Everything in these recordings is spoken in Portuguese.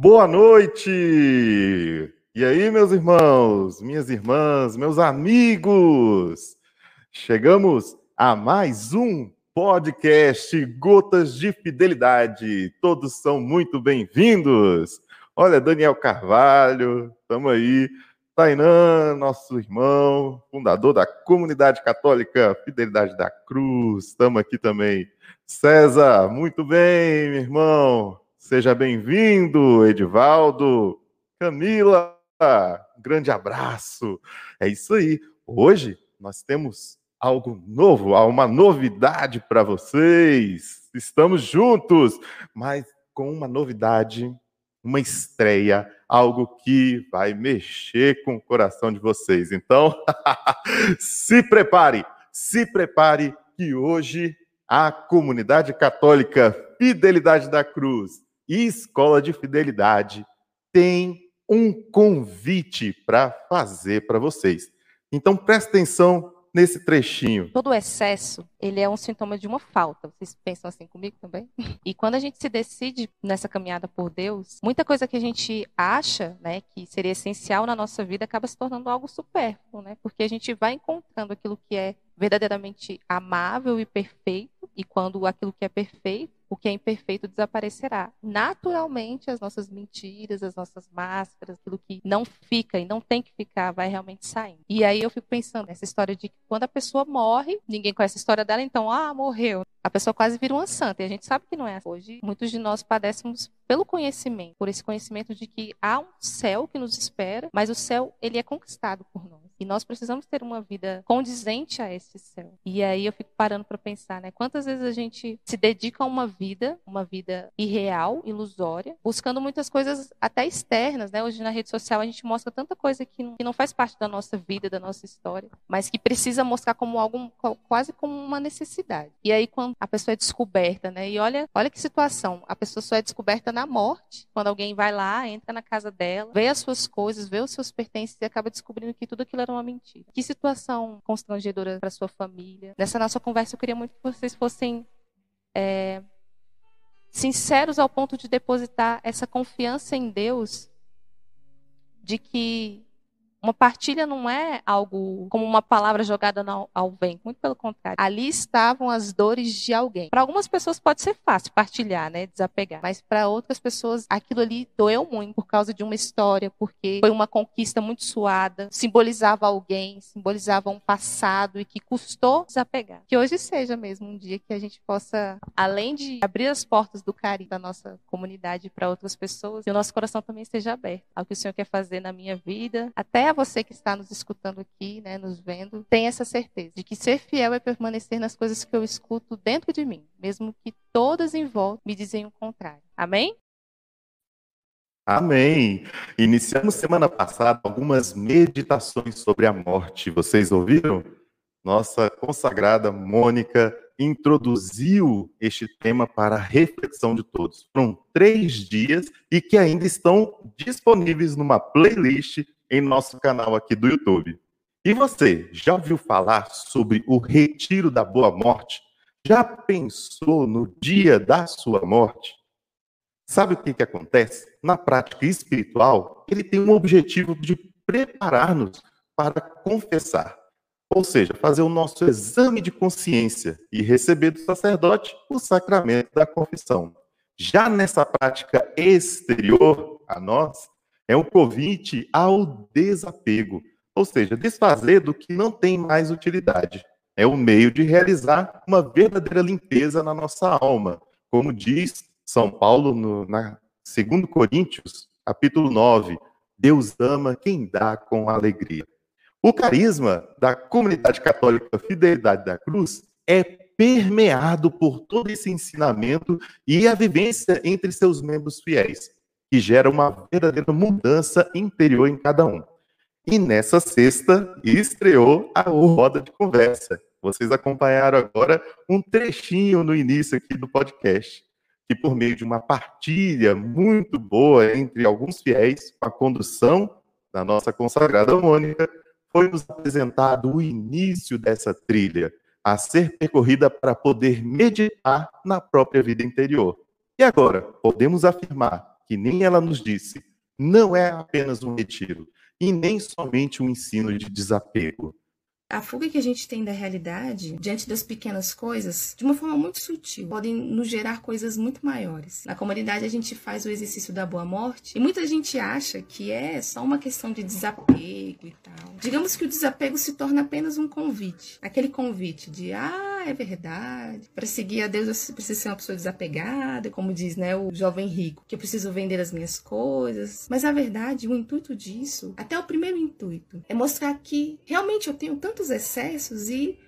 Boa noite! E aí, meus irmãos, minhas irmãs, meus amigos? Chegamos a mais um podcast Gotas de Fidelidade. Todos são muito bem-vindos. Olha, Daniel Carvalho, estamos aí. Tainan, nosso irmão, fundador da Comunidade Católica Fidelidade da Cruz. Estamos aqui também. César, muito bem, meu irmão. Seja bem-vindo, Edivaldo, Camila, grande abraço. É isso aí. Hoje nós temos algo novo, uma novidade para vocês. Estamos juntos, mas com uma novidade, uma estreia, algo que vai mexer com o coração de vocês. Então, se prepare, se prepare que hoje a comunidade católica Fidelidade da Cruz e Escola de Fidelidade tem um convite para fazer para vocês. Então presta atenção nesse trechinho. Todo excesso, ele é um sintoma de uma falta. Vocês pensam assim comigo também? E quando a gente se decide nessa caminhada por Deus, muita coisa que a gente acha, né, que seria essencial na nossa vida acaba se tornando algo supérfluo, né? Porque a gente vai encontrando aquilo que é verdadeiramente amável e perfeito, e quando aquilo que é perfeito o que é imperfeito desaparecerá. Naturalmente, as nossas mentiras, as nossas máscaras, aquilo que não fica e não tem que ficar, vai realmente saindo. E aí eu fico pensando nessa história de que quando a pessoa morre, ninguém conhece a história dela, então, ah, morreu. A pessoa quase vira uma santa. E a gente sabe que não é assim. Hoje, muitos de nós padecemos pelo conhecimento, por esse conhecimento de que há um céu que nos espera, mas o céu, ele é conquistado por nós. E nós precisamos ter uma vida condizente a esse céu. E aí eu fico parando para pensar, né? Quantas vezes a gente se dedica a uma vida, uma vida irreal, ilusória, buscando muitas coisas até externas, né? Hoje na rede social a gente mostra tanta coisa que não, que não faz parte da nossa vida, da nossa história, mas que precisa mostrar como algo quase como uma necessidade. E aí quando a pessoa é descoberta, né? E olha, olha que situação, a pessoa só é descoberta na morte, quando alguém vai lá, entra na casa dela, vê as suas coisas, vê os seus pertences e acaba descobrindo que tudo aquilo uma mentira. Que situação constrangedora para sua família. Nessa nossa conversa eu queria muito que vocês fossem é, sinceros ao ponto de depositar essa confiança em Deus de que uma partilha não é algo como uma palavra jogada ao vento, muito pelo contrário. Ali estavam as dores de alguém. Para algumas pessoas pode ser fácil partilhar, né, desapegar, mas para outras pessoas aquilo ali doeu muito por causa de uma história, porque foi uma conquista muito suada, simbolizava alguém, simbolizava um passado e que custou desapegar. Que hoje seja mesmo um dia que a gente possa, além de abrir as portas do carinho da nossa comunidade para outras pessoas, que o nosso coração também esteja aberto ao que o Senhor quer fazer na minha vida, até a você que está nos escutando aqui, né, nos vendo, tenha essa certeza de que ser fiel é permanecer nas coisas que eu escuto dentro de mim, mesmo que todas em volta me dizem o contrário. Amém? Amém. Iniciamos semana passada algumas meditações sobre a morte. Vocês ouviram? Nossa consagrada Mônica introduziu este tema para a reflexão de todos. Foram três dias e que ainda estão disponíveis numa playlist em nosso canal aqui do YouTube. E você, já ouviu falar sobre o retiro da boa morte? Já pensou no dia da sua morte? Sabe o que, que acontece? Na prática espiritual, ele tem um objetivo de preparar-nos para confessar. Ou seja, fazer o nosso exame de consciência e receber do sacerdote o sacramento da confissão. Já nessa prática exterior a nós, é um convite ao desapego, ou seja, desfazer do que não tem mais utilidade. É o um meio de realizar uma verdadeira limpeza na nossa alma, como diz São Paulo no, na 2 Coríntios, capítulo 9. Deus ama quem dá com alegria. O carisma da comunidade católica Fidelidade da Cruz é permeado por todo esse ensinamento e a vivência entre seus membros fiéis que gera uma verdadeira mudança interior em cada um. E nessa sexta estreou a roda de conversa. Vocês acompanharam agora um trechinho no início aqui do podcast, que por meio de uma partilha muito boa entre alguns fiéis, com a condução da nossa consagrada Mônica, foi nos apresentado o início dessa trilha, a ser percorrida para poder meditar na própria vida interior. E agora, podemos afirmar que nem ela nos disse, não é apenas um retiro e nem somente um ensino de desapego. A fuga que a gente tem da realidade, diante das pequenas coisas, de uma forma muito sutil, podem nos gerar coisas muito maiores. Na comunidade, a gente faz o exercício da boa morte e muita gente acha que é só uma questão de desapego e tal. Digamos que o desapego se torna apenas um convite. Aquele convite de, ah, é verdade. Para seguir a Deus, eu preciso ser uma pessoa desapegada, como diz, né, o jovem rico, que eu preciso vender as minhas coisas. Mas a verdade, o intuito disso, até o primeiro intuito, é mostrar que realmente eu tenho tanto tantos excessos e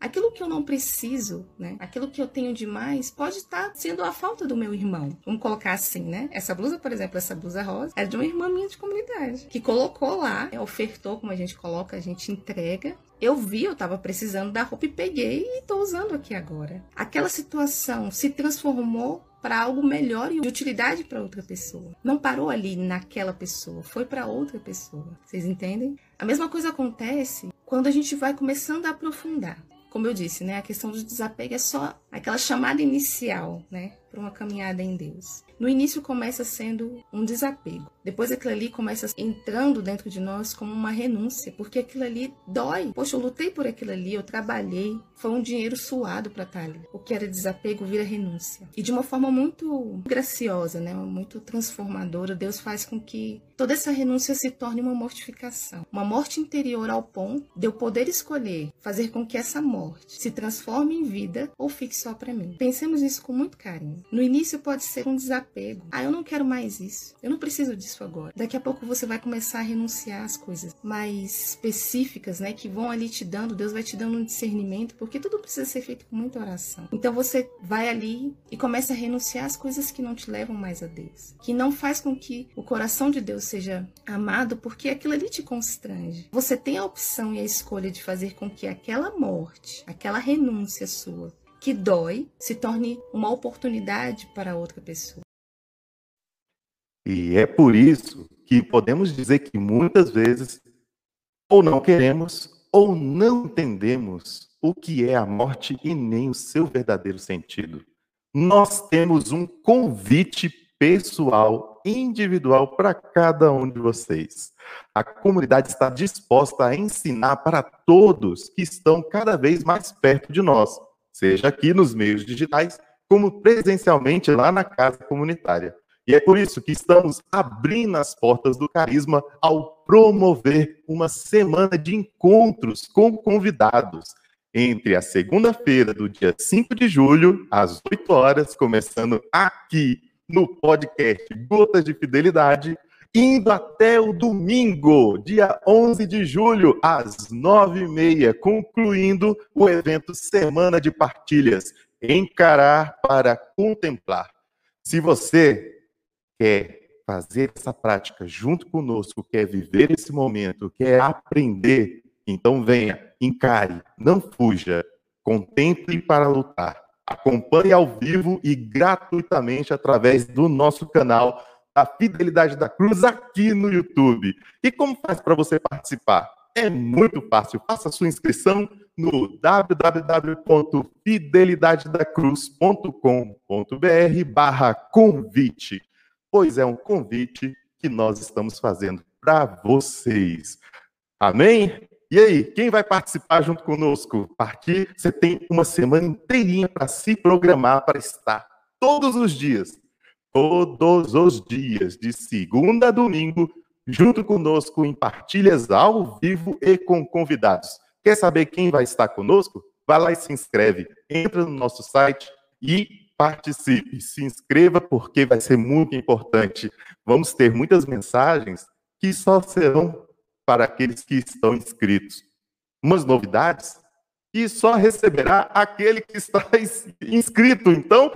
aquilo que eu não preciso, né? Aquilo que eu tenho demais pode estar sendo a falta do meu irmão. Vamos colocar assim, né? Essa blusa, por exemplo, essa blusa rosa, é de uma irmã minha de comunidade, que colocou lá, ofertou, como a gente coloca, a gente entrega. Eu vi, eu estava precisando da roupa e peguei e estou usando aqui agora. Aquela situação se transformou para algo melhor e de utilidade para outra pessoa. Não parou ali naquela pessoa, foi para outra pessoa. Vocês entendem? A mesma coisa acontece quando a gente vai começando a aprofundar. Como eu disse, né, a questão do desapego é só aquela chamada inicial, né, para uma caminhada em Deus. No início começa sendo um desapego. Depois aquilo ali começa entrando dentro de nós como uma renúncia, porque aquilo ali dói. Poxa, eu lutei por aquilo ali, eu trabalhei, foi um dinheiro suado para estar ali. O que era desapego vira renúncia. E de uma forma muito graciosa, né, muito transformadora, Deus faz com que toda essa renúncia se torne uma mortificação, uma morte interior ao ponto de eu poder escolher fazer com que essa morte se transforme em vida ou fique só para mim. Pensemos nisso com muito carinho. No início pode ser um desapego. Ah, eu não quero mais isso. Eu não preciso disso agora. Daqui a pouco você vai começar a renunciar às coisas mais específicas, né, que vão ali te dando, Deus vai te dando um discernimento, porque tudo precisa ser feito com muita oração. Então você vai ali e começa a renunciar às coisas que não te levam mais a Deus, que não faz com que o coração de Deus seja amado, porque aquilo ali te constrange. Você tem a opção e a escolha de fazer com que aquela morte, aquela renúncia sua, que dói se torne uma oportunidade para outra pessoa. E é por isso que podemos dizer que muitas vezes ou não queremos ou não entendemos o que é a morte e nem o seu verdadeiro sentido. Nós temos um convite pessoal, individual para cada um de vocês. A comunidade está disposta a ensinar para todos que estão cada vez mais perto de nós seja aqui nos meios digitais, como presencialmente lá na casa comunitária. E é por isso que estamos abrindo as portas do Carisma ao promover uma semana de encontros com convidados. Entre a segunda-feira do dia 5 de julho, às 8 horas, começando aqui no podcast Gotas de Fidelidade, indo até o domingo, dia 11 de julho, às 9h30, concluindo o evento Semana de Partilhas. Encarar para contemplar. Se você quer fazer essa prática junto conosco, quer viver esse momento, quer aprender, então venha, encare, não fuja, contemple para lutar. Acompanhe ao vivo e gratuitamente através do nosso canal a Fidelidade da Cruz aqui no YouTube. E como faz para você participar? É muito fácil. Faça sua inscrição no www.fidelidadedacruz.com.br barra convite, pois é um convite que nós estamos fazendo para vocês. Amém? E aí, quem vai participar junto conosco? Partir, você tem uma semana inteirinha para se programar para estar todos os dias todos os dias, de segunda a domingo, junto conosco em partilhas ao vivo e com convidados. Quer saber quem vai estar conosco? Vá lá e se inscreve. Entra no nosso site e participe. Se inscreva porque vai ser muito importante. Vamos ter muitas mensagens que só serão para aqueles que estão inscritos. Umas novidades que só receberá aquele que está inscrito. Então,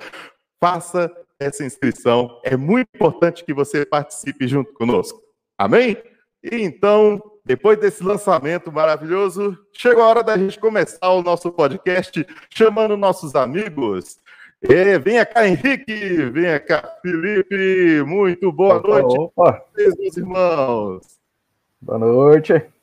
faça essa inscrição. É muito importante que você participe junto conosco. Amém? E então, depois desse lançamento maravilhoso, chegou a hora da gente começar o nosso podcast chamando nossos amigos. E venha cá, Henrique, venha cá, Felipe, muito boa opa, noite, opa. meus irmãos. Boa noite.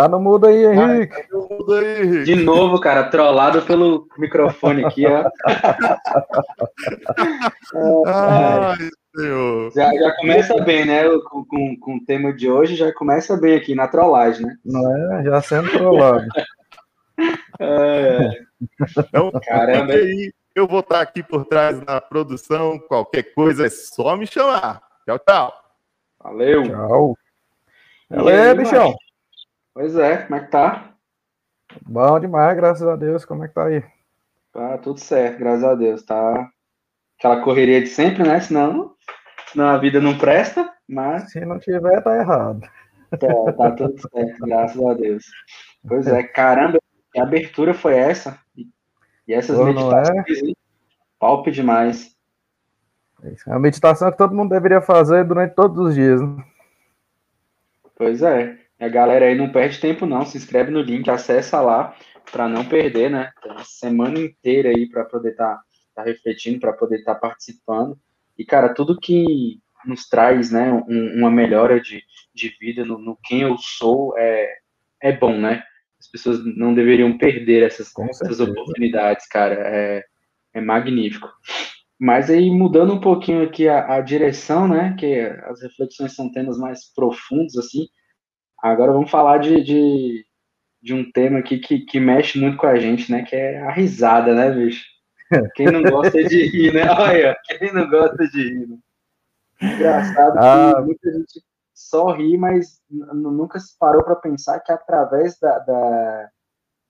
Tá no mudo aí, Henrique. Tá no mudo aí, Henrique. De novo, cara, trollado pelo microfone aqui, ó. Ai, Senhor. Já, já começa bem, né? Com, com, com o tema de hoje, já começa bem aqui na trollagem, né? Não é? Já sendo trollado. é. Então, caramba. Aí, eu vou estar aqui por trás na produção. Qualquer coisa é só me chamar. Tchau, tchau. Valeu. Tchau. Valeu, bichão. Pois é, como é que tá? Bom demais, graças a Deus. Como é que tá aí? Tá tudo certo, graças a Deus. Tá aquela correria de sempre, né? Senão, senão a vida não presta, mas. Se não tiver, tá errado. Tá, tá tudo certo, graças a Deus. Pois é, caramba, que abertura foi essa? E essas Pô, meditações, é? palpe demais. É a meditação que todo mundo deveria fazer durante todos os dias. Né? Pois é. A galera aí não perde tempo, não. Se inscreve no link, acessa lá para não perder, né? Tem uma semana inteira aí para poder estar tá, tá refletindo, para poder estar tá participando. E, cara, tudo que nos traz, né, um, uma melhora de, de vida no, no, quem eu sou é, é bom, né? As pessoas não deveriam perder essas, essas oportunidades, cara. É, é magnífico. Mas aí, mudando um pouquinho aqui a, a, direção, né? Que as reflexões são temas mais profundos, assim. Agora vamos falar de, de, de um tema aqui que, que mexe muito com a gente, né? Que é a risada, né, bicho? Quem não gosta de rir, né? Olha, quem não gosta de rir, né? Engraçado ah. que muita gente só ri, mas nunca se parou para pensar que através da, da,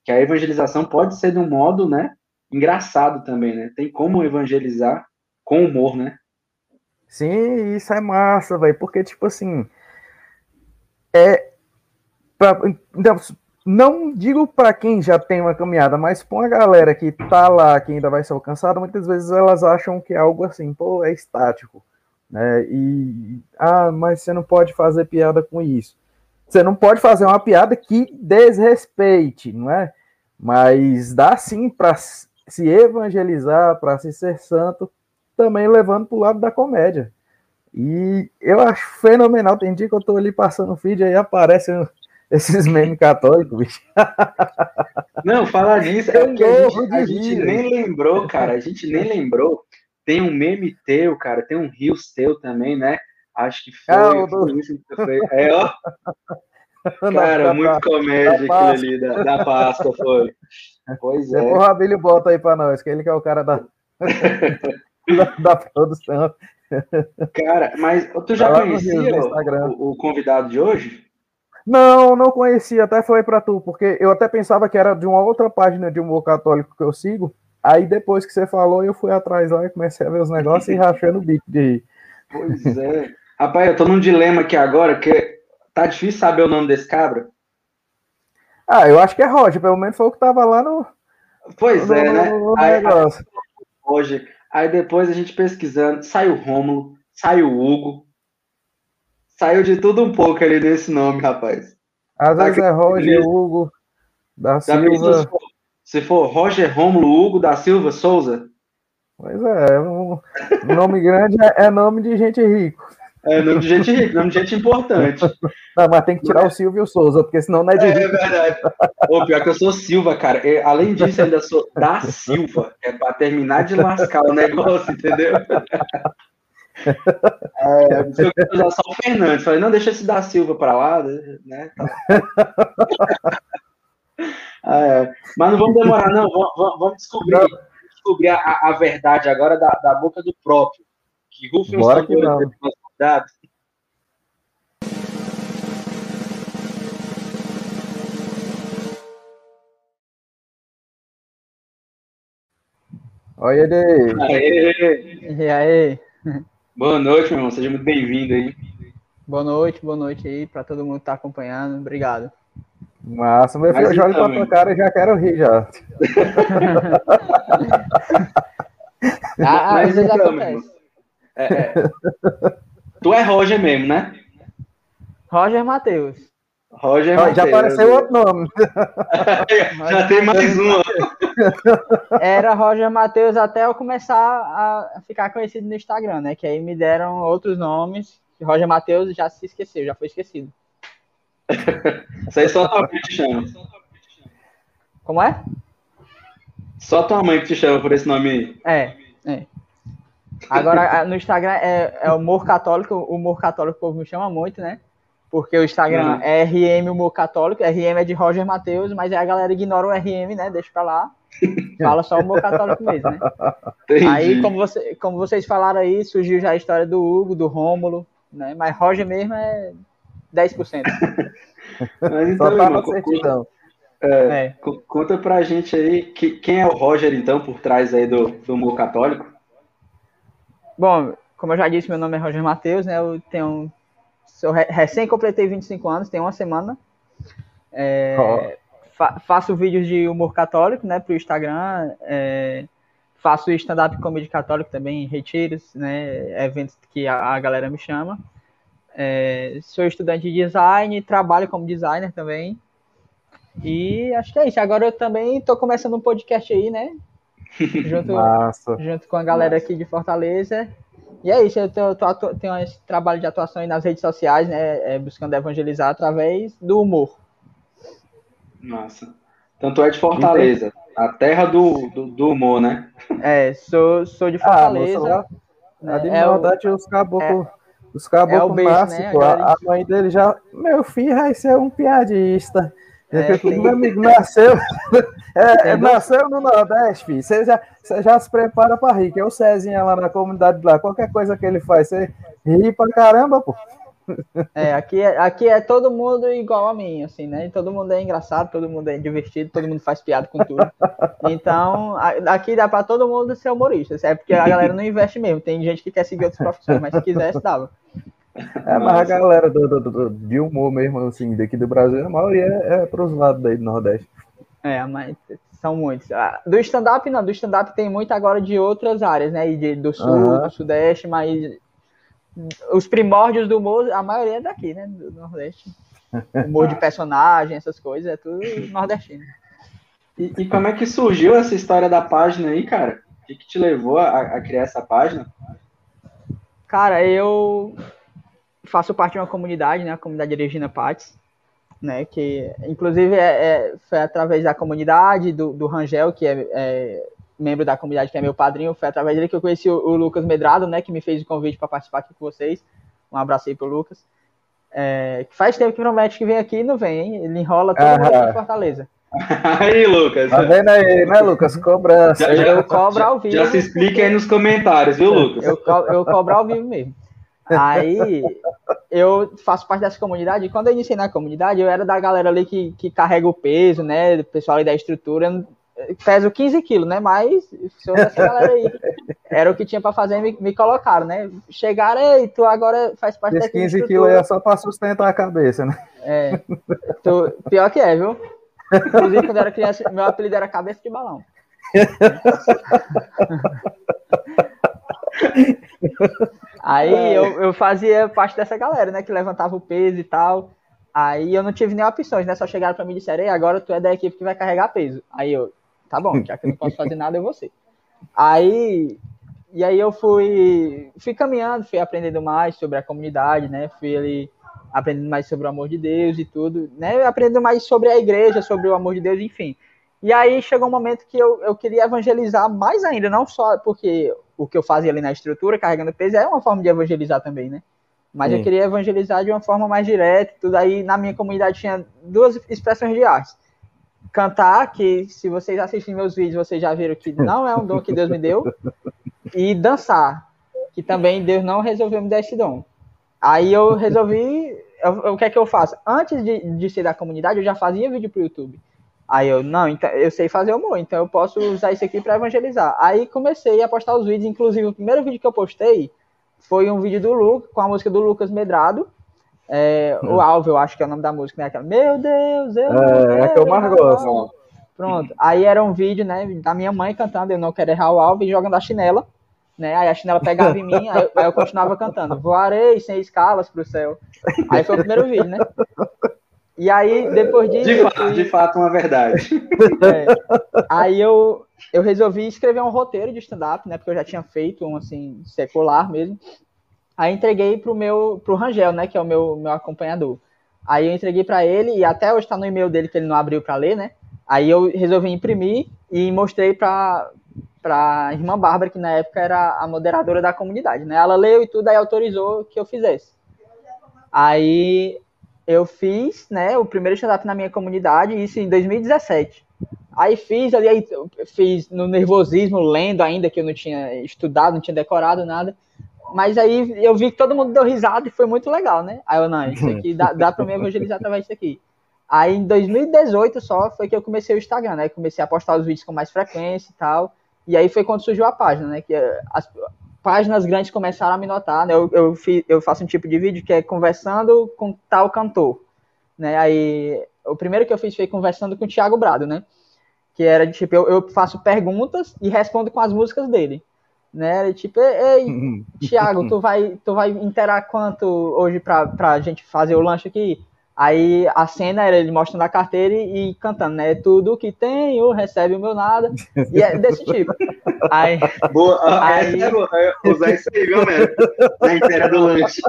que a evangelização pode ser de um modo, né, engraçado também, né? Tem como evangelizar com humor, né? Sim, isso é massa, velho, porque tipo assim, é pra, então, não digo para quem já tem uma caminhada, mas para a galera que tá lá, que ainda vai ser alcançada, muitas vezes elas acham que é algo assim, pô, é estático. Né? E ah, mas você não pode fazer piada com isso. Você não pode fazer uma piada que desrespeite, não é? Mas dá sim para se evangelizar, para se ser santo, também levando para o lado da comédia. E eu acho fenomenal. Tem dia que eu tô ali passando o feed aí aparecem esses memes católicos, bicho. Não, falar nisso, é porque a gente, a gente nem lembrou, cara. A gente nem lembrou tem um meme teu, cara, tem um rios teu também, né? Acho que foi. Ah, do... foi é, ó. Cara, da, muito comédia aquilo ali da, da Páscoa foi. Pois é. O Rabílio bota aí pra nós, que ele que é o cara da, da, da, produção. Cara, mas tu já conhecia o, o, convidado de hoje? Não, não conhecia, até foi para tu, porque eu até pensava que era de uma outra página de humor católico que eu sigo, Aí depois que você falou, eu fui atrás lá e comecei a ver os negócios e rachei no bico de rir. Pois é. Rapaz, eu tô num dilema aqui agora, que tá difícil saber o nome desse cabra. Ah, eu acho que é Roger, pelo menos foi o que tava lá no. Pois no, é, né? No, aí, negócio. Hoje, aí depois a gente pesquisando, saiu Rômulo, saiu Hugo, saiu de tudo um pouco ali nesse nome, rapaz. Às vezes é Roger, Hugo, da Silva. Se for Roger Romulo Hugo da Silva Souza. Pois é, um nome grande é, é nome de gente rico. É nome de gente rica, nome de gente importante. Não, mas tem que tirar o Silvio Souza, porque senão não é de é, rico. É verdade. Ô, pior que eu sou Silva, cara. Eu, além disso, ainda sou da Silva. É para terminar de lascar o negócio, entendeu? É, eu quero usar só o Fernandes. Falei, não, deixa esse da Silva para lá, né? Ah, é. Mas não vamos demorar, não. Vamos, vamos descobrir, não. descobrir a, a, verdade agora da, da boca do próprio. Que rufem os tambores dados. Olha ele. Aê. E aí? Boa noite, meu irmão. Seja muito bem-vindo aí. Boa noite, boa noite aí para todo mundo que está acompanhando. Obrigado. Massa, meu filho, eu já olho pra tua cara e já quero rir já. ah, Mas então, meu é, é. Tu é Roger mesmo, né? Roger Matheus. Roger Matheus. Já apareceu outro nome. já tem mais um. Era Roger Matheus até eu começar a ficar conhecido no Instagram, né? Que aí me deram outros nomes. Roger Matheus já se esqueceu, já foi esquecido. Isso aí só tua mãe te chama. Como é? Só tua mãe que te chama por esse nome aí. É, é. Agora, no Instagram é, é humor católico, o humor católico o povo me chama muito, né? Porque o Instagram Uhum. é RM Humor Católico, RM é de Roger Matheus, mas aí a galera ignora o RM, né? Deixa pra lá. Fala só o humor católico mesmo, né? Entendi. Aí, como, você, como vocês falaram aí, surgiu já a história do Hugo, do Rômulo, né? Mas Roger mesmo é 10%. Mas Só então, tá irmão, conta. É. co- conta pra gente aí que, quem é o Roger, então, por trás aí do, do humor católico. Bom, como eu já disse, meu nome é Roger Matheus, né? Eu tenho. Re- recém completei 25 anos, tem uma semana. É, fa- faço vídeos de humor católico, né, pro Instagram. é, faço stand-up comedy católico também, retiros, né? Eventos que a, a galera me chama. É, sou estudante de design, trabalho como designer também. E acho que é isso. Agora eu também tô começando um podcast aí, né? Junto, junto com a galera aqui de Fortaleza. E é isso, eu tô, tô atu- tenho esse trabalho de atuação aí nas redes sociais, né? é, buscando evangelizar através do humor. Nossa. Tanto é de Fortaleza, a terra do, do, do humor, né? É, sou, sou de Ah, Fortaleza. lá, né, de é o- maldade, os caboclos. Os é o caboclos beijo, nascem, né, a a mãe dele já. Meu filho vai ser um piadista. É, tem- Meu amigo nasceu. é, nasceu no Nordeste, filho. Você já, você já se prepara pra rir, que é o Cezinha lá na comunidade lá. Qualquer coisa que ele faz, você ri pra caramba, pô. É, aqui, é- aqui é todo mundo igual a mim, assim, né? Todo mundo é engraçado, todo mundo é divertido, todo mundo faz piada com tudo. Então, a- aqui dá pra todo mundo ser humorista. É porque a galera não investe mesmo. Tem gente que quer seguir outras profissões, mas se quisesse, dava. É, mas a galera do, do- do- de humor mesmo, assim, daqui do Brasil, a maioria é, é pros lados daí do Nordeste. É, mas são muitos. Ah, Do stand-up, não. Do stand-up tem muito agora de outras áreas, né? E de- do sul, Aham. do sudeste, mas os primórdios do humor, a maioria é daqui, né? Do Nordeste. Humor de personagem, essas coisas, é tudo nordestino. E, e como é que surgiu essa história da página aí, cara? O que, que te levou a, a criar essa página? Cara, eu faço parte de uma comunidade, né? A comunidade Regina Pates, né? Que, inclusive, é, é- foi através da comunidade, do, do Rangel, que é, é membro da comunidade, que é meu padrinho, foi através dele que eu conheci o, o Lucas Medrado, né? Que me fez o convite para participar aqui com vocês. Um abraço aí pro Lucas. É, faz tempo que promete que vem aqui e não vem, hein? Ele enrola todo mundo aqui em Fortaleza. Aí, Lucas. Tá vendo aí, né, Lucas? Cobrança. Já- já- Eu cobro ao vivo. Já se explica aí nos comentários, viu, Lucas? Eu, co eu cobro ao vivo mesmo. Aí eu faço parte dessa comunidade. E quando eu iniciei na comunidade, eu era da galera ali que, que carrega o peso, né? Do pessoal ali da estrutura. Peso 15 quilos, né? Mas galera aí. Era o que tinha pra fazer e me, me colocaram, né? Chegaram, ei, tu agora faz parte Esses dessa 15 estrutura. quilos é só pra sustentar a cabeça, né? É. Tu- pior que é, viu? Inclusive, quando eu era criança, meu apelido era cabeça de balão. Aí eu, eu fazia parte dessa galera, né? Que levantava o peso e tal. Aí eu não tive nem opções, né? Só chegaram pra mim e disseram, Ei, agora tu é da equipe que vai carregar peso. Aí eu, tá bom, já que eu não posso fazer nada, eu vou ser. Aí, e aí eu fui, fui caminhando, fui aprendendo mais sobre a comunidade, né? Fui ali aprendendo mais sobre o amor de Deus e tudo, né? Aprendendo mais sobre a igreja, sobre o amor de Deus, enfim. E aí chegou um momento que eu, eu queria evangelizar mais ainda, não só porque o que eu fazia ali na estrutura, carregando peso, é uma forma de evangelizar também, né? Mas Sim. eu queria evangelizar de uma forma mais direta, tudo aí na minha comunidade tinha duas expressões de arte. Cantar, que se vocês assistem meus vídeos, vocês já viram que não é um dom que Deus me deu, e dançar, que também Deus não resolveu me dar esse dom. Aí eu resolvi, eu- o que é que eu faço? Antes de, de ser da comunidade, eu já fazia vídeo pro YouTube. Aí eu, não, então, eu sei fazer humor, então eu posso usar isso aqui para evangelizar. Aí comecei a postar os vídeos, inclusive o primeiro vídeo que eu postei foi um vídeo do Lucas, com a música do Lucas Medrado. É, O Alvo, eu acho que é o nome da música, né? Aquela, Meu Deus, eu É, é que eu mais gosto. alvo." Pronto. Aí era um vídeo, né, da minha mãe cantando Eu Não Quero Errar o Alvo e jogando a chinela. Né? Aí a chinela pegava em mim, aí eu continuava cantando. Voarei sem escalas pro céu. Aí foi o primeiro vídeo, né? E aí, depois disso. De fato, fui- de fato, uma verdade. é. Aí eu, eu resolvi escrever um roteiro de stand-up, né? Porque eu já tinha feito um assim, secular mesmo. Aí entreguei pro meu, pro Rangel, né? Que é o meu, meu acompanhador. Aí eu entreguei para ele e até hoje está no e-mail dele que ele não abriu para ler, né? Aí eu resolvi imprimir e mostrei para para irmã Bárbara, que na época era a moderadora da comunidade, né? Ela leu e tudo, aí autorizou que eu fizesse. Aí eu fiz, né, o primeiro stand-up na minha comunidade, isso em 2017. Aí fiz ali, aí fiz no nervosismo, lendo ainda, que eu não tinha estudado, não tinha decorado nada. Mas aí eu vi que todo mundo deu risada e foi muito legal, né? Aí eu, não, isso aqui dá, dá pra mim evangelizar através disso aqui. Aí em 2018 só foi que eu comecei o Instagram, né? Comecei a postar os vídeos com mais frequência e tal. E aí foi quando surgiu a página, né? Que as páginas grandes começaram a me notar, né? Eu, eu, eu faço um tipo de vídeo que é conversando com tal cantor, né? Aí o primeiro que eu fiz foi conversando com o Thiago Brado, né? Que era tipo, eu, eu faço perguntas e respondo com as músicas dele né? Tipo, ei. Thiago, tu vai, tu vai interar quanto hoje pra, pra gente fazer o lanche aqui? Aí a cena era ele mostrando a carteira e, e cantando, né? Tudo que tenho, recebe o meu nada. E é desse tipo. Aí, boa, ah, aí, é boa. usar isso aí, viu, mesmo? Na inteira do lanche.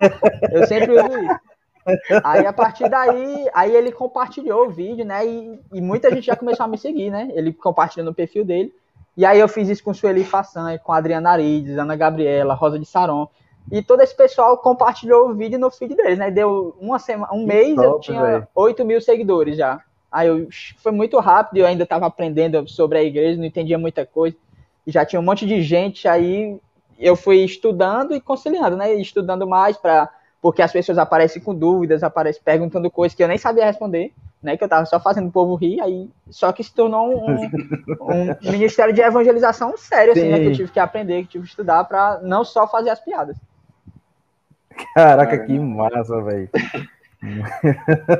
Eu sempre uso isso. Aí a partir daí, aí ele compartilhou o vídeo, né? E, e muita gente já começou a me seguir, né? Ele compartilhando no perfil dele. E aí eu fiz isso com Sueli Façanha, com Adriana Arides, Ana Gabriela, Rosa de Saron. E todo esse pessoal compartilhou o vídeo no feed deles, né? Deu uma semana, um mês, top, eu tinha véio. 8 mil seguidores já. Aí eu, foi muito rápido, eu ainda estava aprendendo sobre a igreja, não entendia muita coisa. Já tinha um monte de gente, aí eu fui estudando e conciliando, né? Estudando mais para porque as pessoas aparecem com dúvidas, aparecem perguntando coisas que eu nem sabia responder né? Que eu tava só fazendo o povo rir, aí só que se tornou um, um ministério de evangelização sério, assim, né? Que eu tive que aprender, que tive que estudar para não só fazer as piadas. Caraca, que massa, velho.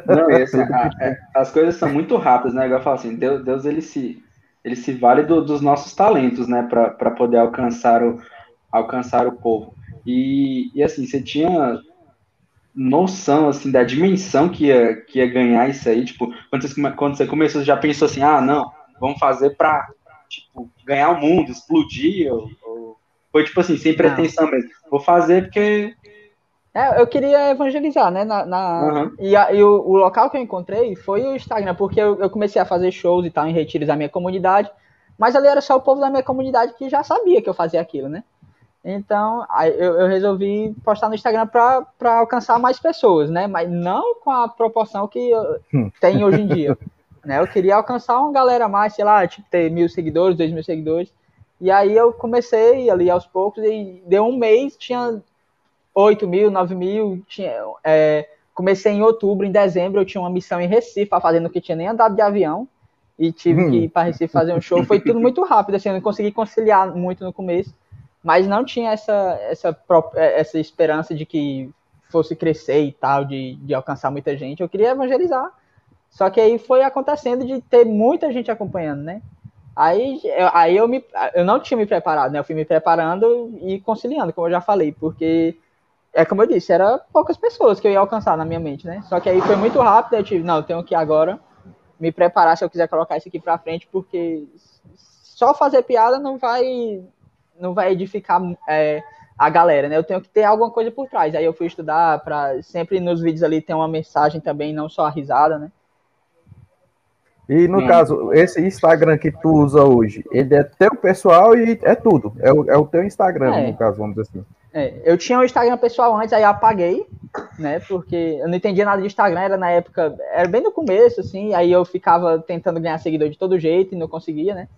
Não, assim, a, é, as coisas são muito rápidas, né? Igual eu falo assim, Deus, Deus ele se ele se vale do, dos nossos talentos, né, para poder alcançar o alcançar o povo. E, e assim, você tinha noção assim da dimensão que ia, que ia ganhar isso aí, tipo, quando você, quando você começou, você já pensou assim, ah, não, vamos fazer para tipo, ganhar o mundo, explodir, ou, ou... foi tipo assim, sem pretensão não. mesmo, vou fazer porque... É, eu queria evangelizar, né, na, na... Uhum. e, a, e o, o, local que eu encontrei foi o Instagram, porque eu, eu comecei a fazer shows e tal em retiros da minha comunidade, mas ali era só o povo da minha comunidade que já sabia que eu fazia aquilo, né, então, eu, eu resolvi postar no Instagram para alcançar mais pessoas, né? Mas não com a proporção que hum. tem hoje em dia. né? Eu queria alcançar uma galera mais, sei lá, tipo, ter mil seguidores, dois mil seguidores. E aí eu comecei ali aos poucos e deu um mês, tinha oito mil, nove mil. Tinha, é, comecei em outubro, em dezembro eu tinha uma missão em Recife, fazendo que tinha nem andado de avião. E tive hum. que ir para Recife fazer um show. Foi tudo muito rápido, assim, eu não consegui conciliar muito no começo mas não tinha essa, essa, é, essa esperança de que fosse crescer e tal, de, de alcançar muita gente. Eu queria evangelizar. Só que aí foi acontecendo de ter muita gente acompanhando, né? Aí, eu, aí eu, me, eu não tinha me preparado, né? Eu fui me preparando e conciliando, como eu já falei, porque é como eu disse, era poucas pessoas que eu ia alcançar na minha mente, né? Só que aí foi muito rápido, eu tive, não, eu tenho que agora me preparar se eu quiser colocar isso aqui pra frente, porque só fazer piada não vai não vai edificar é, a galera, né? Eu tenho que ter alguma coisa por trás. Aí eu fui estudar para sempre nos vídeos ali ter uma mensagem também, não só a risada, né? E no caso, esse Instagram que tu usa hoje, ele é teu pessoal e é tudo. É o, é o teu Instagram, é. no caso, vamos dizer assim. É, eu tinha um Instagram pessoal antes, aí apaguei, né? Porque eu não entendia nada de Instagram, era na época, era bem no começo, assim, aí eu ficava tentando ganhar seguidor de todo jeito e não conseguia, né?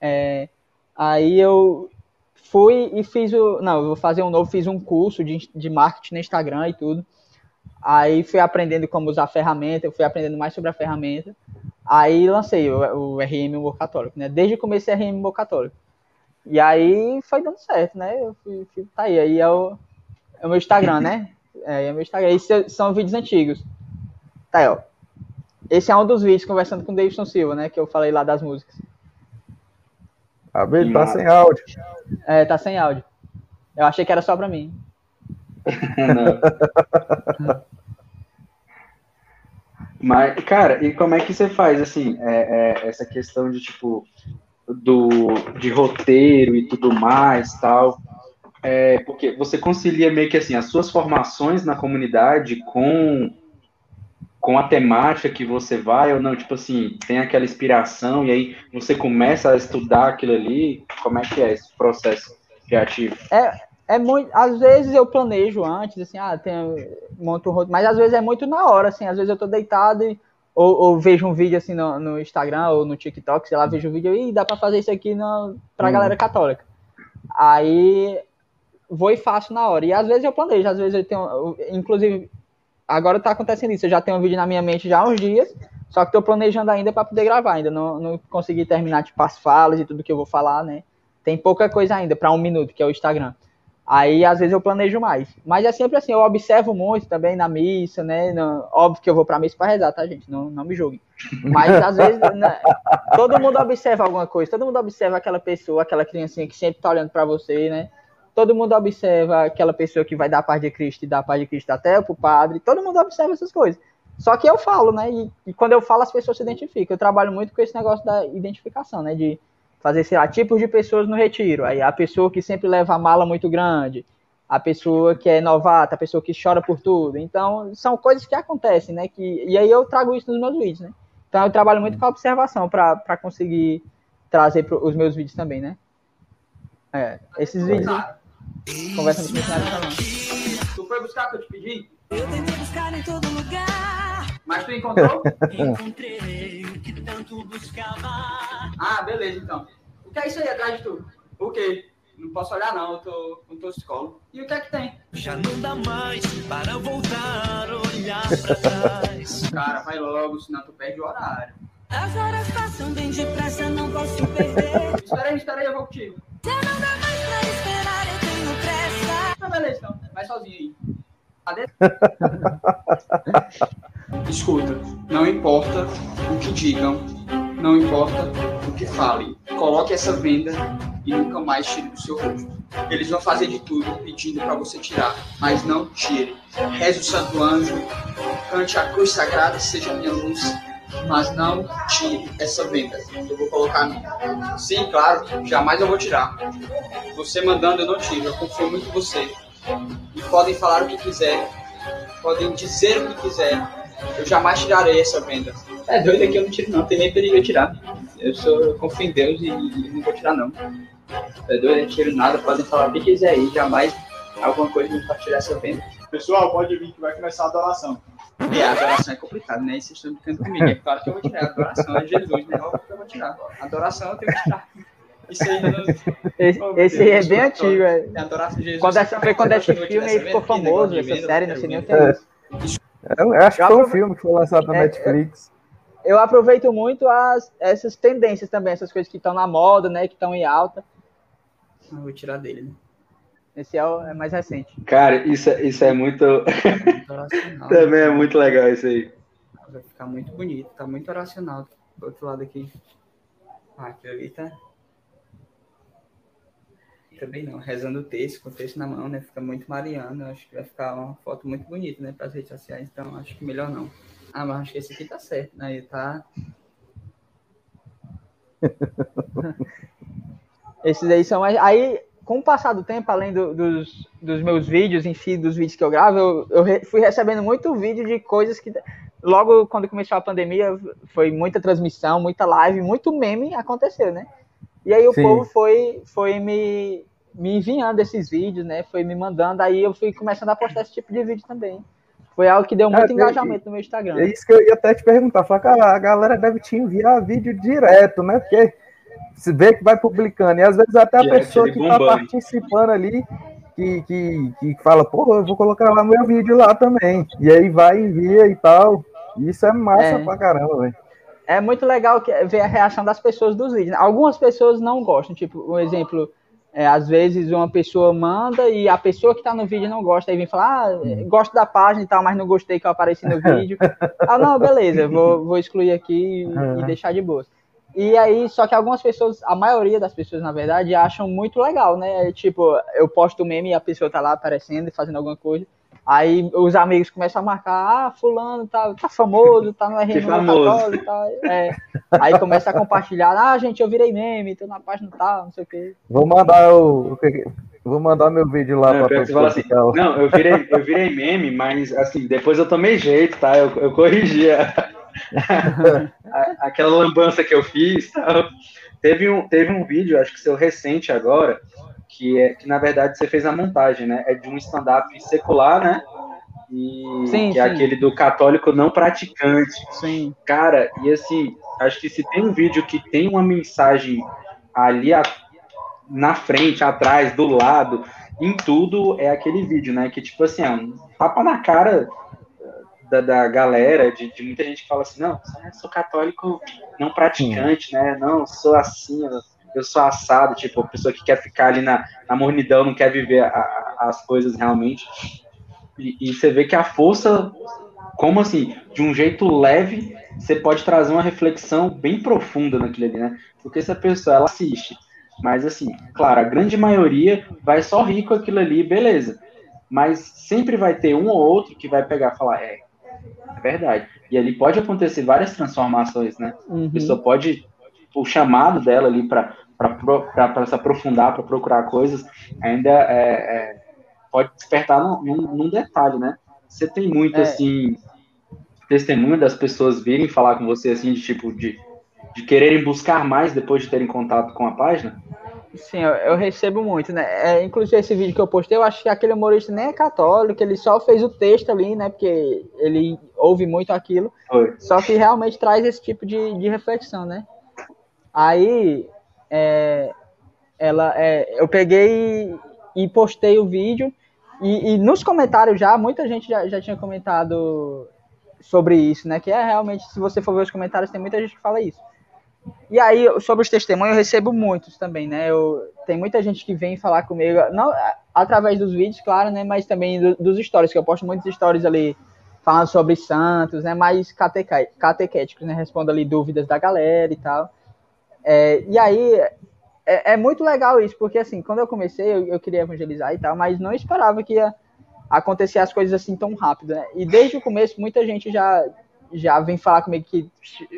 É, aí eu fui e fiz o. Não, eu vou fazer um novo, fiz um curso de, de marketing no Instagram e tudo. Aí fui aprendendo como usar a ferramenta, eu fui aprendendo mais sobre a ferramenta. Aí lancei o, o RM Humor Católico, né? Desde o começo é RM Humor Católico. E aí foi dando certo, né? Eu fui, fui tá aí, aí é o, é o meu Instagram, né? É, é o meu Instagram. Esses são vídeos antigos. Tá aí, ó. Esse é um dos vídeos conversando com o Davidson Silva, né? Que eu falei lá das músicas. Abel, tá sem áudio. É, tá sem áudio. Eu achei que era só pra mim. Mas, cara, e como é que você faz, assim, é, é, essa questão de, tipo, do, de roteiro e tudo mais, tal, é, porque você concilia meio que, assim, as suas formações na comunidade com com a temática que você vai ou não? Tipo assim, tem aquela inspiração e aí você começa a estudar aquilo ali? Como é que é esse processo criativo? É, é muito. Às vezes eu planejo antes, assim, ah, tem, monto um roteiro, mas às vezes é muito na hora, assim, às vezes eu tô deitado e, ou, ou vejo um vídeo assim no, no, Instagram ou no TikTok, sei lá, vejo um vídeo e dá pra fazer isso aqui no, pra hum. galera católica. Aí vou e faço na hora. E às vezes eu planejo, às vezes eu tenho. Inclusive, agora tá acontecendo isso. Eu já tenho um vídeo na minha mente já há uns dias, só que tô planejando ainda para poder gravar. Ainda não, não consegui terminar, tipo, as falas e tudo que eu vou falar, né? Tem pouca coisa ainda para um minuto, que é o Instagram. Aí, às vezes, eu planejo mais. Mas é sempre assim, eu observo muito também na missa, né? No, óbvio que eu vou pra missa pra rezar, tá, gente? Não, não me julguem. Mas, às vezes, né, todo mundo observa alguma coisa. Todo mundo observa aquela pessoa, aquela criancinha que sempre tá olhando pra você, né? todo mundo observa aquela pessoa que vai dar a paz de Cristo e dá a paz de Cristo até pro padre, todo mundo observa essas coisas. Só que eu falo, né? E, e, quando eu falo, as pessoas se identificam. Eu trabalho muito com esse negócio da identificação, né? De fazer, sei lá, tipos de pessoas no retiro. Aí a pessoa que sempre leva a mala muito grande, a pessoa que é novata, a pessoa que chora por tudo. Então, são coisas que acontecem, né? Que, e aí eu trago isso nos meus vídeos, né? Então eu trabalho muito com a observação para conseguir trazer para os meus vídeos também, né? É, esses vídeos. Conversa no missionário falando. Tu foi buscar o que eu te pedi? Eu tentei buscar em todo lugar. Mas tu encontrou? Encontrei o que tanto buscava. Ah, beleza então. O que é isso aí atrás de tu? O quê? Não posso olhar não, eu tô com escola. E o que é que tem? Já não dá mais para voltar, olhar pra trás. Cara, vai logo, senão tu perde o horário. As horas passam bem depressa, não posso perder. espera aí, espera aí, eu vou contigo. Já não dá mais pra esperar, eu tenho pressa. Ah, beleza, então. Vai sozinho aí. Escuta, não importa o que digam, não importa o que falem. Coloque essa venda e nunca mais tire do seu rosto. Eles vão fazer de tudo pedindo para você tirar, mas não tire. Reze o Santo Anjo, cante a cruz sagrada, seja minha luz mas não tire essa venda. Eu vou colocar não. Sim, claro, jamais eu vou tirar. Você mandando, eu não tiro. Eu confio muito em você. E podem falar o que quiserem, podem dizer o que quiserem. Eu jamais tirarei essa venda. É doido aqui, eu não tiro não, tem nem perigo de tirar. Eu, sou, eu confio em Deus e, e não vou tirar não. É doido, eu não tiro nada, podem falar o que quiser aí, jamais alguma coisa me faz tirar essa venda. Pessoal, pode vir que vai começar a adoração. E a adoração é complicado, né? Vocês estão brincando comigo. É claro que eu vou tirar. A adoração é Jesus, né? Óbvio que eu vou tirar. A adoração eu tenho que tirar. Isso aí não... Esse, oh, esse aí é bem antigo, é. Quando essa, foi quando esse filme aí ficou famoso, essa série, não sei nem o que é isso. Eu acho que foi um filme que foi lançado na é, Netflix. Eu aproveito muito as, essas tendências também, essas coisas que estão na moda, né? Que estão em alta. Eu vou tirar dele, né? Esse é, o, é mais recente. Cara, isso, é, isso é muito. Também é muito legal isso aí. Vai ficar muito bonito, tá muito oracional. Do outro lado aqui. Ah, aquilo ali tá. Também não, rezando o texto, com o texto na mão, né? Fica muito mariano. Acho que vai ficar uma foto muito bonita, né? Para as redes sociais, então acho que melhor não. Ah, mas acho que esse aqui tá certo, né? Ele tá. Esses aí são mais. Aí com o passar do tempo, além do, dos, dos meus vídeos em si, dos vídeos que eu gravo, eu, eu re, fui recebendo muito vídeo de coisas que. Logo quando começou a pandemia, foi muita transmissão, muita live, muito meme aconteceu, né? E aí o Sim. povo foi, foi me, me enviando esses vídeos, né? Foi me mandando, aí eu fui começando a postar esse tipo de vídeo também. Foi algo que deu muito é, engajamento no meu Instagram. É isso que eu ia até te perguntar. Falar que a galera deve te enviar vídeo direto, né? Porque se vê que vai publicando, e às vezes até a pessoa que está participando ali, que, que, que fala, pô, eu vou colocar lá meu vídeo lá também. E aí vai, envia e tal. Isso é massa é. pra caramba, velho. É muito legal ver a reação das pessoas dos vídeos. Algumas pessoas não gostam, tipo, um exemplo, é, às vezes uma pessoa manda e a pessoa que está no vídeo não gosta, aí vem falar, ah, hum. gosto da página e tal, mas não gostei que eu apareci no vídeo. ah, não, beleza, vou, vou excluir aqui e, e deixar de boa. E aí, só que algumas pessoas, a maioria das pessoas, na verdade, acham muito legal, né? Tipo, eu posto o meme e a pessoa tá lá aparecendo e fazendo alguma coisa. Aí os amigos começam a marcar, ah, fulano tá, tá famoso, tá no RN famoso. católico, tá, é. Aí começa a compartilhar, ah, gente, eu virei meme, tô na página tal, não sei o quê. Vou mandar o. Vou mandar meu vídeo lá Não, pra você fala assim, não, eu virei, eu virei meme, mas assim, depois eu tomei jeito, tá? Eu, eu corrigi a- a- aquela lambança que eu fiz. tal. Teve um, teve um vídeo, acho que seu recente agora, que é que na verdade você fez a montagem, né? É de um stand-up secular, né? E Sim, que é sim. aquele do católico não praticante. Sim. Cara, e assim, acho que se tem um vídeo que tem uma mensagem ali a- na frente, atrás, do lado, em tudo, é aquele vídeo, né? Que tipo assim, é um tapa na cara da, da galera, de, de muita gente que fala assim, não, eu sou católico não praticante, né? Não, sou assim, eu- sou assado, tipo, a pessoa que quer ficar ali na, na mornidão, não quer viver a- a- as coisas realmente. E, e você vê que a força, como assim, de um jeito leve, você pode trazer uma reflexão bem profunda naquilo ali, né? Porque essa pessoa, ela assiste, mas assim, claro, a grande maioria vai só rir com aquilo ali, beleza. Mas sempre vai ter um ou outro que vai pegar e falar, é, é verdade. E ali pode acontecer várias transformações, né? Uhum. A pessoa pode, o chamado dela ali para se aprofundar, para procurar coisas, ainda é, é, pode despertar num, num- detalhe, né? Você tem muito, É. assim, testemunho das pessoas virem falar com você, assim, de tipo, de, de quererem buscar mais depois de terem contato com a página? Sim, eu, eu recebo muito, né? É, inclusive esse vídeo que eu postei, eu acho que aquele humorista nem é católico, ele só fez o texto ali, né? Porque ele ouve muito aquilo. Foi. Só que realmente traz esse tipo de, de reflexão, né? Aí, é, ela, é, eu peguei e, postei o vídeo, e, e nos comentários já, muita gente já, já tinha comentado sobre isso, né? Que é realmente, se você for ver os comentários, tem muita gente que fala isso. E aí, sobre os testemunhos, eu recebo muitos também, né? Eu, tem muita gente que vem falar comigo, não através dos vídeos, claro, né? Mas também do- dos stories, que eu posto muitos stories ali falando sobre santos, né? Mais catequéticos, né? Respondo ali dúvidas da galera e tal. É, e aí, é, é muito legal isso, porque assim, quando eu comecei, eu, eu queria evangelizar e tal, mas não esperava que ia acontecer as coisas assim tão rápido, né? E desde o começo, muita gente já, já vem falar comigo que,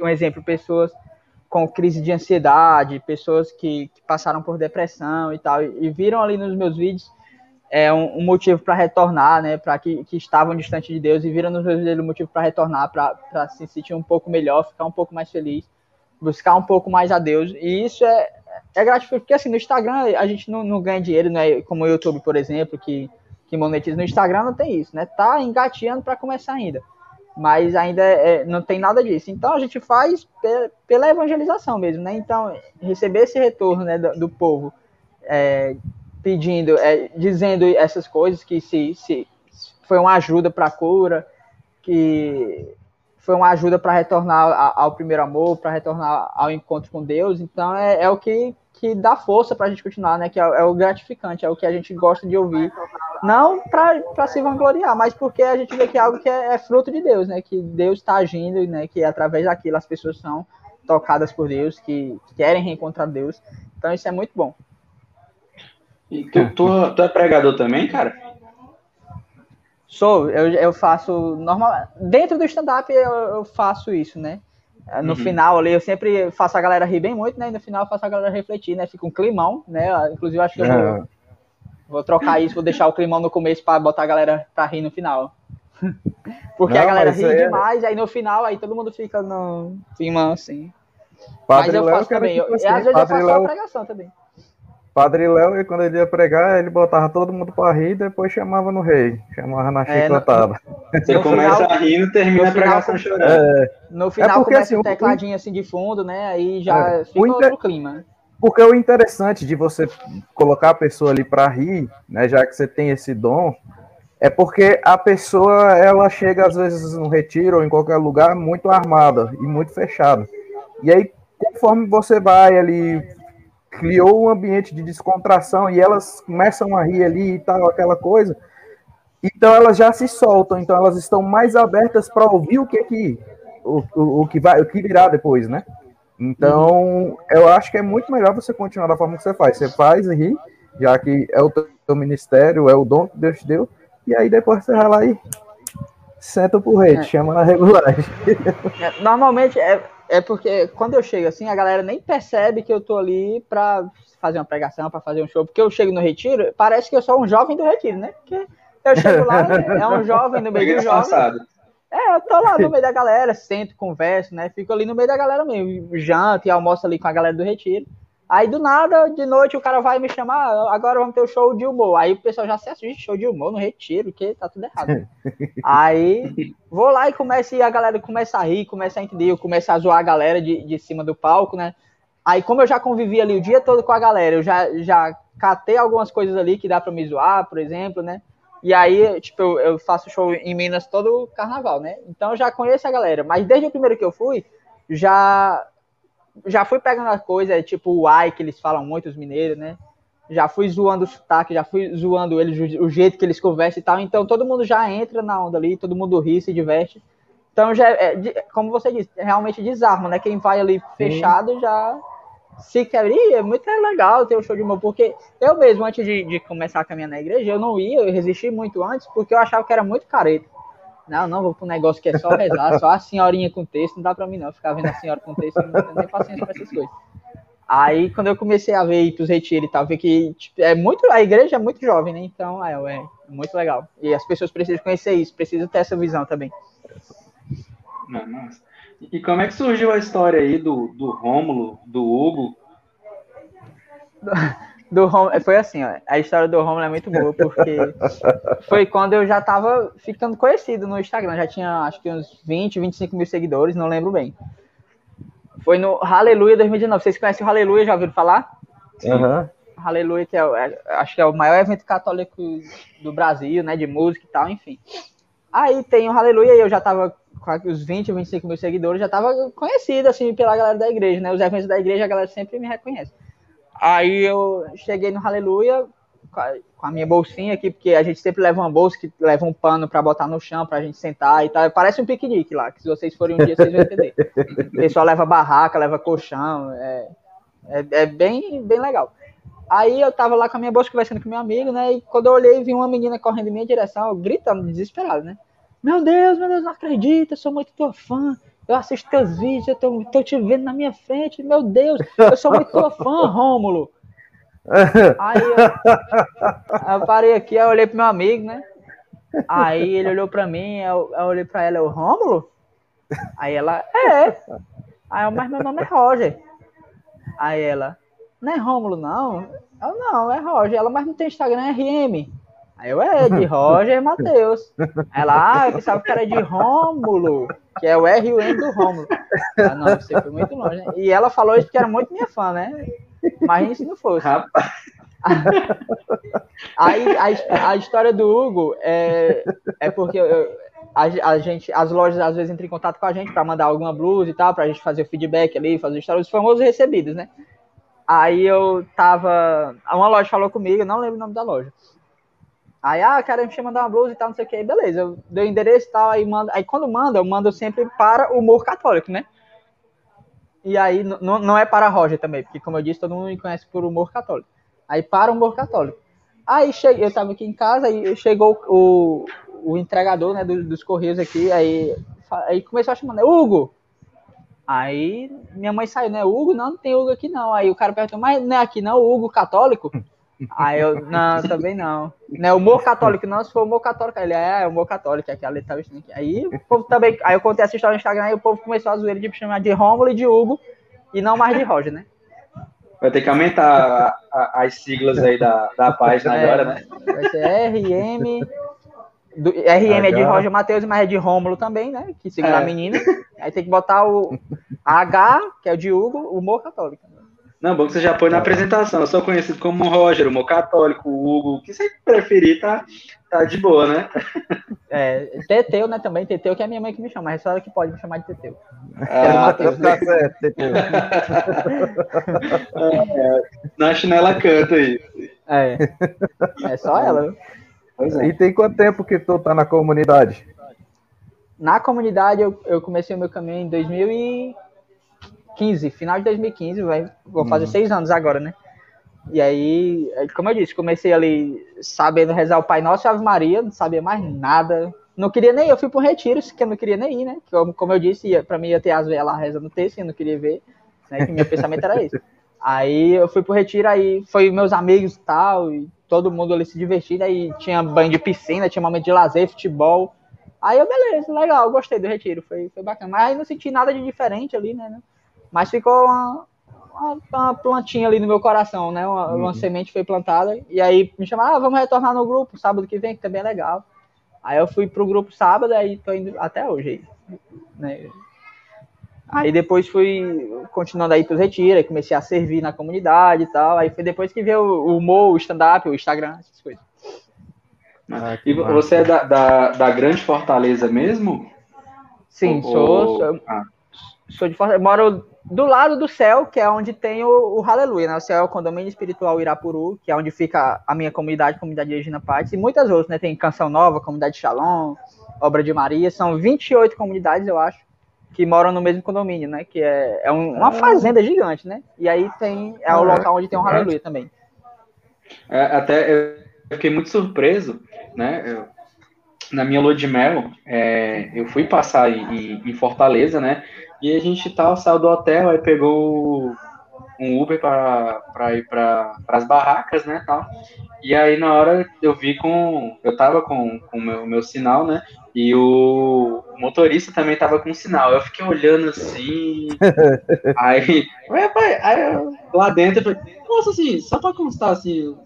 um exemplo, pessoas com crise de ansiedade, pessoas que, que passaram por depressão e tal, e, e viram ali nos meus vídeos é, um, um motivo para retornar, né? Para que, que estavam distante de Deus e viram nos meus vídeos um motivo para retornar, para se sentir um pouco melhor, ficar um pouco mais feliz, buscar um pouco mais a Deus. E isso é, é gratificante, porque assim, no Instagram a gente não, não ganha dinheiro, né? Como o YouTube, por exemplo, que, que monetiza. No Instagram não tem isso, né? Tá engateando para começar ainda. Mas ainda é, não tem nada disso. Então a gente faz pe- pela evangelização mesmo, né? Então, receber esse retorno né, do, do povo é, pedindo, é, dizendo essas coisas, que se, se foi uma ajuda para a cura, que foi uma ajuda para retornar ao primeiro amor, para retornar ao encontro com Deus. Então é, é o que, que dá força para a gente continuar, né? Que é, é o gratificante, é o que a gente gosta de ouvir. Não para se vangloriar, mas porque a gente vê que é algo que é, é fruto de Deus, né? Que Deus está agindo, né? Que através daquilo as pessoas são tocadas por Deus, que, que querem reencontrar Deus. Então isso é muito bom. E tu, tu, tu é pregador também, cara? Sou, eu, eu faço normal. Dentro do stand-up eu, eu faço isso, né? No Uhum. final ali, eu sempre faço a galera rir bem muito, né? E no final eu faço a galera refletir, né? Fica um climão, né? Inclusive, eu acho que eu É. vou, vou trocar isso, vou deixar o climão no começo para botar a galera pra rir no final. Porque a Não, galera mas ri é- demais, aí no final, aí todo mundo fica no climão assim. Padre Mas eu Léo, faço era também. Eu, assim, às vezes eu Padre faço só a Léo- pregação também. Padre Léo, quando ele ia pregar, ele botava todo mundo pra rir e depois chamava no rei. Chamava na É, no-. Você No começa final- a rir e termina no a pregação final- chorando. No final porque, começa assim, um tecladinho assim de fundo, né? Aí já É, fica o inter- outro clima. Porque o interessante de você colocar a pessoa ali para rir, né, já que você tem esse dom, é porque a pessoa ela chega às vezes no retiro ou em qualquer lugar muito armada e muito fechada. E aí, conforme você vai ali, criou um ambiente de descontração e elas começam a rir ali e tal, aquela coisa. Então elas já se soltam, então elas estão mais abertas para ouvir o que que o, o, o que vai, o que virá depois, né? Então, eu acho que é muito melhor você continuar da forma que você faz. Você faz e ri, já que é o teu ministério, é o dom que Deus te deu, E aí depois você vai lá e senta pro rei, É. chama na regulagem. É, Normalmente é, é porque quando eu chego assim, a galera nem percebe que eu tô ali pra fazer uma pregação, pra fazer um show. Porque eu chego no retiro, parece que eu sou um jovem do retiro, né? Porque eu chego lá, é um jovem no meio do jovem. disfarçado. É, eu tô lá no meio da galera, sento, converso, né? Fico ali no meio da galera mesmo, janto e almoço ali com a galera do retiro. Aí do nada, de noite, o cara vai me chamar, "Ah, agora vamos ter o show de humor. Aí o pessoal já se assiste, show de humor no retiro, que tá tudo errado. Aí vou lá e começa, e a galera começa a rir, começa a entender, eu começo a zoar a galera de, de cima do palco, né? Aí, como eu já convivi ali o dia todo com a galera, eu já, já catei algumas coisas ali que dá pra me zoar, por exemplo, né? E aí, tipo, eu, eu faço show em Minas todo carnaval, né? Então eu já conheço a galera. Mas desde o primeiro que eu fui, já já fui pegando a coisa, tipo o ai que eles falam muito, os mineiros, né? Já fui zoando o sotaque, já fui zoando eles, o, jeito que eles conversam e tal. Então todo mundo já entra na onda ali, todo mundo ri, se diverte. Então já, é, como você disse, realmente desarma, né? Quem vai ali fechado já se quer. Ih, é muito legal ter o show de humor, porque eu mesmo, antes de, de começar a caminhar na igreja, eu não ia, eu resisti muito antes, porque eu achava que era muito careta. Não, não, vou pra um negócio que é só rezar, só a senhorinha com texto, não dá pra mim não, ficar vendo a senhora com texto, não tenho nem paciência pra essas coisas. Aí, quando eu comecei a ver ir pros retiros e tal, ver que tipo, é muito, a igreja é muito jovem, né? Então, é, é muito legal. E as pessoas precisam conhecer isso, precisam ter essa visão também. Não, nossa. E como é que surgiu a história aí do, do Rômulo, do Hugo? do Rom- foi assim, ó, a história do Romulo é muito boa, porque foi quando eu já tava ficando conhecido no Instagram, já tinha acho que uns 20, 25 mil seguidores, não lembro bem. Foi no Hallelujah 2019, vocês conhecem o Hallelujah, já ouviram falar? Aham. Hallelujah, que é, é- acho que é o maior evento católico do Brasil, né, de música e tal, enfim. Aí tem o Hallelujah e eu já tava com os 20, 25 mil seguidores, já tava conhecido, assim, pela galera da igreja, né, os eventos da igreja a galera sempre me reconhece. Aí eu cheguei no Hallelujah com a, a minha bolsinha aqui, porque a gente sempre leva uma bolsa que leva um pano pra botar no chão, pra gente sentar e tal. Parece um piquenique lá, que se vocês forem um dia vocês vão entender. O pessoal leva barraca, leva colchão, é, é, é bem, bem legal. Aí eu tava lá com a minha bolsa conversando com meu amigo, né? E quando eu olhei, vi uma menina correndo em minha direção, gritando, desesperado, né? Meu Deus, meu Deus, não acredito, eu sou muito tua fã. Eu assisto teus vídeos, eu tô, tô te vendo na minha frente, meu Deus, eu sou muito tua fã, Rômulo. Aí eu, eu parei aqui, eu olhei pro meu amigo, né? Aí ele olhou pra mim, eu, eu olhei pra ela, eu, Rômulo? Aí ela, é. Aí eu, mas meu nome é Roger. Aí ela, não é Rômulo, não? Eu, não, é Roger. Ela, mas não tem Instagram, é RM. Aí eu, é, de Roger Matheus. Ela, ah, eu pensava que era de Rômulo, que é o R e o M do Rômulo. Ah, não, você foi muito longe, né? E ela falou isso porque era muito minha fã, né? Imagina se não fosse. Rapaz, Aí a, a história do Hugo é, é porque eu- a, a gente, as lojas às vezes entram em contato com a gente para mandar alguma blusa e tal, pra gente fazer o feedback ali, fazer história, os famosos recebidos, né? Aí eu tava. Uma loja falou comigo, eu não lembro o nome da loja. Aí, ah, cara, me chama mandar uma blusa e tal, não sei o que. Beleza, eu dei o endereço e tal, aí manda. Aí quando manda, eu mando sempre para o humor católico, né? E aí não é para a Roger também, porque como eu disse, todo mundo me conhece por humor católico. Aí para o humor católico. Aí cheguei, eu tava aqui em casa, aí chegou o, o entregador, né, dos, dos correios aqui, aí, aí começou a chamar, né, Hugo! Aí minha mãe saiu, né, Hugo? Não, não tem Hugo aqui não. Aí o cara perguntou, mas não é aqui não, Hugo católico? Aí eu, não, também não. Não é humor católico, não, se for humor católico. Ele, é, é humor católico, é que a letra tá vestindo aqui. Aí o povo também, aí eu contei essa história no Instagram, aí o povo começou a zoeira de me chamar de Rômulo e de Hugo, e não mais de Roger, né? vai ter que aumentar a- a- as siglas aí da, da página É. agora, né? Vai ser RM. Do, RM é de. Roger Matheus, mas é de Rômulo também, né? Que segura É. a menina. Aí tem que botar o H, que é o de Hugo, o humor católico. Não, bom que você já põe na apresentação. Eu sou conhecido como Roger, o católico, o Hugo. O que você preferir, tá, tá de boa, né? É, Teteu, né, também. Teteu que é a minha mãe que me chama, mas é só ela que pode me chamar de Teteu. Ah, Matheus. Tá certo, Teteu. na chinela canta aí. É. É só ela. é. E tem quanto tempo que tu tá na comunidade? Na comunidade, eu, eu comecei o meu caminho em 2015, final de 2015, vai, vou fazer seis anos agora, né? E aí, como eu disse, comecei ali sabendo rezar o Pai Nosso e Ave Maria, não sabia mais nada. Não queria nem ir, eu fui para um retiro, que eu não queria nem ir, né? Como, como eu disse, para mim ia ter as velas lá rezando o texto, eu não queria ver, né? Que meu pensamento era esse. Aí eu fui pro retiro, aí foi meus amigos e tal, e todo mundo ali se divertindo, aí tinha banho de piscina, tinha momento de lazer, futebol. Aí eu, beleza, legal, gostei do retiro, foi, foi bacana. Mas aí não senti nada de diferente ali, né? Mas ficou uma, uma, uma plantinha ali no meu coração, né? Uma, uhum. uma, semente foi plantada. E aí me chamaram, ah, vamos retornar no grupo sábado que vem, que também é legal. Aí eu fui pro grupo sábado, aí tô indo até hoje. Né? Aí depois fui continuando aí pros retiros, comecei a servir na comunidade e tal. Aí foi depois que veio o humor, o stand-up, o Instagram, essas coisas. Ah, e você é da, da, da, Grande Fortaleza mesmo? Sim, Ou... sou. Sou, ah. sou de Fortaleza. Moro do lado do céu, que é onde tem o, o Aleluia, né? O céu é o condomínio espiritual Irapuru, que é onde fica a minha comunidade, comunidade de Regina Pates, e muitas outras, né? Tem Canção Nova, Comunidade Shalom, Obra de Maria, são 28 comunidades, eu acho, que moram no mesmo condomínio, né? Que é, é um, uma ah. fazenda gigante, né? E aí tem, é o ah, local onde tem um Aleluia também. É, até eu fiquei muito surpreso, né? Eu, na minha lua de mel, é, eu fui passar em, em Fortaleza, né? E a gente tal, saiu do hotel, aí pegou um Uber para ir para as barracas, né, tal. E aí na hora eu vi com, eu tava com o meu, meu sinal, né, e o, o motorista também tava com sinal. Eu fiquei olhando assim, aí, aí, aí lá dentro eu falei, nossa, assim, só para constar assim, o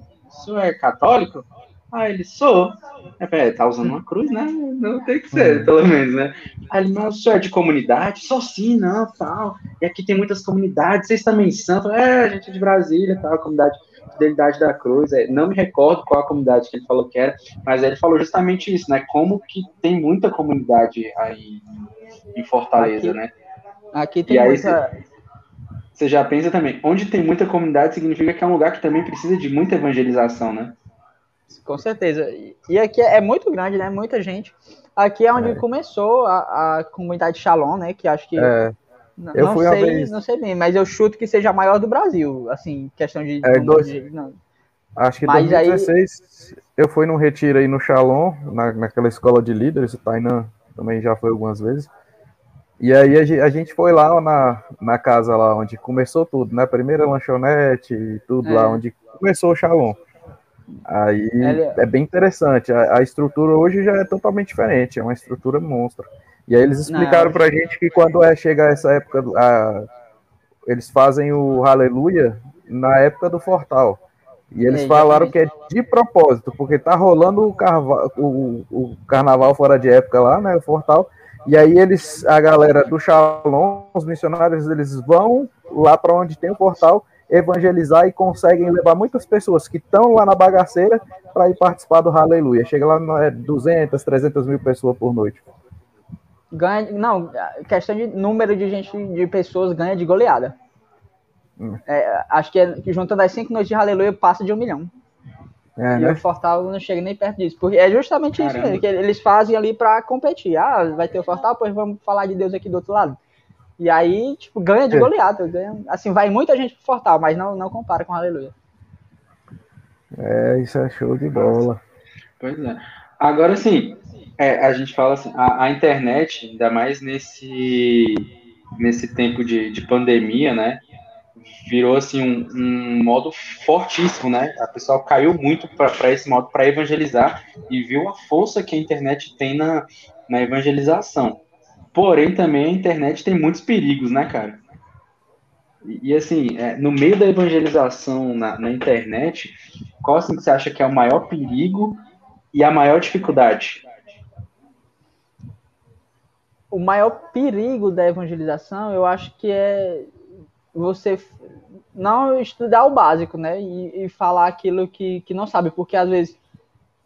senhor é católico? Aí ele, sou. É, tá usando uma cruz, né? Não tem que ser, uhum. pelo menos, né? Aí ele, mas o senhor é de comunidade? Sou sim, não, tal. E aqui tem muitas comunidades, vocês também são? É, a gente é de Brasília, tal, comunidade Fidelidade da Cruz. É, não me recordo qual a comunidade que ele falou que era, mas ele falou justamente isso, né? Como que tem muita comunidade aí em Fortaleza, aqui, né? Aqui tem e aí, muita... Você já pensa também, onde tem muita comunidade significa que é um lugar que também precisa de muita evangelização, né? Com certeza. E aqui é muito grande, né? Muita gente. Aqui é onde é. começou a, a comunidade Shalom, né? Que acho que. É. Não, eu não fui sei, vez... não sei bem, mas eu chuto que seja a maior do Brasil, assim, questão de. É, dois... de não. Acho que em 2016 aí... eu fui num retiro aí no Shalom, na, naquela escola de líderes, o Tainan também já foi algumas vezes. E aí a gente foi lá na, na casa lá onde começou tudo, né? Primeira lanchonete, tudo é. lá onde começou o Shalom. Aí é bem interessante. A, a, estrutura hoje já é totalmente diferente, é uma estrutura monstra. E aí eles explicaram para a gente que quando é chegar essa época, a, eles fazem o Aleluia na época do Fortal. E eles é, falaram que é de propósito, porque tá rolando o, carva, o, o, carnaval fora de época lá, né? O Fortal. E aí eles, a galera do Shalom, os missionários, eles vão lá para onde tem o portal evangelizar e conseguem levar muitas pessoas que estão lá na bagaceira para ir participar do Aleluia. Chega lá, é 200, 300 mil pessoas por noite. Ganha, não, questão de número de gente, de pessoas ganha de goleada. Hum. É, acho que, é, que juntando as cinco noites de Aleluia passa de um milhão. É, e né? o Fortal não chega nem perto disso. Porque é justamente Caramba. isso mesmo, que eles fazem ali para competir. Ah, vai ter o Fortal, pois vamos falar de Deus aqui do outro lado. E aí, tipo, ganha de é. goleada. Ganha, assim, vai muita gente pro Fortal, mas não, não compara com Aleluia. É, isso é show de bola. Pois é. Agora, assim, é, a gente fala assim, a, a, internet, ainda mais nesse, nesse tempo de, de pandemia, né? Virou, assim, um, um modo fortíssimo, né? A pessoa caiu muito para esse modo, para evangelizar, e viu a força que a internet tem na, na evangelização. Porém, também a internet tem muitos perigos, né, cara? E, e assim, é, no meio da evangelização na, na internet, qual assim que você acha que é o maior perigo e a maior dificuldade? O maior perigo da evangelização, eu acho que é você não estudar o básico, né? E, e falar aquilo que, que não sabe, porque às vezes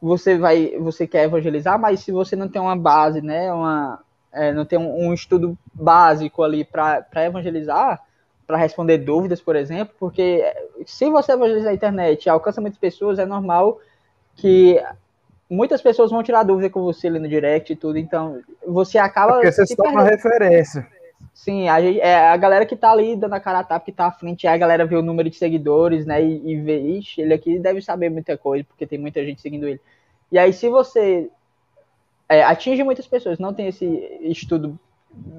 você vai, você quer evangelizar, mas se você não tem uma base, né? Uma, é, não tem um, um, estudo básico ali para evangelizar, para responder dúvidas, por exemplo, porque se você evangelizar na internet e alcança muitas pessoas, é normal que muitas pessoas vão tirar dúvida com você ali no direct e tudo, então você acaba. É porque você se uma referência. Sim, a, gente, é a galera que tá ali dando a cara a tapa, que tá à frente, a galera vê o número de seguidores, né? E, e vê, ixi, ele aqui deve saber muita coisa, porque tem muita gente seguindo ele. E aí, se você é, atinge muitas pessoas, não tem esse estudo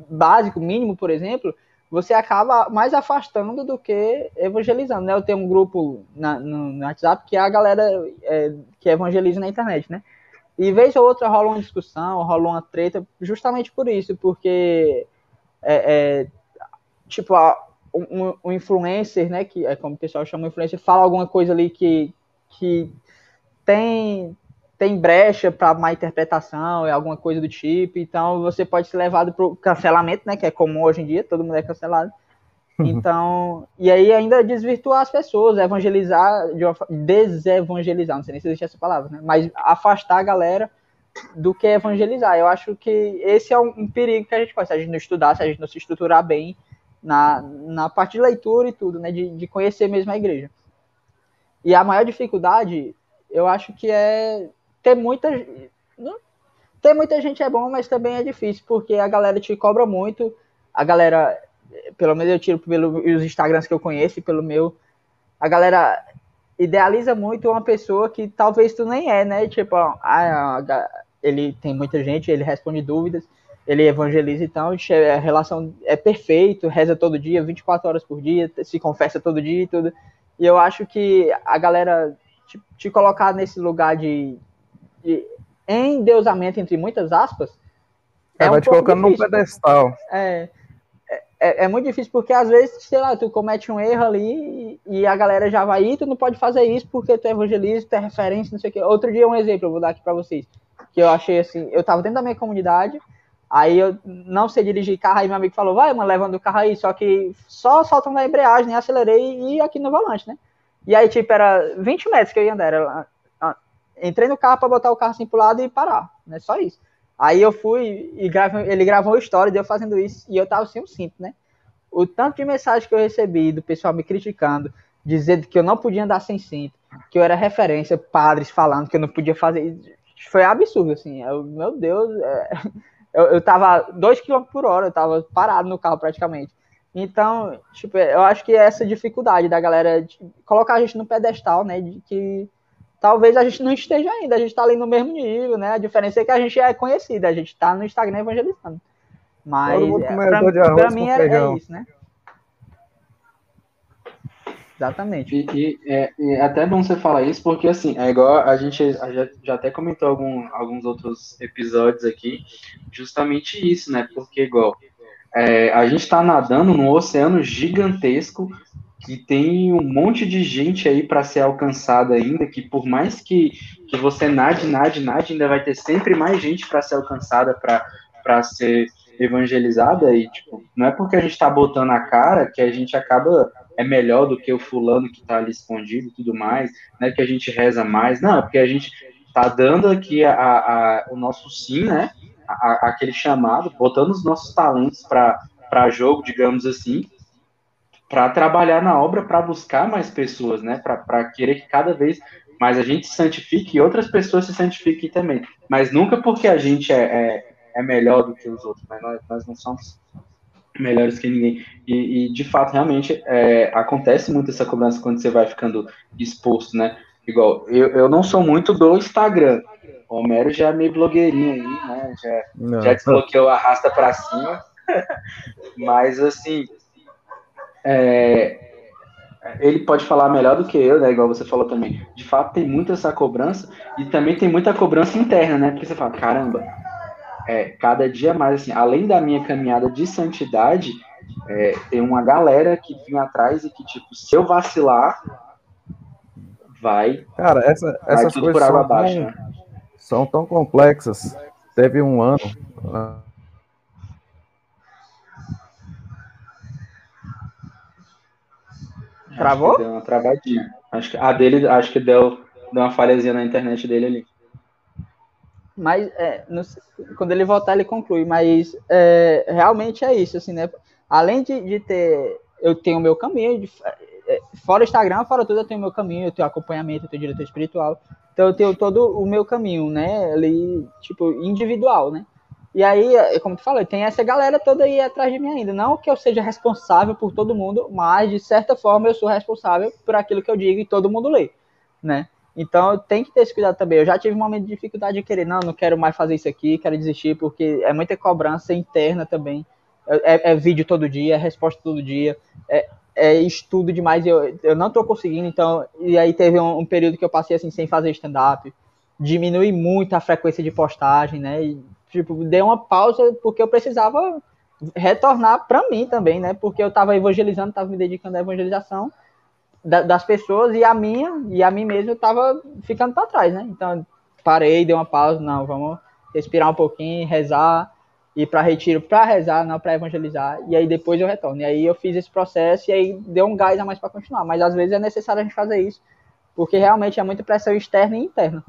básico, mínimo, por exemplo, você acaba mais afastando do que evangelizando, né? Eu tenho um grupo na, no, no, WhatsApp que é a galera é, que evangeliza na internet, né? E vez ou outra rola uma discussão, rola uma treta, justamente por isso, porque é, é tipo, a, um, um, influencer, né, que é como o pessoal chama influencer, fala alguma coisa ali que, que tem, tem brecha para má interpretação, é alguma coisa do tipo, então você pode ser levado para o cancelamento, né, que é comum hoje em dia, todo mundo é cancelado. Uhum. Então, e aí ainda desvirtuar as pessoas, evangelizar, desevangelizar, não sei nem se existe essa palavra, né? Mas afastar a galera do que evangelizar. Eu acho que esse é um, um perigo que a gente pode, se a gente não estudar, se a gente não se estruturar bem na, na parte de leitura e tudo, né? De, de conhecer mesmo a igreja. E a maior dificuldade, eu acho que é ter muita. Ter muita gente é bom, mas também é difícil, porque a galera te cobra muito, a galera pelo menos eu tiro pelos Instagrams que eu conheço, pelo meu, a galera idealiza muito uma pessoa que talvez tu nem é, né? Tipo, ah, ele tem muita gente, ele responde dúvidas, ele evangeliza então, a relação é perfeito, reza todo dia, 24 horas por dia, se confessa todo dia e tudo. E eu acho que a galera te, te colocar nesse lugar de, de endeusamento, entre muitas aspas, é, é vai um te colocando num pedestal. É, é, é, muito difícil porque às vezes, sei lá, tu comete um erro ali e, e a galera já vai, e tu não pode fazer isso porque tu é evangelista, tu é referência, não sei o quê. Outro dia, um exemplo, eu vou dar aqui pra vocês, que eu achei assim, eu tava dentro da minha comunidade, aí eu não sei dirigir carro, aí meu amigo falou, vai, mano, levando o carro aí, só que só soltando a embreagem, né, acelerei e aqui no volante, né. E aí, tipo, era 20 metros que eu ia andar, era, entrei no carro para botar o carro assim pro lado e parar, né, só isso. Aí eu fui e ele gravou uma história de eu fazendo isso e eu tava sem um cinto, né? O tanto de mensagem que eu recebi do pessoal me criticando, dizendo que eu não podia andar sem cinto, que eu era referência, padres falando que eu não podia fazer. Foi absurdo, assim. Eu, meu Deus, é, eu, eu tava 2 km por hora, eu tava parado no carro praticamente. Então, tipo, eu acho que é essa dificuldade da galera colocar a gente no pedestal, né? De que talvez a gente não esteja ainda, a gente está ali no mesmo nível, né? A diferença é que a gente é conhecida, a gente está no Instagram evangelizando. Mas para mim é, é, isso, né? Exatamente. E, e, é, é, até bom você falar isso, porque assim, é igual a gente já, já até comentou algum, alguns outros episódios aqui, justamente isso, né? Porque igual é, a gente está nadando num oceano gigantesco que tem um monte de gente aí para ser alcançada ainda, que por mais que, que você nade, nade, nade, ainda vai ter sempre mais gente para ser alcançada, para ser evangelizada, e tipo, não é porque a gente está botando a cara que a gente acaba é melhor do que o fulano que está ali escondido e tudo mais, né, que a gente reza mais, não, é porque a gente está dando aqui a, a, o nosso sim, né, a, aquele chamado, botando os nossos talentos para jogo, digamos assim, para trabalhar na obra, para buscar mais pessoas, né? Para querer que cada vez mais a gente se santifique e outras pessoas se santifiquem também. Mas nunca porque a gente é, é, é melhor do que os outros, mas nós, nós não somos melhores que ninguém. E, e de fato, realmente, é, acontece muito essa cobrança quando você vai ficando exposto, né? Igual, eu, eu não sou muito do Instagram. O Homero já é meio blogueirinho aí, né? Já, já desbloqueou a rasta para cima. Mas, assim, é, ele pode falar melhor do que eu, né? Igual você falou também. De fato, tem muita essa cobrança e também tem muita cobrança interna, né? Porque você fala, caramba, é, cada dia mais, assim, além da minha caminhada de santidade, é, tem uma galera que vem atrás e que, tipo, se eu vacilar, vai. Cara, essa, essas coisas são, abaixo, tão, né? são tão complexas. Teve um ano, Travou? deu uma travadinha. Acho que a dele, acho que deu, deu uma falhazinha na internet dele ali. Mas é, no, quando ele voltar, ele conclui. Mas é, realmente é isso, assim, né? Além de, de ter. Eu tenho o meu caminho, de, é, fora Instagram, fora tudo, eu tenho o meu caminho, eu tenho acompanhamento, eu tenho diretor espiritual. Então eu tenho todo o meu caminho, né? Ali, tipo, individual, né? E aí, é, como tu falou, tem essa galera toda aí atrás de mim ainda. Não que eu seja responsável por todo mundo, mas de certa forma eu sou responsável por aquilo que eu digo e todo mundo lê, né? Então tem que ter esse cuidado também. Eu já tive um momento de dificuldade de querer, não, não quero mais fazer isso aqui, quero desistir, porque é muita cobrança interna também. É, é vídeo todo dia, é resposta todo dia, é, é estudo demais. Eu, eu não tô conseguindo, então. E aí teve um, um período que eu passei assim sem fazer stand-up. Diminui muito a frequência de postagem, né? E, tipo, dei uma pausa porque eu precisava retornar para mim também, né? Porque eu estava evangelizando, estava me dedicando à evangelização da, das pessoas e a minha e a mim mesmo estava ficando para trás, né? Então parei, dei uma pausa, não, vamos respirar um pouquinho, rezar, ir para retiro para rezar, não para evangelizar, e aí depois eu retorno. E aí eu fiz esse processo e aí deu um gás a mais para continuar, mas às vezes é necessário a gente fazer isso, porque realmente é muita pressão externa e interna.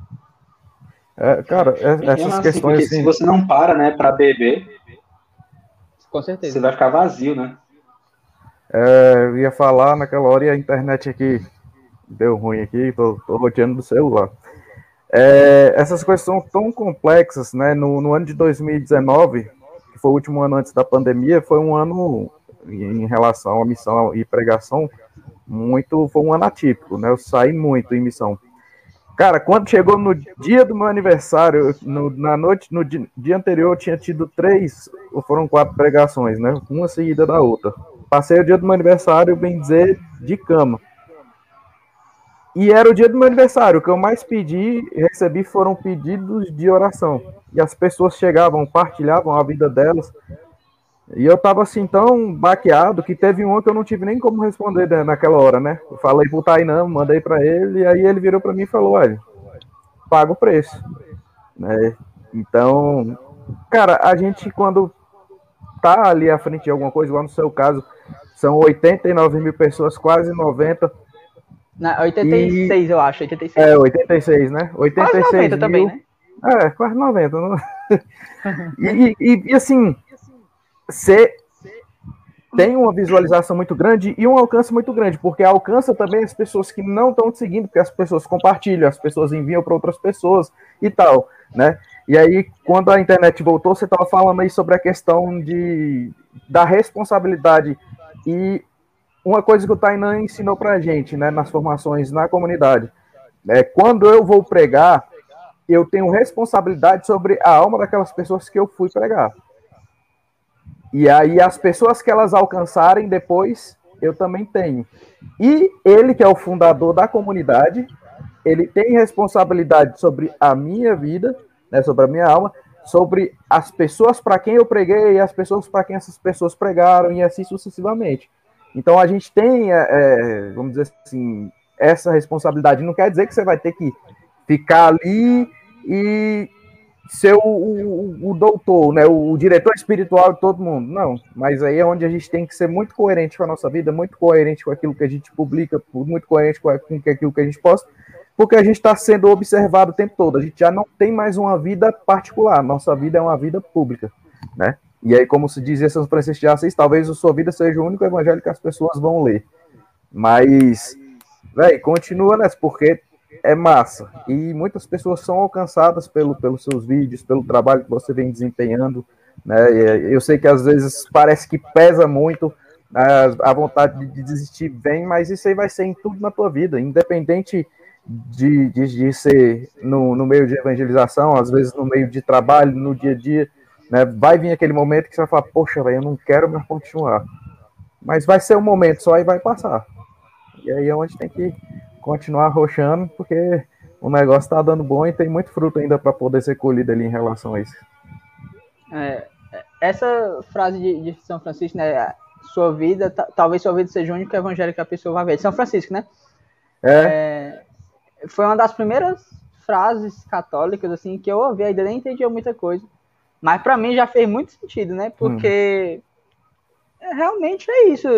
É, cara, é, essas assim, questões assim... Se você não para, né, para beber, com certeza. Você vai ficar vazio, né? É, eu ia falar naquela hora e a internet aqui deu ruim aqui, tô, tô roteando do celular. É, essas coisas são tão complexas, né? No, no, ano de 2019, que foi o último ano antes da pandemia, foi um ano em relação à missão e pregação muito, foi um ano atípico, né? Eu saí muito em missão. Cara, quando chegou no dia do meu aniversário, no, na noite, no dia, dia, anterior, eu tinha tido três, ou foram quatro pregações, né? Uma seguida da outra. Passei o dia do meu aniversário, bem dizer, de cama. E era o dia do meu aniversário. O que eu mais pedi, recebi foram pedidos de oração. E as pessoas chegavam, partilhavam a vida delas. E eu tava assim tão baqueado que teve um que eu não tive nem como responder né, naquela hora, né? Eu falei pro Tainan, mandei para ele, e aí ele virou para mim e falou: olha, paga o preço. Né? Então, cara, a gente quando tá ali à frente de alguma coisa, igual no seu caso, são 89 mil pessoas, quase 90. Na, 86, e... eu acho, 86. É, 86, né? 86 quase 90 mil... também, né? É, quase 90. Não... e, e, e assim, você tem uma visualização muito grande e um alcance muito grande, porque alcança também as pessoas que não estão te seguindo, porque as pessoas compartilham, as pessoas enviam para outras pessoas e tal, né? E aí, quando a internet voltou, você estava falando aí sobre a questão de, da responsabilidade e uma coisa que o Tainan ensinou para a gente, né, nas formações na comunidade, é quando eu vou pregar, eu tenho responsabilidade sobre a alma daquelas pessoas que eu fui pregar. E aí as pessoas que elas alcançarem depois, eu também tenho. E ele que é o fundador da comunidade, ele tem responsabilidade sobre a minha vida, né, sobre a minha alma, sobre as pessoas para quem eu preguei as pessoas para quem essas pessoas pregaram e assim sucessivamente. Então a gente tem, é, é, vamos dizer assim, essa responsabilidade. Não quer dizer que você vai ter que ficar ali e ser o, o, o, doutor, né, o diretor espiritual de todo mundo. Não, mas aí é onde a gente tem que ser muito coerente com a nossa vida, muito coerente com aquilo que a gente publica, muito coerente com aquilo que a gente posta, porque a gente está sendo observado o tempo todo. A gente já não tem mais uma vida particular, nossa vida é uma vida pública, né? E aí, como se dizia São Francisco de Assis, talvez a sua vida seja o único evangelho que as pessoas vão ler. Mas, velho, continua nessa, porque é massa. E muitas pessoas são alcançadas pelo, pelos seus vídeos, pelo trabalho que você vem desempenhando. Né? Eu sei que às vezes parece que pesa muito, a, vontade de desistir vem, mas isso aí vai ser em tudo na tua vida, independente de, de, de ser no, no meio de evangelização, às vezes no meio de trabalho, no dia a dia. Né? Vai vir aquele momento que você vai falar, poxa, eu não quero mais continuar. Mas vai ser um momento só e vai passar. E aí é onde tem que continuar roxando, porque o negócio está dando bom e tem muito fruto ainda para poder ser colhido ali em relação a isso. É, essa frase de, de, São Francisco, né? Sua vida, talvez sua vida seja o único evangelho que a pessoa vai ver. São Francisco, né? É. é foi uma das primeiras frases católicas assim que eu ouvi, ainda nem entendia muita coisa, mas para mim já fez muito sentido, né? Porque hum. realmente é isso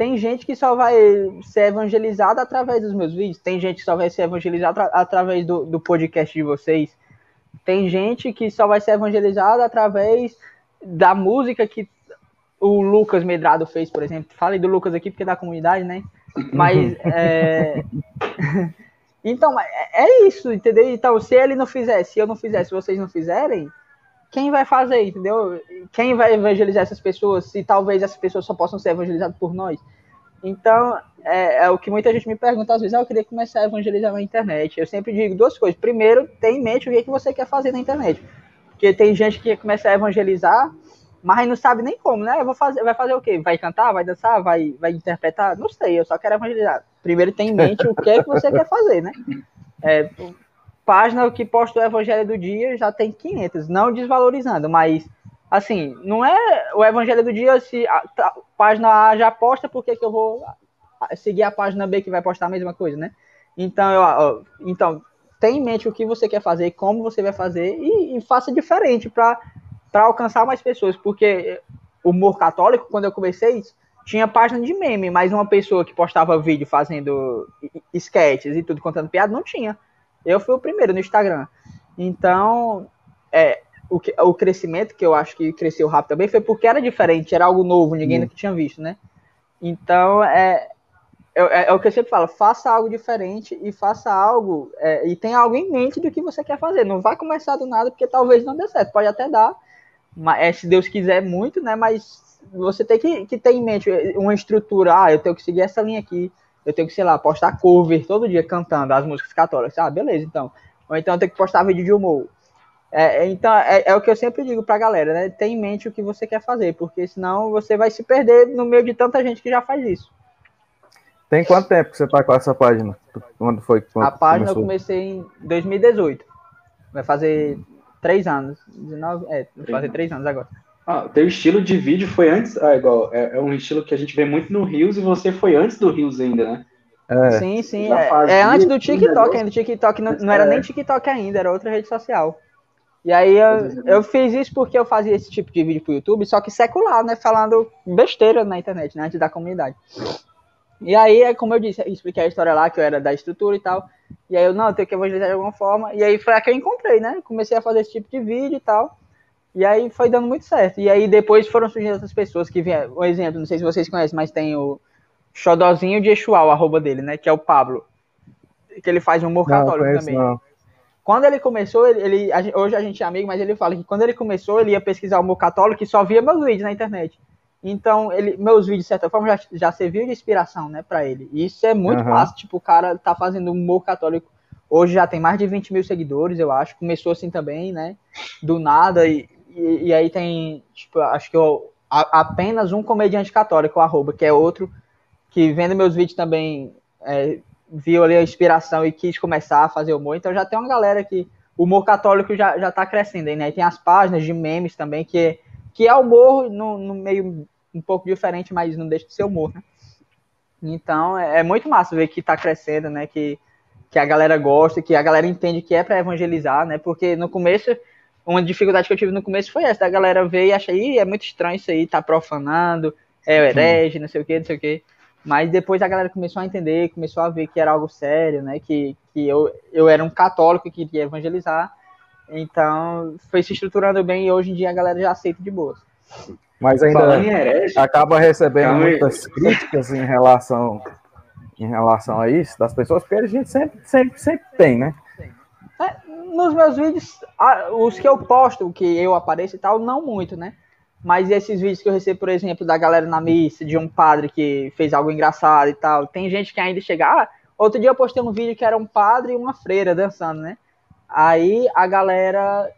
tem gente que só vai ser evangelizada através dos meus vídeos, tem gente que só vai ser evangelizada através do, do podcast de vocês, tem gente que só vai ser evangelizada através da música que o Lucas Medrado fez, por exemplo. Falei do Lucas aqui porque é da comunidade, né? Mas é... então é, é isso, entendeu? Então, se ele não fizesse, se eu não fizesse, se vocês não fizerem, quem vai fazer, entendeu? Quem vai evangelizar essas pessoas, se talvez essas pessoas só possam ser evangelizadas por nós? Então, é, é, o que muita gente me pergunta às vezes, ah, eu queria começar a evangelizar na internet. Eu sempre digo duas coisas. Primeiro, tenha em mente o que, é que você quer fazer na internet. Porque tem gente que quer começar a evangelizar, mas não sabe nem como, né? Eu vou fazer, vai fazer o quê? Vai cantar, vai dançar, vai, vai interpretar? Não sei, eu só quero evangelizar. Primeiro, tenha em mente o que é que você quer fazer, né? É, página que posta o evangelho do dia já tem 500, não desvalorizando, mas assim, não é o evangelho do dia se a, a página A já posta, por que, que eu vou seguir a página B que vai postar a mesma coisa, né? Então, eu, então tenha em mente o que você quer fazer, como você vai fazer e, e faça diferente para alcançar mais pessoas, porque o humor católico, quando eu comecei, tinha página de meme, mas uma pessoa que postava vídeo fazendo sketches e tudo contando piada não tinha. Eu fui o primeiro no Instagram. Então, é, o, que, o crescimento que eu acho que cresceu rápido também foi porque era diferente, era algo novo, ninguém hum. nunca tinha visto, né? Então, é, é, é, o que eu sempre falo, faça algo diferente e faça algo, é, e tenha algo em mente do que você quer fazer. Não vai começar do nada, porque talvez não dê certo. Pode até dar, mas, é, se Deus quiser muito, né? Mas você tem que, que ter em mente uma estrutura. Ah, eu tenho que seguir essa linha aqui eu tenho que, sei lá, postar cover todo dia cantando as músicas católicas. Ah, beleza, então. Ou então eu tenho que postar vídeo de humor. É, é, então, é, é, o que eu sempre digo pra galera, né? Tem em mente o que você quer fazer, porque senão você vai se perder no meio de tanta gente que já faz isso. Tem quanto tempo que você tá com essa página? Quando foi? Quando a página começou? eu comecei em 2018. Vai fazer três anos. 19, é, vai fazer três anos agora. Ah, teu estilo de vídeo foi antes. Ah, igual. É, é, um estilo que a gente vê muito no Rios e você foi antes do Rios ainda, né? É. Sim, sim. É, é, antes do TikTok ainda. O TikTok não, não era nem TikTok ainda, era outra rede social. E aí eu, eu fiz isso porque eu fazia esse tipo de vídeo pro YouTube, só que secular, né? Falando besteira na internet, né? Antes da comunidade. E aí, é como eu disse, eu expliquei a história lá, que eu era da estrutura e tal. E aí eu, não, eu tenho que evangelizar de alguma forma. E aí foi a que eu encontrei, né? Comecei a fazer esse tipo de vídeo e tal. E aí foi dando muito certo. E aí depois foram surgindo outras pessoas que vieram. Um exemplo, não sei se vocês conhecem, mas tem o Xodozinho de Exual, o arroba dele, né? Que é o Pablo. Que ele faz humor não, católico também. Não. Quando ele começou, ele, ele a, hoje a gente é amigo, mas ele fala que quando ele começou, ele ia pesquisar o humor católico e só via meus vídeos na internet. Então, ele, meus vídeos, de certa forma, já, já serviu de inspiração, né, pra ele. E isso é muito uhum. fácil, tipo, o cara tá fazendo humor católico. Hoje já tem mais de 20 mil seguidores, eu acho. Começou assim também, né, do nada. E, e, e, aí tem, tipo, acho que eu, a, apenas um comediante católico, o arroba, que é outro, que vendo meus vídeos também é, viu ali a inspiração e quis começar a fazer humor. Então já tem uma galera que o humor católico já, já tá crescendo aí, né? tem as páginas de memes também, que que é humor no, no meio um pouco diferente, mas não deixa de ser humor, né? Então é, é muito massa ver que tá crescendo, né? Que, que a galera gosta, que a galera entende que é para evangelizar, né? Porque no começo uma dificuldade que eu tive no começo foi essa, da galera ver e achar, ih, é muito estranho isso aí, tá profanando, é o herege, não sei o que, não sei o que. Mas depois a galera começou a entender, começou a ver que era algo sério, né? Que, que eu, eu era um católico que queria evangelizar. Então foi se estruturando bem e hoje em dia a galera já aceita de boa. Mas ainda acaba recebendo muitas críticas em relação, em relação a isso das pessoas, porque a gente sempre, sempre, sempre tem, né? É, nos meus vídeos, os que eu posto, que eu apareço e tal, não muito, né? Mas esses vídeos que eu recebo, por exemplo, da galera na missa, de um padre que fez algo engraçado e tal, tem gente que ainda chega. Ah, outro dia eu postei um vídeo que era um padre e uma freira dançando, né? Aí a galera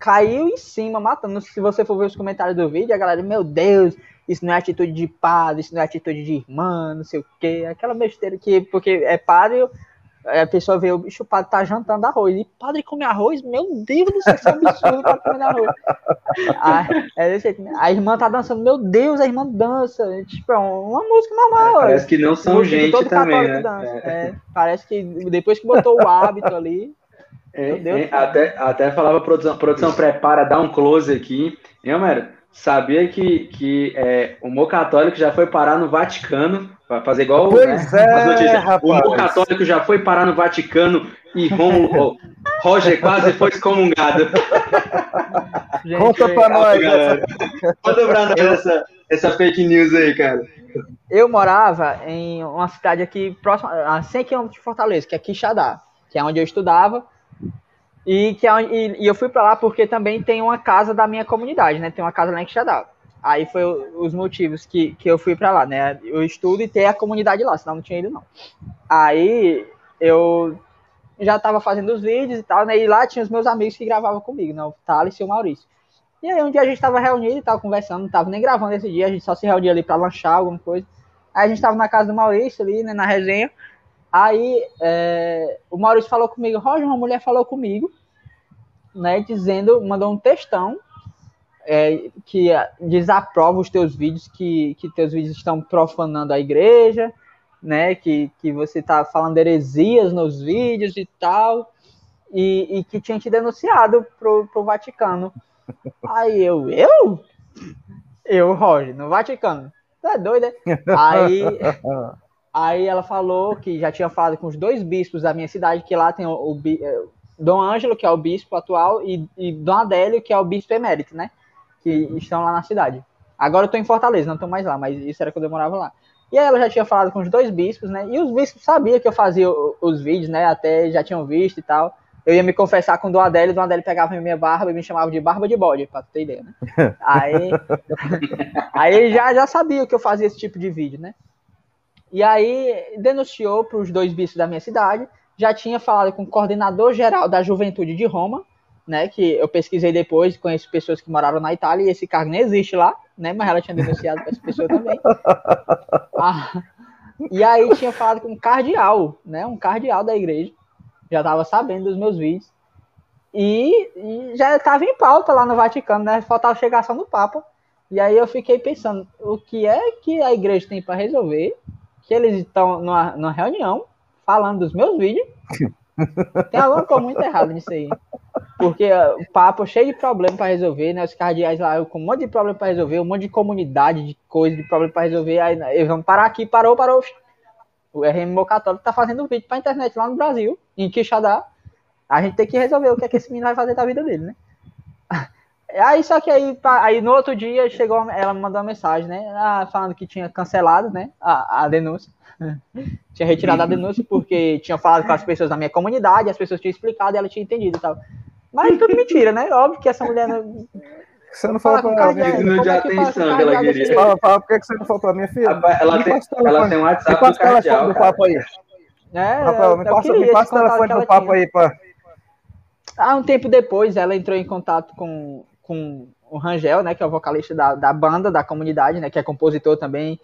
caiu em cima, matando. Se você for ver os comentários do vídeo, a galera, meu Deus, isso não é atitude de padre, isso não é atitude de irmã, não sei o quê. Aquela besteira que, porque é padre, a pessoa vê o bicho, padre tá jantando arroz. E padre come arroz? Meu Deus do céu, isso é um absurdo, tá comendo arroz. A, é desse jeito, né? a irmã tá dançando, meu Deus, a irmã dança. É, tipo, é uma música normal. É, parece que não são gente também, né? É. é. parece que depois que botou o hábito ali. É, até, até falava produção, produção prepara, dá um close aqui. Eu, Mero, sabia que, que é, o Mo Católico já foi parar no Vaticano Vai fazer igual pois né, é, O mundo católico já foi parar no Vaticano e Romulo, Roger quase foi excomungado. Gente, Conta pra nós. Essa... Conta pra nós essa, essa fake news aí, cara. Eu morava em uma cidade aqui próxima, a 100 km de Fortaleza, que é Quixadá, que é onde eu estudava. E, que é, e, e eu fui pra lá porque também tem uma casa da minha comunidade, né? Tem uma casa lá em Quixadá. Aí foi os motivos que, que eu fui pra lá, né? Eu estudo e ter a comunidade lá, senão não tinha ido, não. Aí eu já tava fazendo os vídeos e tal, né? E lá tinha os meus amigos que gravavam comigo, né? O Thales e o Maurício. E aí um dia a gente tava reunido e tava conversando, não tava nem gravando esse dia, a gente só se reunia ali pra lanchar alguma coisa. Aí a gente tava na casa do Maurício ali, né? Na resenha. Aí é, o Maurício falou comigo, Roger, uma mulher falou comigo, né? Dizendo, mandou um textão é, que é, desaprova os teus vídeos, que, que teus vídeos estão profanando a igreja, né? Que, que você tá falando heresias nos vídeos e tal, e, e que tinha te denunciado pro, pro Vaticano. Aí eu, eu? Eu, Roger, no Vaticano. É doido, né? Aí, aí ela falou que já tinha falado com os dois bispos da minha cidade, que lá tem o, o bi- eh, Dom Ângelo, que é o bispo atual, e, e Dom Adélio, que é o bispo emérito, né? Que estão lá na cidade. Agora eu tô em Fortaleza, não tô mais lá, mas isso era quando eu morava lá. E aí ela já tinha falado com os dois bispos, né? E os bispos sabiam que eu fazia o- os vídeos, né? Até já tinham visto e tal. Eu ia me confessar com o Dom Adélio, o Dom Adélio pegava minha barba e me chamava de barba de bode, pra tu ter ideia, né? Aí, aí já, já sabia que eu fazia esse tipo de vídeo, né? E aí denunciou para os dois bispos da minha cidade, já tinha falado com o coordenador geral da Juventude de Roma, né? Que eu pesquisei depois, conheço pessoas que moraram na Itália e esse cargo nem existe lá, né? Mas ela tinha denunciado para essa pessoa também. Ah, e aí tinha falado com um cardeal, né? Um cardeal da igreja, já estava sabendo dos meus vídeos. E, e já estava em pauta lá no Vaticano, né? Faltava chegar só no Papa. E aí eu fiquei pensando, o que é que a igreja tem para resolver? Que eles estão numa, numa reunião falando dos meus vídeos. Tem alguma coisa muito errada nisso aí. Porque uh, o Papa cheio de problema para resolver, né? Os cardeais lá com um monte de problema para resolver, um monte de comunidade, de coisa, de problema para resolver. Aí né, eles vão parar aqui, parou, parou. O RMO Católico tá fazendo vídeo pra internet lá no Brasil, em Quixadá. A gente tem que resolver o que é que esse menino vai fazer da vida dele, né? Aí só que aí, aí no outro dia chegou, ela me mandou uma mensagem, né? ah, falando que tinha cancelado, né? A, a denúncia. tinha retirado a denúncia porque tinha falado com as pessoas da minha comunidade, as pessoas tinham explicado e ela tinha entendido e tal. Mas tudo mentira, né? Óbvio que essa mulher. não- Você não Fala fala pra. Signo como de é atenção que ela queria. Fala, fala, por que você não falou pra minha filha? Rapaz, Ela Me tem, passa ela tem um Me WhatsApp passa do o telefone do papo aí. É, eu- me eu passa, me passa o telefone que ela do papo tinha. aí, pá. Ah, um tempo depois, ela entrou em contato com, com o Rangel, né, que é o vocalista da, da banda, da comunidade, né, que é compositor também.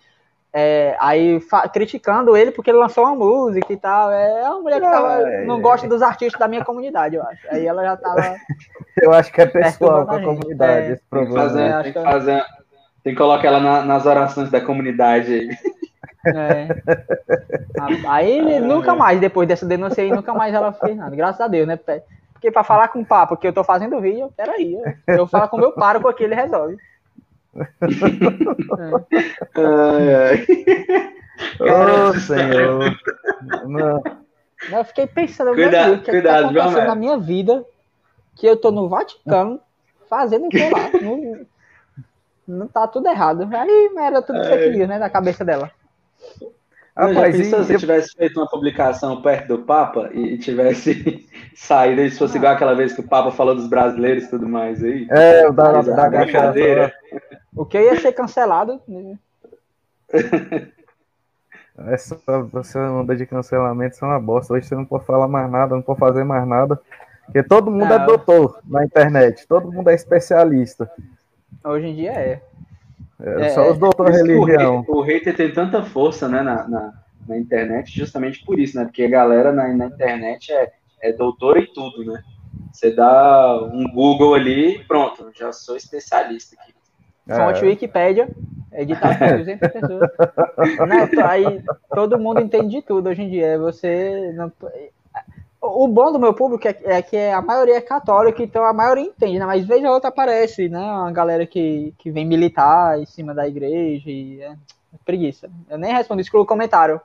É, aí criticando ele porque ele lançou uma música e tal. É uma mulher que tava- Ai, não ai. gosta dos artistas da minha comunidade, eu acho. Aí ela já tava. Eu acho que é pessoal Perturbando com a a gente. comunidade É. esse Tem que problema. fazer, acho tem que eu- fazer, tem que colocar ela na- nas orações da comunidade aí. É. Aí nunca mais, depois dessa denúncia aí, nunca mais ela fez nada. Graças a Deus, né? Porque pra falar com o papo que eu tô fazendo vídeo, peraí. Eu, eu falo com o meu pároco aqui, ele resolve. Ai, ai. Ô, Senhor. Não, Eu fiquei pensando, Cuidado, meu Deus, o que, é que tá cuidado, acontecendo na minha vida que eu tô no Vaticano fazendo o que lá. Não, não tá tudo errado. Aí era tudo fake news, né? Na cabeça dela. Não, já Rapaz, pensou e se tivesse feito uma publicação perto do Papa e, tivesse saído, e se fosse igual aquela vez que o Papa falou dos brasileiros e tudo mais aí? É, o da, da, da brincadeira. O que ia ser cancelado. né? Essa, essa onda de cancelamento é uma bosta. Hoje você não pode falar mais nada, não pode fazer mais nada. Porque todo mundo é Não. doutor na internet, todo mundo é especialista. Hoje em dia é. É, É, só os doutores religião. hater, o hater tem tanta força né, na, na, na internet, justamente por isso, né? Porque a galera na, na internet é, é doutora em tudo, né? Você dá um Google ali, pronto, já sou especialista aqui. Fonte É. Wikipédia, editado por 200 pessoas. Né? Aí todo mundo entende de tudo hoje em dia. Você não... O bom do meu público é, é que a maioria é católica, então a maioria entende, né? Mas vez ou outra aparece, né? Uma galera que, que vem militar em cima da igreja e é preguiça. Eu nem respondo, excluo o comentário.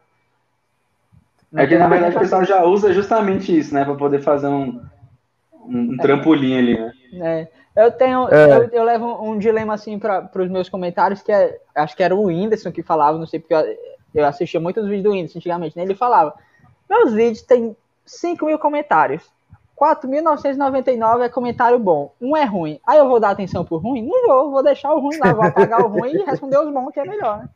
Não É que tem na verdade o pessoal já usa justamente isso, né? Pra poder fazer um, um, um trampolim ali, né? É, eu tenho, É. eu, eu levo um, dilema assim para os meus comentários, que é, acho que era o Whindersson que falava, não sei porque eu, eu assistia muitos vídeos do Whindersson antigamente, né? Ele falava, meus vídeos têm 5 mil comentários. 4.999 é comentário bom, um é ruim. Aí eu vou dar atenção pro ruim? Não vou, vou deixar o ruim lá, vou apagar o ruim e responder os bons, que é melhor, né?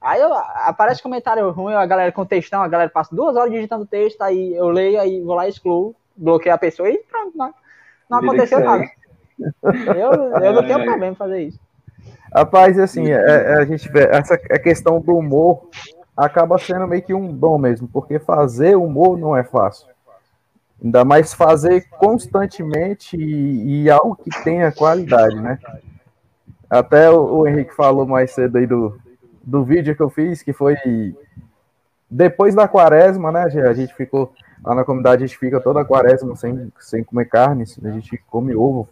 Aí eu, aparece comentário ruim, a galera com textão, a galera passa duas horas digitando texto, aí eu leio, aí vou lá e excluo, bloqueio a pessoa e pronto, não, não aconteceu nada. Eu, eu não tenho problema em fazer isso. Rapaz, assim, é, é, a gente vê, essa a questão do humor acaba sendo meio que um dom mesmo, porque fazer humor não é fácil. Ainda mais fazer constantemente e, e algo que tenha qualidade, né? Até o, o, Henrique falou mais cedo aí do, do vídeo que eu fiz, que foi depois da quaresma, né? A gente ficou lá na comunidade, a gente fica toda a quaresma sem, sem comer carne, a gente come ovo.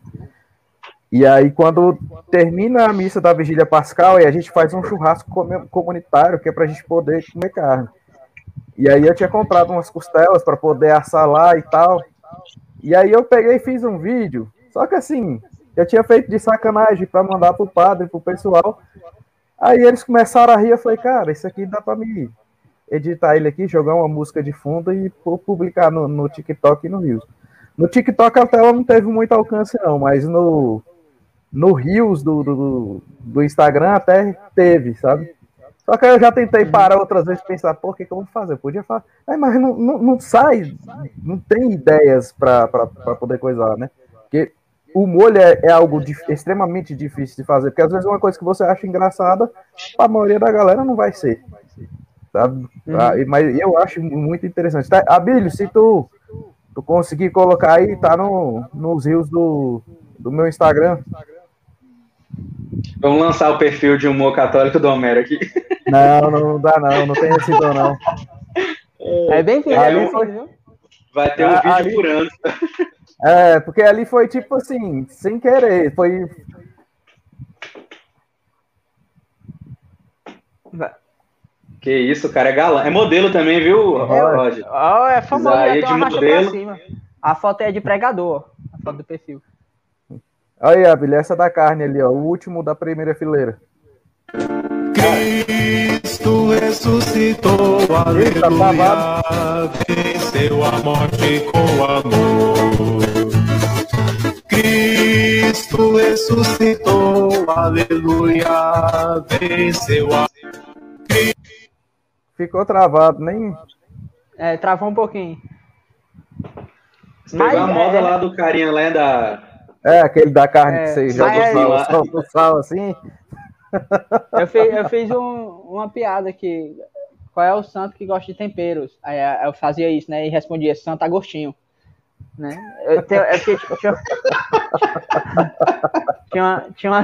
E aí, quando termina a missa da vigília pascal, a gente faz um churrasco comunitário, que é para a gente poder comer carne. E aí eu tinha comprado umas costelas para poder assar lá e tal. E aí eu peguei e fiz um vídeo. Só que assim, eu tinha feito de sacanagem para mandar pro padre, pro pessoal. Aí eles começaram a rir, eu falei, cara, isso aqui dá para me editar ele aqui, jogar uma música de fundo e publicar no, no TikTok e no Rios. No TikTok a tela não teve muito alcance não, mas no, no Rios do, do, do Instagram até teve, sabe? Só que eu já tentei parar outras vezes pensar, pô, o que, que eu vou fazer? Eu podia falar, é, mas não, não, não, sai, não tem ideias para poder coisar, né? Porque o molho é, é algo de, extremamente difícil de fazer, porque às vezes uma coisa que você acha engraçada, a maioria da galera não vai ser. Sabe? Uhum. Ah, mas eu acho muito interessante. Tá? Abílio, se tu, tu conseguir colocar aí, tá no, nos rios do, do meu Instagram. Vamos lançar o perfil de humor católico do Homero aqui. Não, não dá não, não tem esse dom não. É bem feio, ali foi... Vai ter um ah, vídeo ali... por ano. É, porque ali foi tipo assim, sem querer, foi... Que isso, o cara é galã. É modelo também, viu, é, Roger? Oh, é famoso, é de modelo. A foto é de pregador, a foto do perfil. Aí, Abel, essa da carne ali, ó, o último da primeira fileira. Cristo ressuscitou, tá aleluia, venceu a morte com amor. Cristo ressuscitou, aleluia, venceu a Ficou travado, nem. É, travou um pouquinho. Você pegou a moda é... lá do carinha lá da é, aquele da carne é, que você joga é, o sal, o sal assim. Eu fiz, eu fiz um, uma piada aqui. Qual é o santo que gosta de temperos? Aí eu fazia isso, né? E respondia Santo Agostinho. Né? Eu, tenho, eu tinha, tinha, tinha, uma, tinha, uma,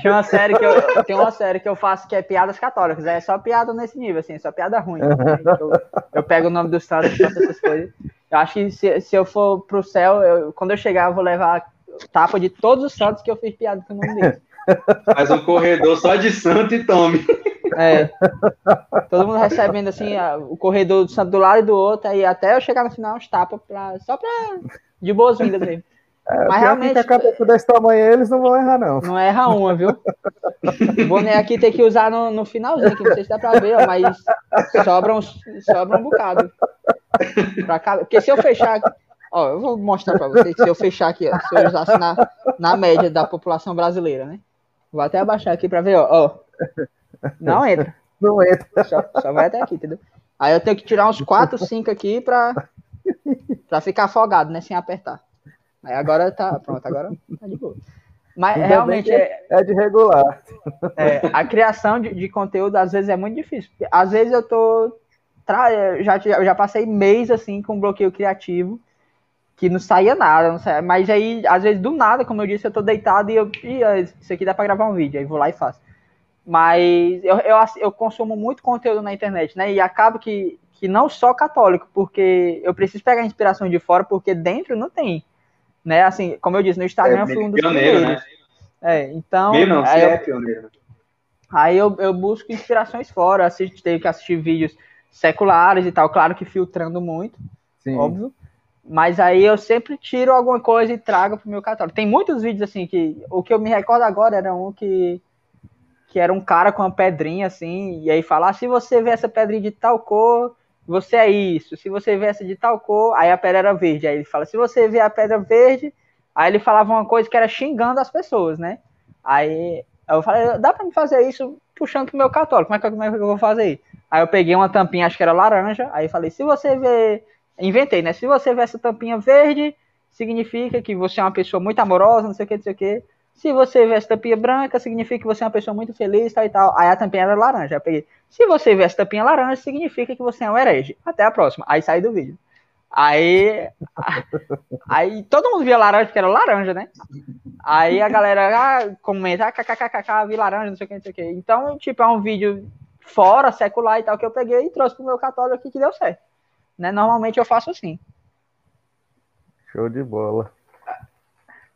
tinha uma série que eu tem uma série que eu faço que é piadas católicas. É só piada nesse nível, assim, é só piada ruim. Né? Eu, eu, pego o nome do santo e faço essas coisas. Eu acho que se, se eu for pro céu, eu, quando eu chegar, eu vou levar tapa de todos os santos que eu fiz piada com o nome dele. Faz um corredor só de santo e tome. É. Todo mundo recebendo assim, o corredor do santo do lado e do outro, aí até eu chegar no final, uns tapas pra, só pra. de boas-vindas mesmo. É, mas realmente. Que a cabeça desse tamanho eles não vão errar, não. Não erra uma, viu? O boné aqui tem que usar no, no finalzinho, que não sei se dá pra ver, ó, mas sobra um, sobra um bocado. Pra cá. Porque se eu fechar. Ó, eu vou mostrar para vocês, se eu fechar aqui, ó, se eu usasse na, na média da população brasileira, né? Vou até abaixar aqui para ver, ó, ó. Não entra. Não entra. Só, só vai até aqui, entendeu? Aí eu tenho que tirar uns 4, 5 aqui para pra ficar afogado, né? Sem apertar. Aí agora tá. Pronto, agora tá de boa. Mas Ainda realmente é, é de regular. É, a criação de, de, conteúdo às vezes é muito difícil. Às vezes eu tô. Tra... Já, já passei mês assim com bloqueio criativo que não saía nada, não saía, mas aí, às vezes, do nada, como eu disse, eu tô deitado e eu, isso aqui dá para gravar um vídeo, aí vou lá e faço. Mas eu, eu, eu, consumo muito conteúdo na internet, né, e acabo que, que não só católico, porque eu preciso pegar inspiração de fora, porque dentro não tem, né, assim, como eu disse, no Instagram é, eu fui um dos pioneiro, primeiros. Né? É, então... não, você é pioneiro. Aí eu, eu busco inspirações fora, assisto, tenho que assistir vídeos seculares e tal, claro que filtrando muito, Sim. óbvio, mas aí eu sempre tiro alguma coisa e trago pro meu catálogo. Tem muitos vídeos assim que. O que eu me recordo agora era um que. Que era um cara com uma pedrinha assim. E aí falar: ah, se você vê essa pedrinha de tal cor, você é isso. Se você vê essa de tal cor, aí a pedra era verde. Aí ele fala, se você vê a pedra verde, aí ele falava uma coisa que era xingando as pessoas, né? Aí eu falei, dá pra me fazer isso puxando pro meu católico, como é que, como é que eu vou fazer? Aí eu peguei uma tampinha, acho que era laranja, aí falei, se você vê, inventei, né? Se você vê essa tampinha verde, significa que você é uma pessoa muito amorosa, não sei o que, não sei o que. Se você vê essa tampinha branca, significa que você é uma pessoa muito feliz, tal e tal. Aí a tampinha era laranja. Eu peguei. Se você vê essa tampinha laranja, significa que você é um herege. Até a próxima. Aí saí do vídeo. Aí. Aí todo mundo via laranja, porque era laranja, né? Aí a galera ah, comenta, ah, kkkk, vi laranja, não sei o que, não sei o que. Então, tipo, é um vídeo fora, secular e tal, que eu peguei e trouxe pro meu católico aqui que deu certo. Né? Normalmente eu faço assim. Show de bola.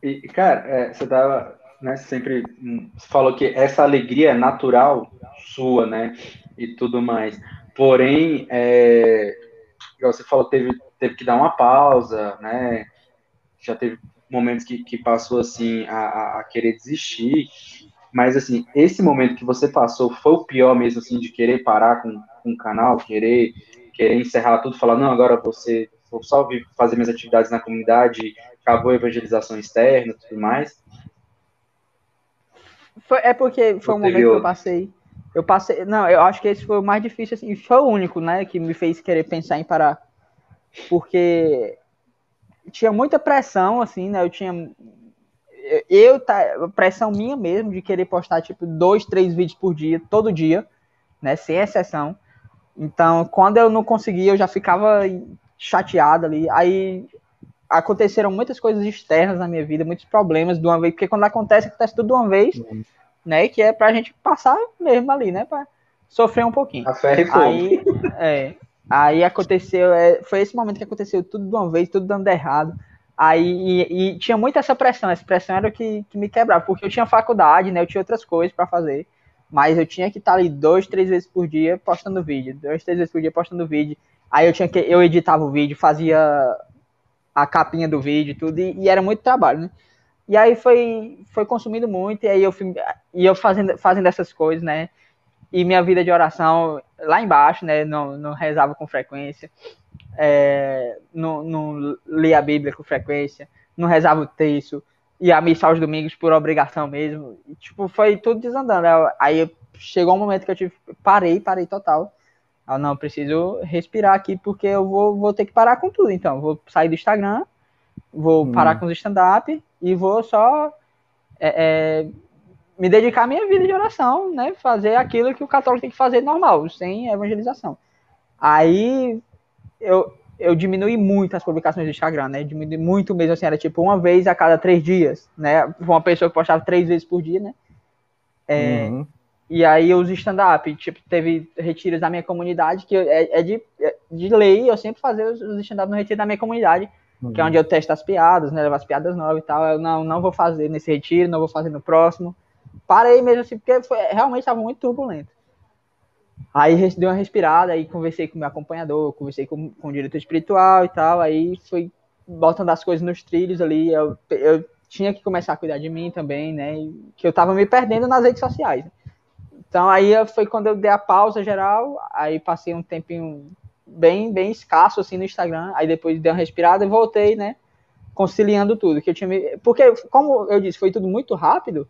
E, cara, é, você tava, né, sempre falou que essa alegria é natural sua, né, e tudo mais. Porém, é, você falou, teve, teve que dar uma pausa, né, já teve momentos que, que passou, assim, a, a querer desistir, mas, assim, esse momento que você passou foi o pior mesmo, assim, de querer parar com, com o canal, querer, querer encerrar tudo, falar, não, agora você, vou só fazer minhas atividades na comunidade acabou a evangelização externa e tudo mais? Foi, é porque foi um momento que eu passei. Eu passei. Não, eu acho que esse foi o mais difícil, assim, foi o único, né, que me fez querer pensar em parar. Porque tinha muita pressão, assim, né? Eu tinha. Eu, tá, pressão minha mesmo de querer postar, tipo, dois, três vídeos por dia, todo dia, né? Sem exceção. Então, quando eu não conseguia, eu já ficava chateado ali. Aí aconteceram muitas coisas externas na minha vida, muitos problemas de uma vez, porque quando acontece, acontece tudo de uma vez, uhum. né? Que é pra gente passar mesmo ali, né? Pra sofrer um pouquinho. A ferro e. Aí, é, aí aconteceu, é, foi esse momento que aconteceu tudo de uma vez, tudo dando errado. Aí e, e tinha muita essa pressão, essa pressão era o que, que me quebrava, porque eu tinha faculdade, né? Eu tinha outras coisas para fazer. Mas eu tinha que estar ali dois, três vezes por dia postando vídeo. Dois, três vezes por dia postando vídeo. Aí eu tinha que. Eu editava o vídeo, fazia a capinha do vídeo tudo, e, e, era muito trabalho, né? E aí foi, foi consumindo muito, e aí eu, fui, e eu fazendo, fazendo essas coisas, né? E minha vida de oração lá embaixo, né? Não, não rezava com frequência, é, não, não lia a Bíblia com frequência, não rezava o texto, e a missa aos domingos por obrigação mesmo. E, tipo, foi tudo desandando. Aí chegou um momento que eu tive, parei, parei total. Ah, não, preciso respirar aqui porque eu vou, vou ter que parar com tudo. Então, vou sair do Instagram, vou hum. parar com os stand-up e vou só é, é, me dedicar à minha vida de oração, né? Fazer aquilo que o católico tem que fazer normal, sem evangelização. Aí eu, eu diminui muito as publicações do Instagram, né? Diminui muito mesmo, assim, era tipo uma vez a cada três dias, né? Uma pessoa que postava três vezes por dia, né? É, uhum. E aí os stand-up, tipo, teve retiros da minha comunidade, que é, é de, é de lei eu sempre fazer os, os stand-up no retiro da minha comunidade, uhum. que é onde eu testo as piadas, né, levo as piadas novas e tal. Eu não, não vou fazer nesse retiro, não vou fazer no próximo. Parei mesmo assim, porque foi, realmente estava muito turbulento. Aí dei uma respirada, aí conversei com o meu acompanhador, conversei com, com o diretor espiritual e tal, aí foi botando as coisas nos trilhos ali, eu, eu tinha que começar a cuidar de mim também, né, que eu tava me perdendo nas redes sociais. Então aí foi quando eu dei a pausa geral, aí passei um tempinho bem bem escasso assim no Instagram, aí depois dei uma respirada e voltei, né, conciliando tudo, que eu tinha me... porque como eu disse, foi tudo muito rápido.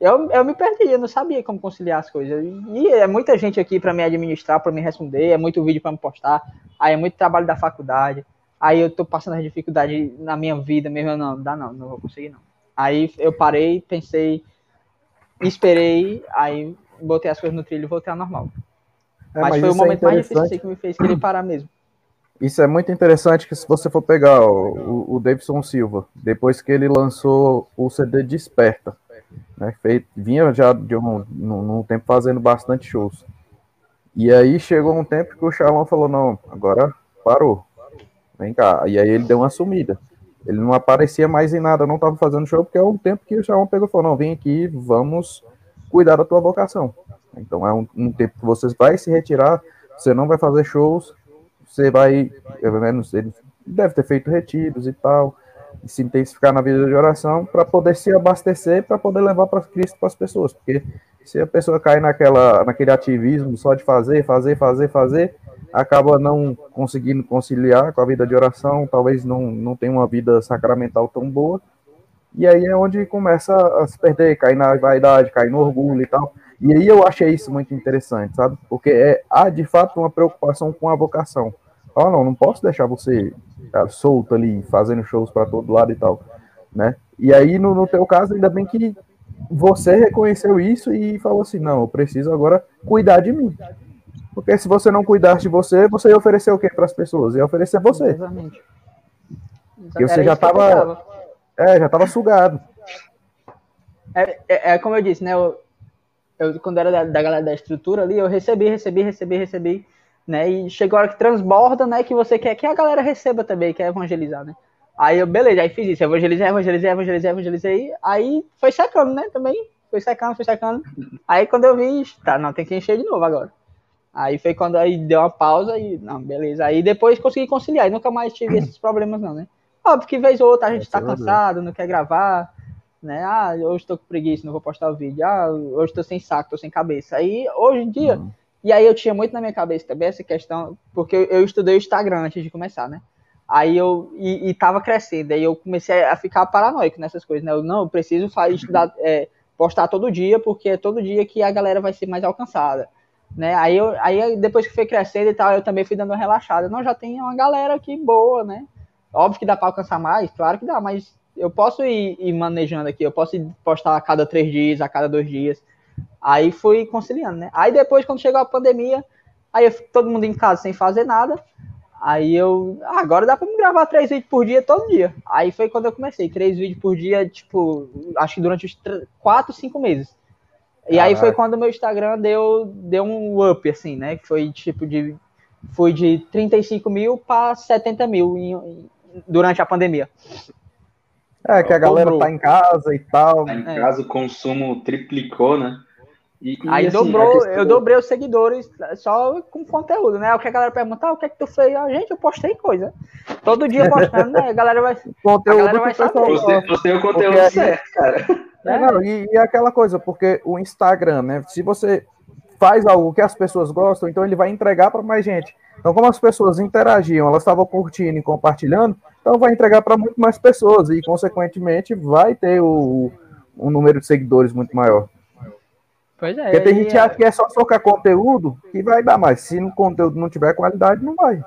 Eu, eu me perdi, eu não sabia como conciliar as coisas. E é muita gente aqui para me administrar, para me responder, é muito vídeo para me postar, aí é muito trabalho da faculdade. Aí eu tô passando as dificuldades na minha vida mesmo, não, dá não, não vou conseguir não. Aí eu parei, pensei, esperei, aí botei as coisas no trilho e voltei ao normal. É, mas, mas, foi o é momento é mais difícil que me fez querer parar mesmo. Isso é muito interessante que se você for pegar o, o Davidson Silva, depois que ele lançou o CD Desperta, né, feito, vinha já de um, num, num tempo fazendo bastante shows. E aí chegou um tempo que o Charlão falou, não, agora parou, vem cá. E aí ele deu uma sumida. Ele não aparecia mais em nada, não estava fazendo show, porque é um tempo que o Charlão pegou e falou, não, vem aqui, vamos cuidar da tua vocação. Então é um, um, tempo que você vai se retirar, você não vai fazer shows, você vai, pelo menos ele deve ter feito retiros e tal, e se intensificar na vida de oração para poder se abastecer, para poder levar para Cristo para as pessoas, porque se a pessoa cai naquela, naquele ativismo só de fazer, fazer, fazer, fazer, acaba não conseguindo conciliar com a vida de oração, talvez não, não tenha uma vida sacramental tão boa. E aí é onde começa a se perder, cair na vaidade, cair no orgulho e tal. E aí eu achei isso muito interessante, sabe? Porque é, há de fato uma preocupação com a vocação. Ah, não, não posso deixar você cara, solto ali, fazendo shows para todo lado e tal, né? E aí, no, no teu caso, ainda bem que você reconheceu isso e falou assim, não, eu preciso agora cuidar de mim. Porque se você não cuidasse de você, você ia oferecer o quê para as pessoas? Ia oferecer você. Exatamente. Porque você já estava é, já estava sugado. É, é, é, como eu disse, né? Eu, eu quando era da, da, galera da estrutura ali, eu recebi, recebi, recebi, recebi, né? E chegou a hora que transborda, né? Que você quer que a galera receba também, quer evangelizar, né? Aí eu, beleza, aí fiz isso, evangelizei, evangelizei, evangelizei, evangelizei, aí foi secando, né? Também foi secando, foi secando. Aí quando eu vi, tá, não, tem que encher de novo agora. Aí foi quando aí deu uma pausa e, não, beleza. Aí depois consegui conciliar, e nunca mais tive esses problemas, não, né? Óbvio que vez ou outra a gente tá cansado, não quer gravar, né? Ah, hoje tô com preguiça, não vou postar o vídeo. Ah, hoje tô sem saco, tô sem cabeça. Aí, hoje em dia, uhum. E aí eu tinha muito na minha cabeça também essa questão, porque eu, estudei o Instagram antes de começar, né? Aí eu, e, e tava crescendo, aí eu comecei a ficar paranoico nessas coisas, né? Eu, não, eu preciso fazer, estudar, é, postar todo dia, porque é todo dia que a galera vai ser mais alcançada. Né? Aí, eu, aí depois que foi crescendo e tal, eu também fui dando uma relaxada. Não, já tem uma galera aqui boa, né? Óbvio que dá para alcançar mais, claro que dá, mas eu posso ir, ir, manejando aqui, eu posso postar a cada três dias, a cada dois dias. Aí fui conciliando, né? Aí depois, quando chegou a pandemia, aí eu, todo mundo em casa sem fazer nada. Aí eu, ah, agora dá pra me gravar três vídeos por dia todo dia. Aí foi quando eu comecei, três vídeos por dia, tipo, acho que durante os quatro, cinco meses. E aí foi quando o meu Instagram deu, deu um up, assim, né? Que foi tipo de. Foi de 35 mil para 70 mil em, durante a pandemia. É, que a galera tá em casa e tal. Tá em é. casa, o consumo triplicou, né? E, e Aí assim, dobrou, questão... eu dobrei os seguidores só com conteúdo, né? O que a galera pergunta, ah, o que é que tu fez? Ah, gente, eu postei coisa. Todo dia postando, né? A galera vai, conteúdo a galera vai saber. Postei, postei o conteúdo porque, certo, cara. É, não, e, e aquela coisa, porque o Instagram, né? Se você faz algo que as pessoas gostam, então ele vai entregar para mais gente. Então, como as pessoas interagiam, elas estavam curtindo e compartilhando, então vai entregar para muito mais pessoas e, consequentemente, vai ter o, um número de seguidores muito maior. Pois é. Porque tem gente que acha que é só socar conteúdo que vai dar mais. Se o conteúdo não tiver qualidade, não vai.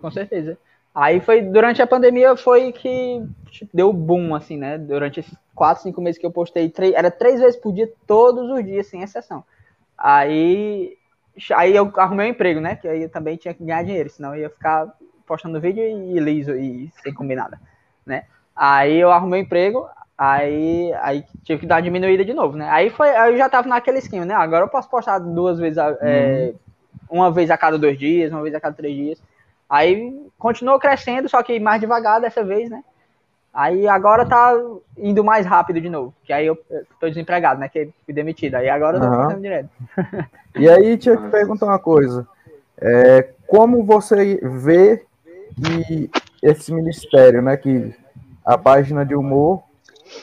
Com certeza. Aí foi, durante a pandemia, foi que tipo, deu boom, assim, né? Durante esses quatro, cinco meses que eu postei, três, era três vezes por dia, todos os dias, sem exceção. Aí, aí eu arrumei um emprego, né? Que aí eu também tinha que ganhar dinheiro, senão eu ia ficar postando vídeo e liso e sem comer nada, né? Aí eu arrumei um emprego, aí, aí tive que dar uma diminuída de novo, né? Aí foi, aí eu já tava naquele esquema, né? Agora eu posso postar duas vezes, a, é, uhum. uma vez a cada dois dias, uma vez a cada três dias. Aí continuou crescendo, só que mais devagar dessa vez, né? Aí agora tá indo mais rápido de novo, que aí eu tô desempregado, né? Que fui demitido. Aí agora eu tô uhum. direto. E aí, eu te perguntar uma coisa. É, como você vê que esse ministério, né, que a página de humor,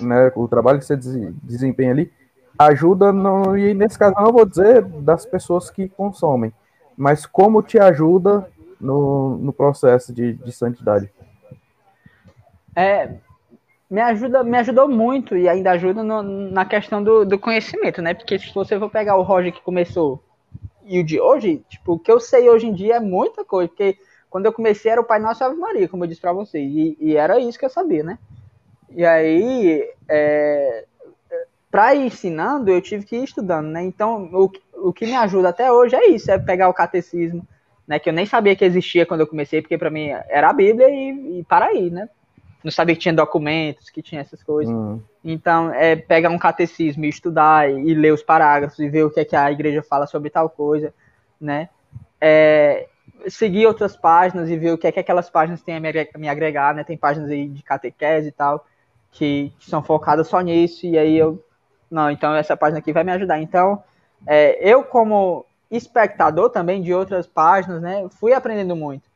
né, o trabalho que você desempenha ali, ajuda, no, e nesse caso não vou dizer das pessoas que consomem, mas como te ajuda no, no processo de, de santidade? É, me ajuda, me ajudou muito e ainda ajuda no, na questão do, do conhecimento, né? Porque se você for pegar o Roger que começou e o de hoje, tipo, o que eu sei hoje em dia é muita coisa, porque quando eu comecei era o Pai Nosso Ave Maria, como eu disse para vocês, e, e, era isso que eu sabia, né? E aí, é, para ir ensinando, eu tive que ir estudando, né? Então, o, o que me ajuda até hoje é isso, é pegar o catecismo, né? Que eu nem sabia que existia quando eu comecei, porque para mim era a Bíblia e, e para aí, né? Não sabia que tinha documentos, que tinha essas coisas. Uhum. Então, é pegar um catecismo e estudar e, e ler os parágrafos e ver o que é que a igreja fala sobre tal coisa, né? É, seguir outras páginas e ver o que é que aquelas páginas têm a me agregar, né? Tem páginas aí de catequese e tal, que, que são focadas só nisso, e aí eu, não, então essa página aqui vai me ajudar. Então, é, eu como espectador também de outras páginas, né, fui aprendendo muito.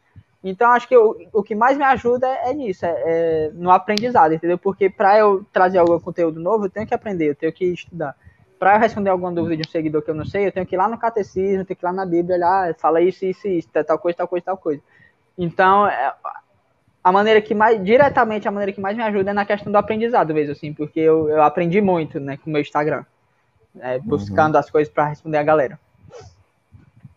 Então, acho que o, o que mais me ajuda é, é nisso, é, é, no aprendizado, entendeu? Porque para eu trazer algum conteúdo novo, eu tenho que aprender, eu tenho que estudar para responder alguma dúvida de um seguidor que eu não sei, eu tenho que ir lá no catecismo, tenho que ir lá na Bíblia, olhar, fala isso, isso, isso, tal coisa, tal coisa, tal coisa. Então, é, a maneira que mais, diretamente, a maneira que mais me ajuda é na questão do aprendizado mesmo, assim, porque eu, eu aprendi muito, né, com o meu Instagram, é, buscando uhum. as coisas para responder a galera.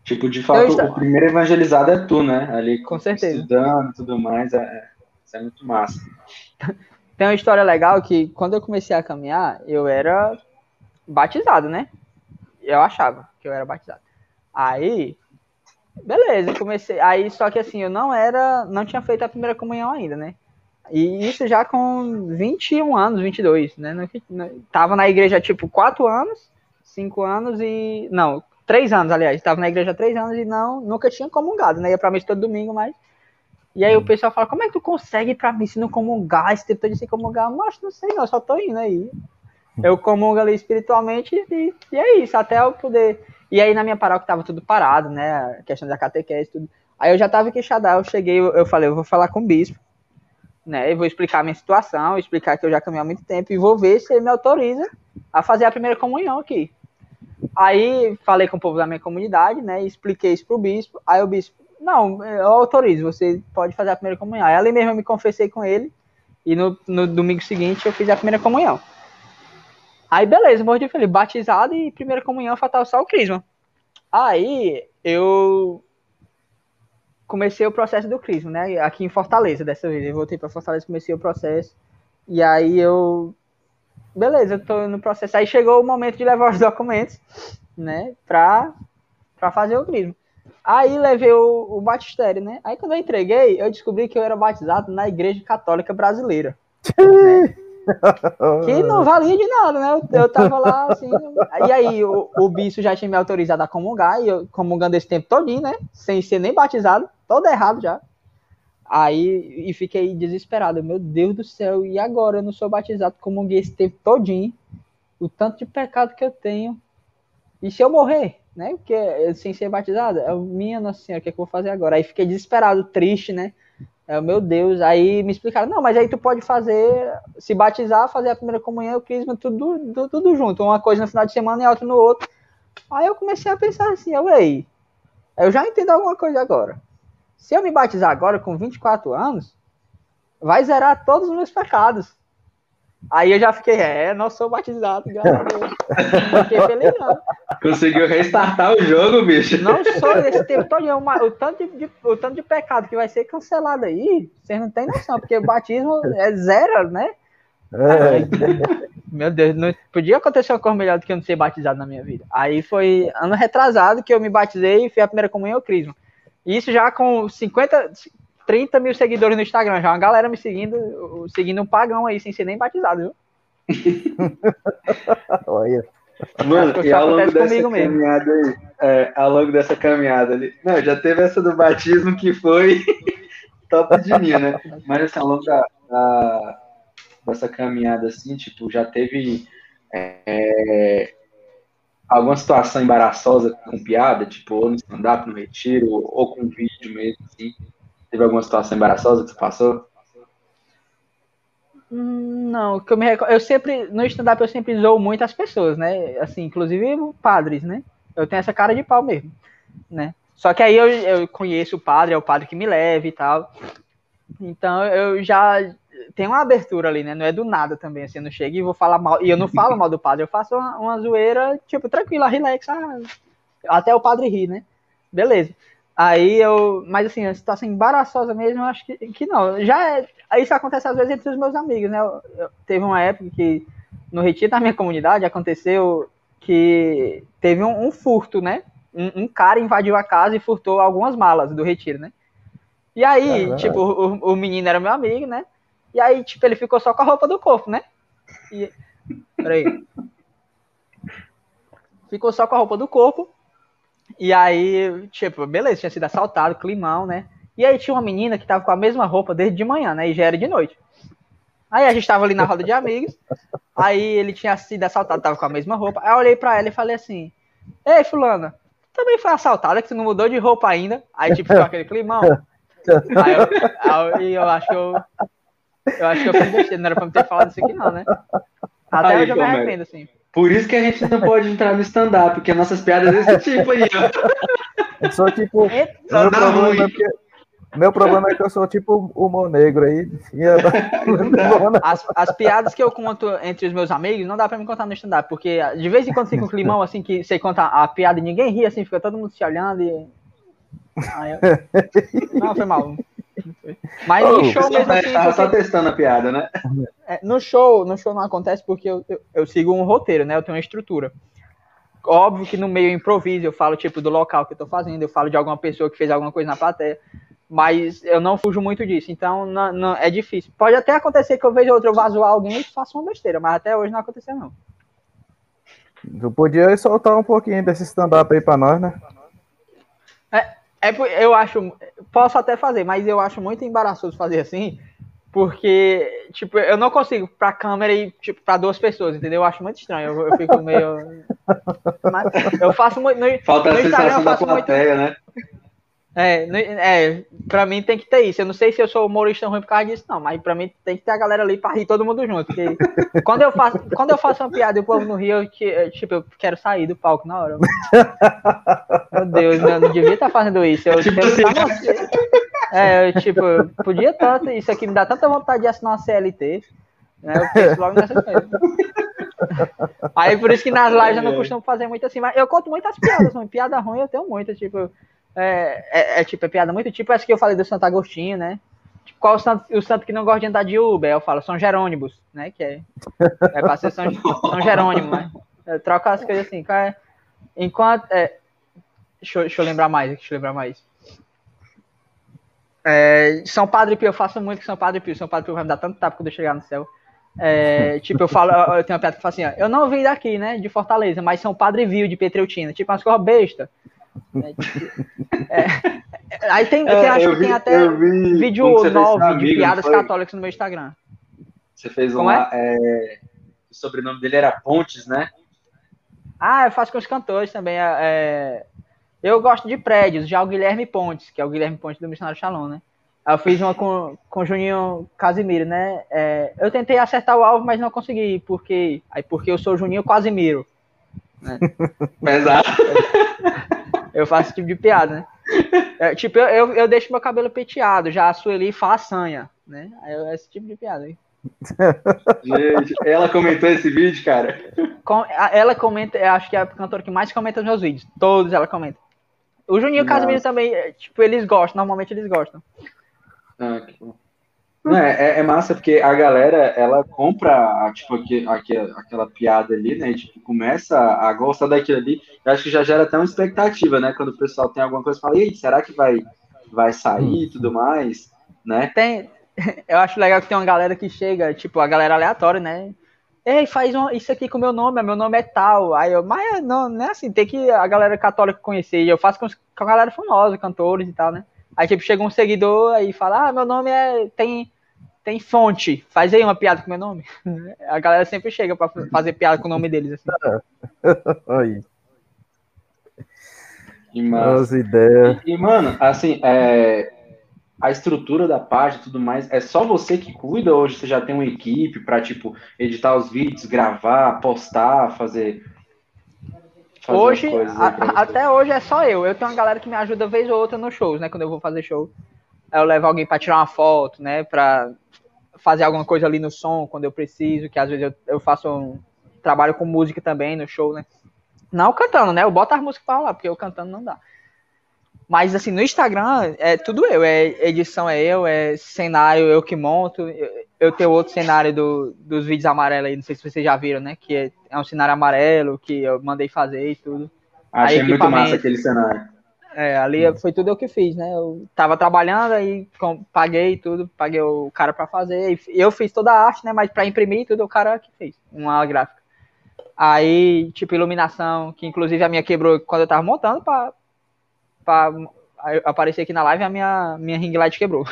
Tipo, de fato, está... o primeiro evangelizado é tu, né? Ali com certeza. estudando e tudo mais, é, isso é muito massa. Tem uma história legal que quando eu comecei a caminhar, eu era batizado, né? Eu achava que eu era batizado. Aí, beleza, comecei. Aí, só que assim, eu não era, não tinha feito a primeira comunhão ainda, né? E isso já com 21 anos, 22, né? Tava na igreja, tipo, 4 anos, 5 anos e. Não, 3 anos, aliás. Tava na igreja 3 anos e não, nunca tinha comungado, né? Ia pra missa todo domingo, mas. E aí o pessoal fala, como é que tu consegue ir pra missa e não comungar? Esse tempo de se comungar? Mas não sei, não, só tô indo aí. Eu comungo ali espiritualmente e, e é isso, até eu poder. E aí na minha paróquia tava tudo parado, né? A questão da catequese, tudo. Aí eu já tava queixada, eu cheguei, eu, falei, eu vou falar com o bispo, né? Eu vou explicar a minha situação, explicar que eu já caminho há muito tempo e vou ver se ele me autoriza a fazer a primeira comunhão aqui. Aí falei com o povo da minha comunidade, né? Expliquei isso pro bispo. Aí o bispo, não, eu autorizo, você pode fazer a primeira comunhão. Aí ali mesmo eu me confessei com ele e no, no domingo seguinte eu fiz a primeira comunhão. Aí, beleza, morri de feliz, batizado e primeira comunhão, fatal só o crisma. Aí, eu comecei o processo do crisma, né? Aqui em Fortaleza, dessa vez. Eu voltei para Fortaleza, comecei o processo. E aí, eu. Beleza, eu tô no processo. Aí chegou o momento de levar os documentos, né? Pra, pra fazer o crisma. Aí levei o, o batistério, né? Aí quando eu entreguei, eu descobri que eu era batizado na Igreja Católica Brasileira. né? Que não valia de nada, né? Eu, eu tava lá assim. E aí o, o bispo já tinha me autorizado a comungar, e eu comungando esse tempo todinho, né? Sem ser nem batizado, todo errado já. Aí e fiquei desesperado. Meu Deus do céu, e agora? Eu não sou batizado, comunguei esse tempo todinho. O tanto de pecado que eu tenho. E se eu morrer, né? Porque sem ser batizado, é minha Nossa Senhora, o que, é que eu vou fazer agora? Aí fiquei desesperado, triste, né? É, meu Deus, aí me explicaram, não, mas aí tu pode fazer, se batizar, fazer a primeira comunhão, o crisma, tudo, tudo, tudo junto, uma coisa no final de semana e outra no outro. Aí eu comecei a pensar assim, eu, ei, eu já entendo alguma coisa agora. Se eu me batizar agora com 24 anos, vai zerar todos os meus pecados. Aí eu já fiquei, é, não sou batizado, galera. Fiquei feliz, não. Conseguiu restartar o jogo, bicho. Não sou esse tempo todo. Uma, o, tanto de, o tanto de pecado que vai ser cancelado aí, vocês não têm noção, porque o batismo é zero, né? É. Meu Deus, não podia acontecer uma coisa melhor do que eu não ser batizado na minha vida. Aí foi ano retrasado que eu me batizei e fui a primeira comunhão ao Crisma. Isso já com 50, 30 mil seguidores no Instagram, já uma galera me seguindo, seguindo um pagão aí, sem ser nem batizado, viu? Olha. Mano, e ao longo dessa caminhada aí, é, ao longo dessa caminhada ali, não, já teve essa do batismo que foi top de linha, né? Mas assim, ao longo da, da, dessa caminhada, assim, tipo, já teve é, alguma situação embaraçosa com piada, tipo, ou no stand-up, no retiro, ou, ou com vídeo mesmo, assim, Teve alguma situação embaraçosa que você passou? Hum, não, que eu me eu sempre, no stand-up eu sempre zoo muito as pessoas, né? Assim, inclusive padres, né? Eu tenho essa cara de pau mesmo, né? Só que aí eu, eu conheço o padre, é o padre que me leva e tal. Então eu já tenho uma abertura ali, né? Não é do nada também, assim, eu não chego e vou falar mal. E eu não falo mal do padre, eu faço uma, uma zoeira, tipo, tranquila, relaxa. Até o padre rir, né? Beleza. Aí eu. Mas assim, a situação embaraçosa mesmo, eu acho que, que não. Já é, isso acontece às vezes entre os meus amigos, né? Eu, eu, teve uma época que no retiro da minha comunidade aconteceu que teve um, um furto, né? Um, um, cara invadiu a casa e furtou algumas malas do retiro, né? E aí, é tipo, o, o, menino era meu amigo, né? E aí, tipo, ele ficou só com a roupa do corpo, né? E. Peraí. Ficou só com a roupa do corpo. E aí, tipo, beleza, tinha sido assaltado, climão, né? E aí tinha uma menina que tava com a mesma roupa desde de manhã, né? E já era de noite. Aí a gente tava ali na roda de amigos. Aí ele tinha sido assaltado, tava com a mesma roupa. Aí eu olhei pra ela e falei assim: Ei, Fulana, também foi assaltada, que você não mudou de roupa ainda. Aí, tipo, ficou aquele climão. Aí eu, aí eu acho que eu. Eu acho que eu fiz besteira, não era pra me ter falado isso aqui, não, né? Até aí, hoje eu me arrependo, assim. Por isso que a gente não pode entrar no stand-up, porque nossas piadas desse tipo aí, ó. Eu sou tipo. Só meu, dá problema é porque- meu problema é que eu sou tipo humor negro aí. E As, as piadas que eu conto entre os meus amigos não dá pra me contar no stand-up, porque de vez em quando fica um climão assim que você conta a piada e ninguém ri, assim, fica todo mundo se olhando e. Aí eu- Não, foi mal. Mas Ô, no show mesmo assim. Tava só testando a piada, né? é, no show, no show não acontece porque eu, eu, eu sigo um roteiro, né? Eu tenho uma estrutura. Óbvio que no meio eu improviso, eu falo tipo do local que eu tô fazendo, eu falo de alguma pessoa que fez alguma coisa na plateia, mas eu não fujo muito disso, então não, não- é difícil. Pode até acontecer que eu veja outro eu vá zoar alguém e faça uma besteira, mas até hoje não aconteceu não. Tu podia soltar um pouquinho desse stand-up aí pra nós, né? É, eu acho, posso até fazer, mas eu acho muito embaraçoso fazer assim, porque, tipo, eu não consigo pra câmera e, tipo, pra duas pessoas, entendeu? Eu acho muito estranho, eu, eu fico meio... Mas eu faço muito... No, Falta a no Instagram sensação eu da faço muito... plateia, né? É, é, pra mim tem que ter isso. Eu não sei se eu sou humorista ruim por causa disso, não, mas pra mim tem que ter a galera ali pra rir todo mundo junto. Porque quando eu faço, quando eu faço uma piada e o povo não ri, eu, tipo, eu quero sair do palco na hora. Meu Deus, eu não devia estar fazendo isso. Eu, Tipo eu assim. tava- é, eu, tipo, podia tanto, isso aqui me dá tanta vontade de assinar uma CLT. Né, eu penso logo nessas coisas. Aí por isso que nas lives eu não costumo fazer muito assim, mas eu conto muitas piadas, ruim. piada ruim eu tenho muitas, tipo, é, é, é, tipo, é piada muito tipo essa que eu falei do Santo Agostinho, né? Tipo, qual o santo, o santo que não gosta de andar de Uber? Eu falo São Jerônimos, né? Que é, é pra ser São, São Jerônimo, né? Eu troco as coisas assim, qual é- enquanto, é, deixa, deixa eu lembrar mais, deixa eu lembrar mais. É, São Padre Pio, eu faço muito com São Padre Pio, São Padre Pio vai me dar tanto tapa quando eu chegar no céu. É, tipo, eu falo, eu tenho uma piada que fala assim, ó, eu não vim daqui, né, de Fortaleza, mas São Padre viu de Petreutina, tipo umas coisas besta. É, é, aí tem, tem, É, acho que tem até vi vídeo novo de piadas foi? católicas no meu Instagram. Você fez um Como é? lá, é, o sobrenome dele era Pontes, né? Ah, eu faço com os cantores também. eu gosto de prédios, já o Guilherme Pontes, que é o Guilherme Pontes do Missionário Shalom, né? Eu fiz uma com, com o Juninho Casimiro, né? É, eu tentei acertar o alvo, mas não consegui, porque, aí porque eu sou o Juninho Casimiro. Exato. Eu faço esse tipo de piada, né? É, tipo, eu, eu, eu deixo meu cabelo penteado, já a Sueli façanha, né? Aí eu- esse tipo de piada aí. Gente, ela comentou esse vídeo, cara. Com- ela comenta, acho que é a cantora que mais comenta os meus vídeos. Todos ela comenta. O Juninho e o Nossa. Casimiro também, é, tipo, eles gostam, normalmente eles gostam. Ah, que bom. Não, é, é- é massa porque a galera, ela compra, tipo, aque- aque- aquela piada ali, né? E, tipo, começa a gostar daquilo ali. Eu acho que já gera até uma expectativa, né? Quando o pessoal tem alguma coisa, fala, e aí, será que vai, vai sair e tudo mais, né? Tem, eu acho legal que tem uma galera que chega, tipo, a galera aleatória, né? Ei, faz uma- isso aqui com meu nome, meu nome é tal. Aí eu, mas não, não é assim, tem que a galera católica conhecer. E eu faço com, com a galera famosa, cantores e tal, né? Aí, tipo, chega um seguidor aí fala, ah, meu nome é. Tem, tem fonte. Faz aí uma piada com meu nome. A galera sempre chega pra fazer piada com o nome deles, assim. Aí, E, massa. as ideias. E, mano, assim, é, a estrutura da página e tudo mais, é só você que cuida hoje você já tem uma equipe pra, tipo, editar os vídeos, gravar, postar, fazer. fazer Hoje, a- até hoje é só eu. Eu tenho uma galera que me ajuda vez ou outra nos shows, né? Quando eu vou fazer show. Aí eu levo alguém pra tirar uma foto, né? Pra fazer alguma coisa ali no som quando eu preciso, que às vezes eu, eu faço um trabalho com música também no show, né? Não cantando, né? Eu boto as músicas pra lá, porque eu cantando não dá. Mas assim, no Instagram é tudo eu, é edição é eu, é cenário eu que monto. Eu, eu tenho outro cenário do, dos vídeos amarelos aí, não sei se vocês já viram, né? Que é, é um cenário amarelo que eu mandei fazer e tudo. Achei aí, muito massa aquele cenário. É, ali foi tudo eu que fiz, né? Eu tava trabalhando, aí paguei tudo, paguei o cara pra fazer. eu fiz toda a arte, né? Mas pra imprimir tudo, o cara que fez, uma gráfica. Aí, tipo, iluminação, que inclusive a minha quebrou quando eu tava montando pra, pra aparecer aqui na live, a minha, minha ring light quebrou.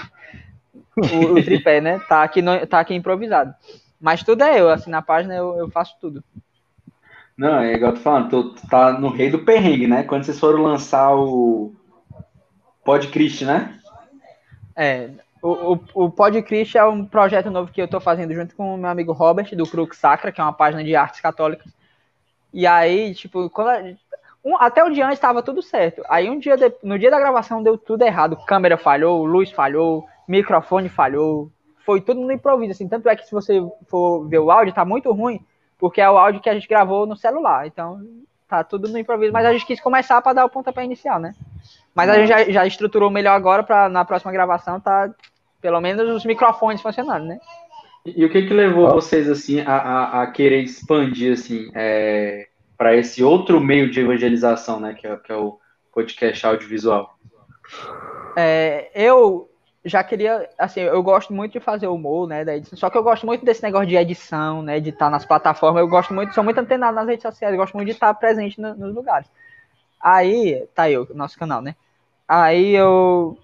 O, o tripé, né? Tá aqui, no- tá aqui improvisado. Mas tudo é eu, assim, na página eu, eu faço tudo. Não, é igual eu tô falando, tu, tá no rei do perrengue, né? Quando vocês foram lançar o Podcast, né? É, o, o, o Podcast é um projeto novo que eu tô fazendo junto com o meu amigo Robert, do Crux Sacra, que é uma página de artes católicas. E aí, tipo, quando um- até um dia antes estava tudo certo. Aí um dia de- no dia da gravação deu tudo errado. Câmera falhou, luz falhou, microfone falhou. Foi tudo no improviso, assim. Tanto é que se você for ver o áudio, tá muito ruim, porque é o áudio que a gente gravou no celular. Então, tá tudo no improviso. Mas a gente quis começar para dar o pontapé inicial, né? Mas a gente já, já estruturou melhor agora para na próxima gravação tá pelo menos os microfones funcionando, né? E, e o que que levou vocês, assim, a, a, a querer expandir, assim, é, para esse outro meio de evangelização, né, que é, que é o podcast audiovisual? É, eu já queria, assim, eu gosto muito de fazer humor, né, da edição, só que eu gosto muito desse negócio de edição, né, de estar nas plataformas, eu gosto muito, sou muito antenado nas redes sociais, gosto muito de estar presente no- nos lugares. Aí, tá aí o nosso canal, né, aí eu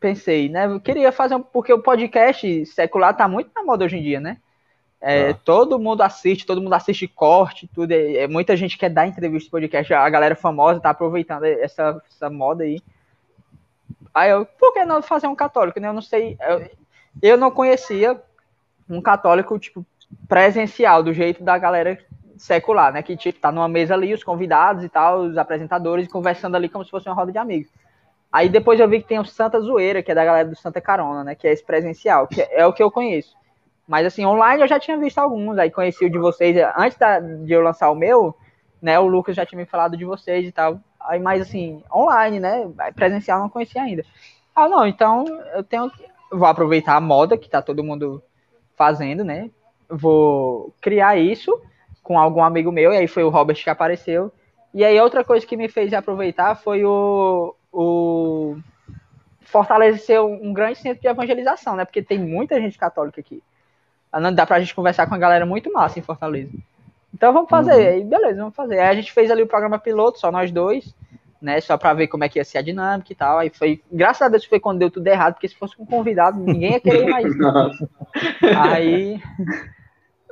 pensei, né, eu queria fazer um, porque o podcast secular tá muito na moda hoje em dia, né, é, todo mundo assiste, todo mundo assiste corte, tudo, é, é, muita gente quer dar entrevista de podcast, a galera famosa tá aproveitando essa, essa moda aí, Aí eu, por que não fazer um católico? Eu não sei, eu, eu não conhecia um católico, tipo, presencial, do jeito da galera secular, né? Que, tipo, tá numa mesa ali, os convidados e tal, os apresentadores, conversando ali como se fosse uma roda de amigos. Aí depois eu vi que tem o Santa Zoeira, que é da galera do Santa Carona, né? Que é esse presencial, que é o que eu conheço. Mas, assim, online eu já tinha visto alguns, aí conheci o de vocês, antes da, de eu lançar o meu, né? O Lucas já tinha me falado de vocês e tal. Aí, mas assim, online, né? Presencial não conhecia ainda. Ah, não, então eu tenho. Vou aproveitar a moda que tá todo mundo fazendo, né? Vou criar isso com algum amigo meu, e aí foi o Robert que apareceu. E aí outra coisa que me fez aproveitar foi o. o Fortaleza ser um grande centro de evangelização, né? Porque tem muita gente católica aqui. Não dá pra gente conversar com a galera muito massa em Fortaleza. Então vamos fazer, Uhum. aí beleza, vamos fazer. Aí a gente fez ali o programa piloto, só nós dois, né? Só pra ver como é que ia ser a dinâmica e tal. Aí foi, graças a Deus foi quando deu tudo errado, porque se fosse com um convidado, ninguém ia querer mais. Aí.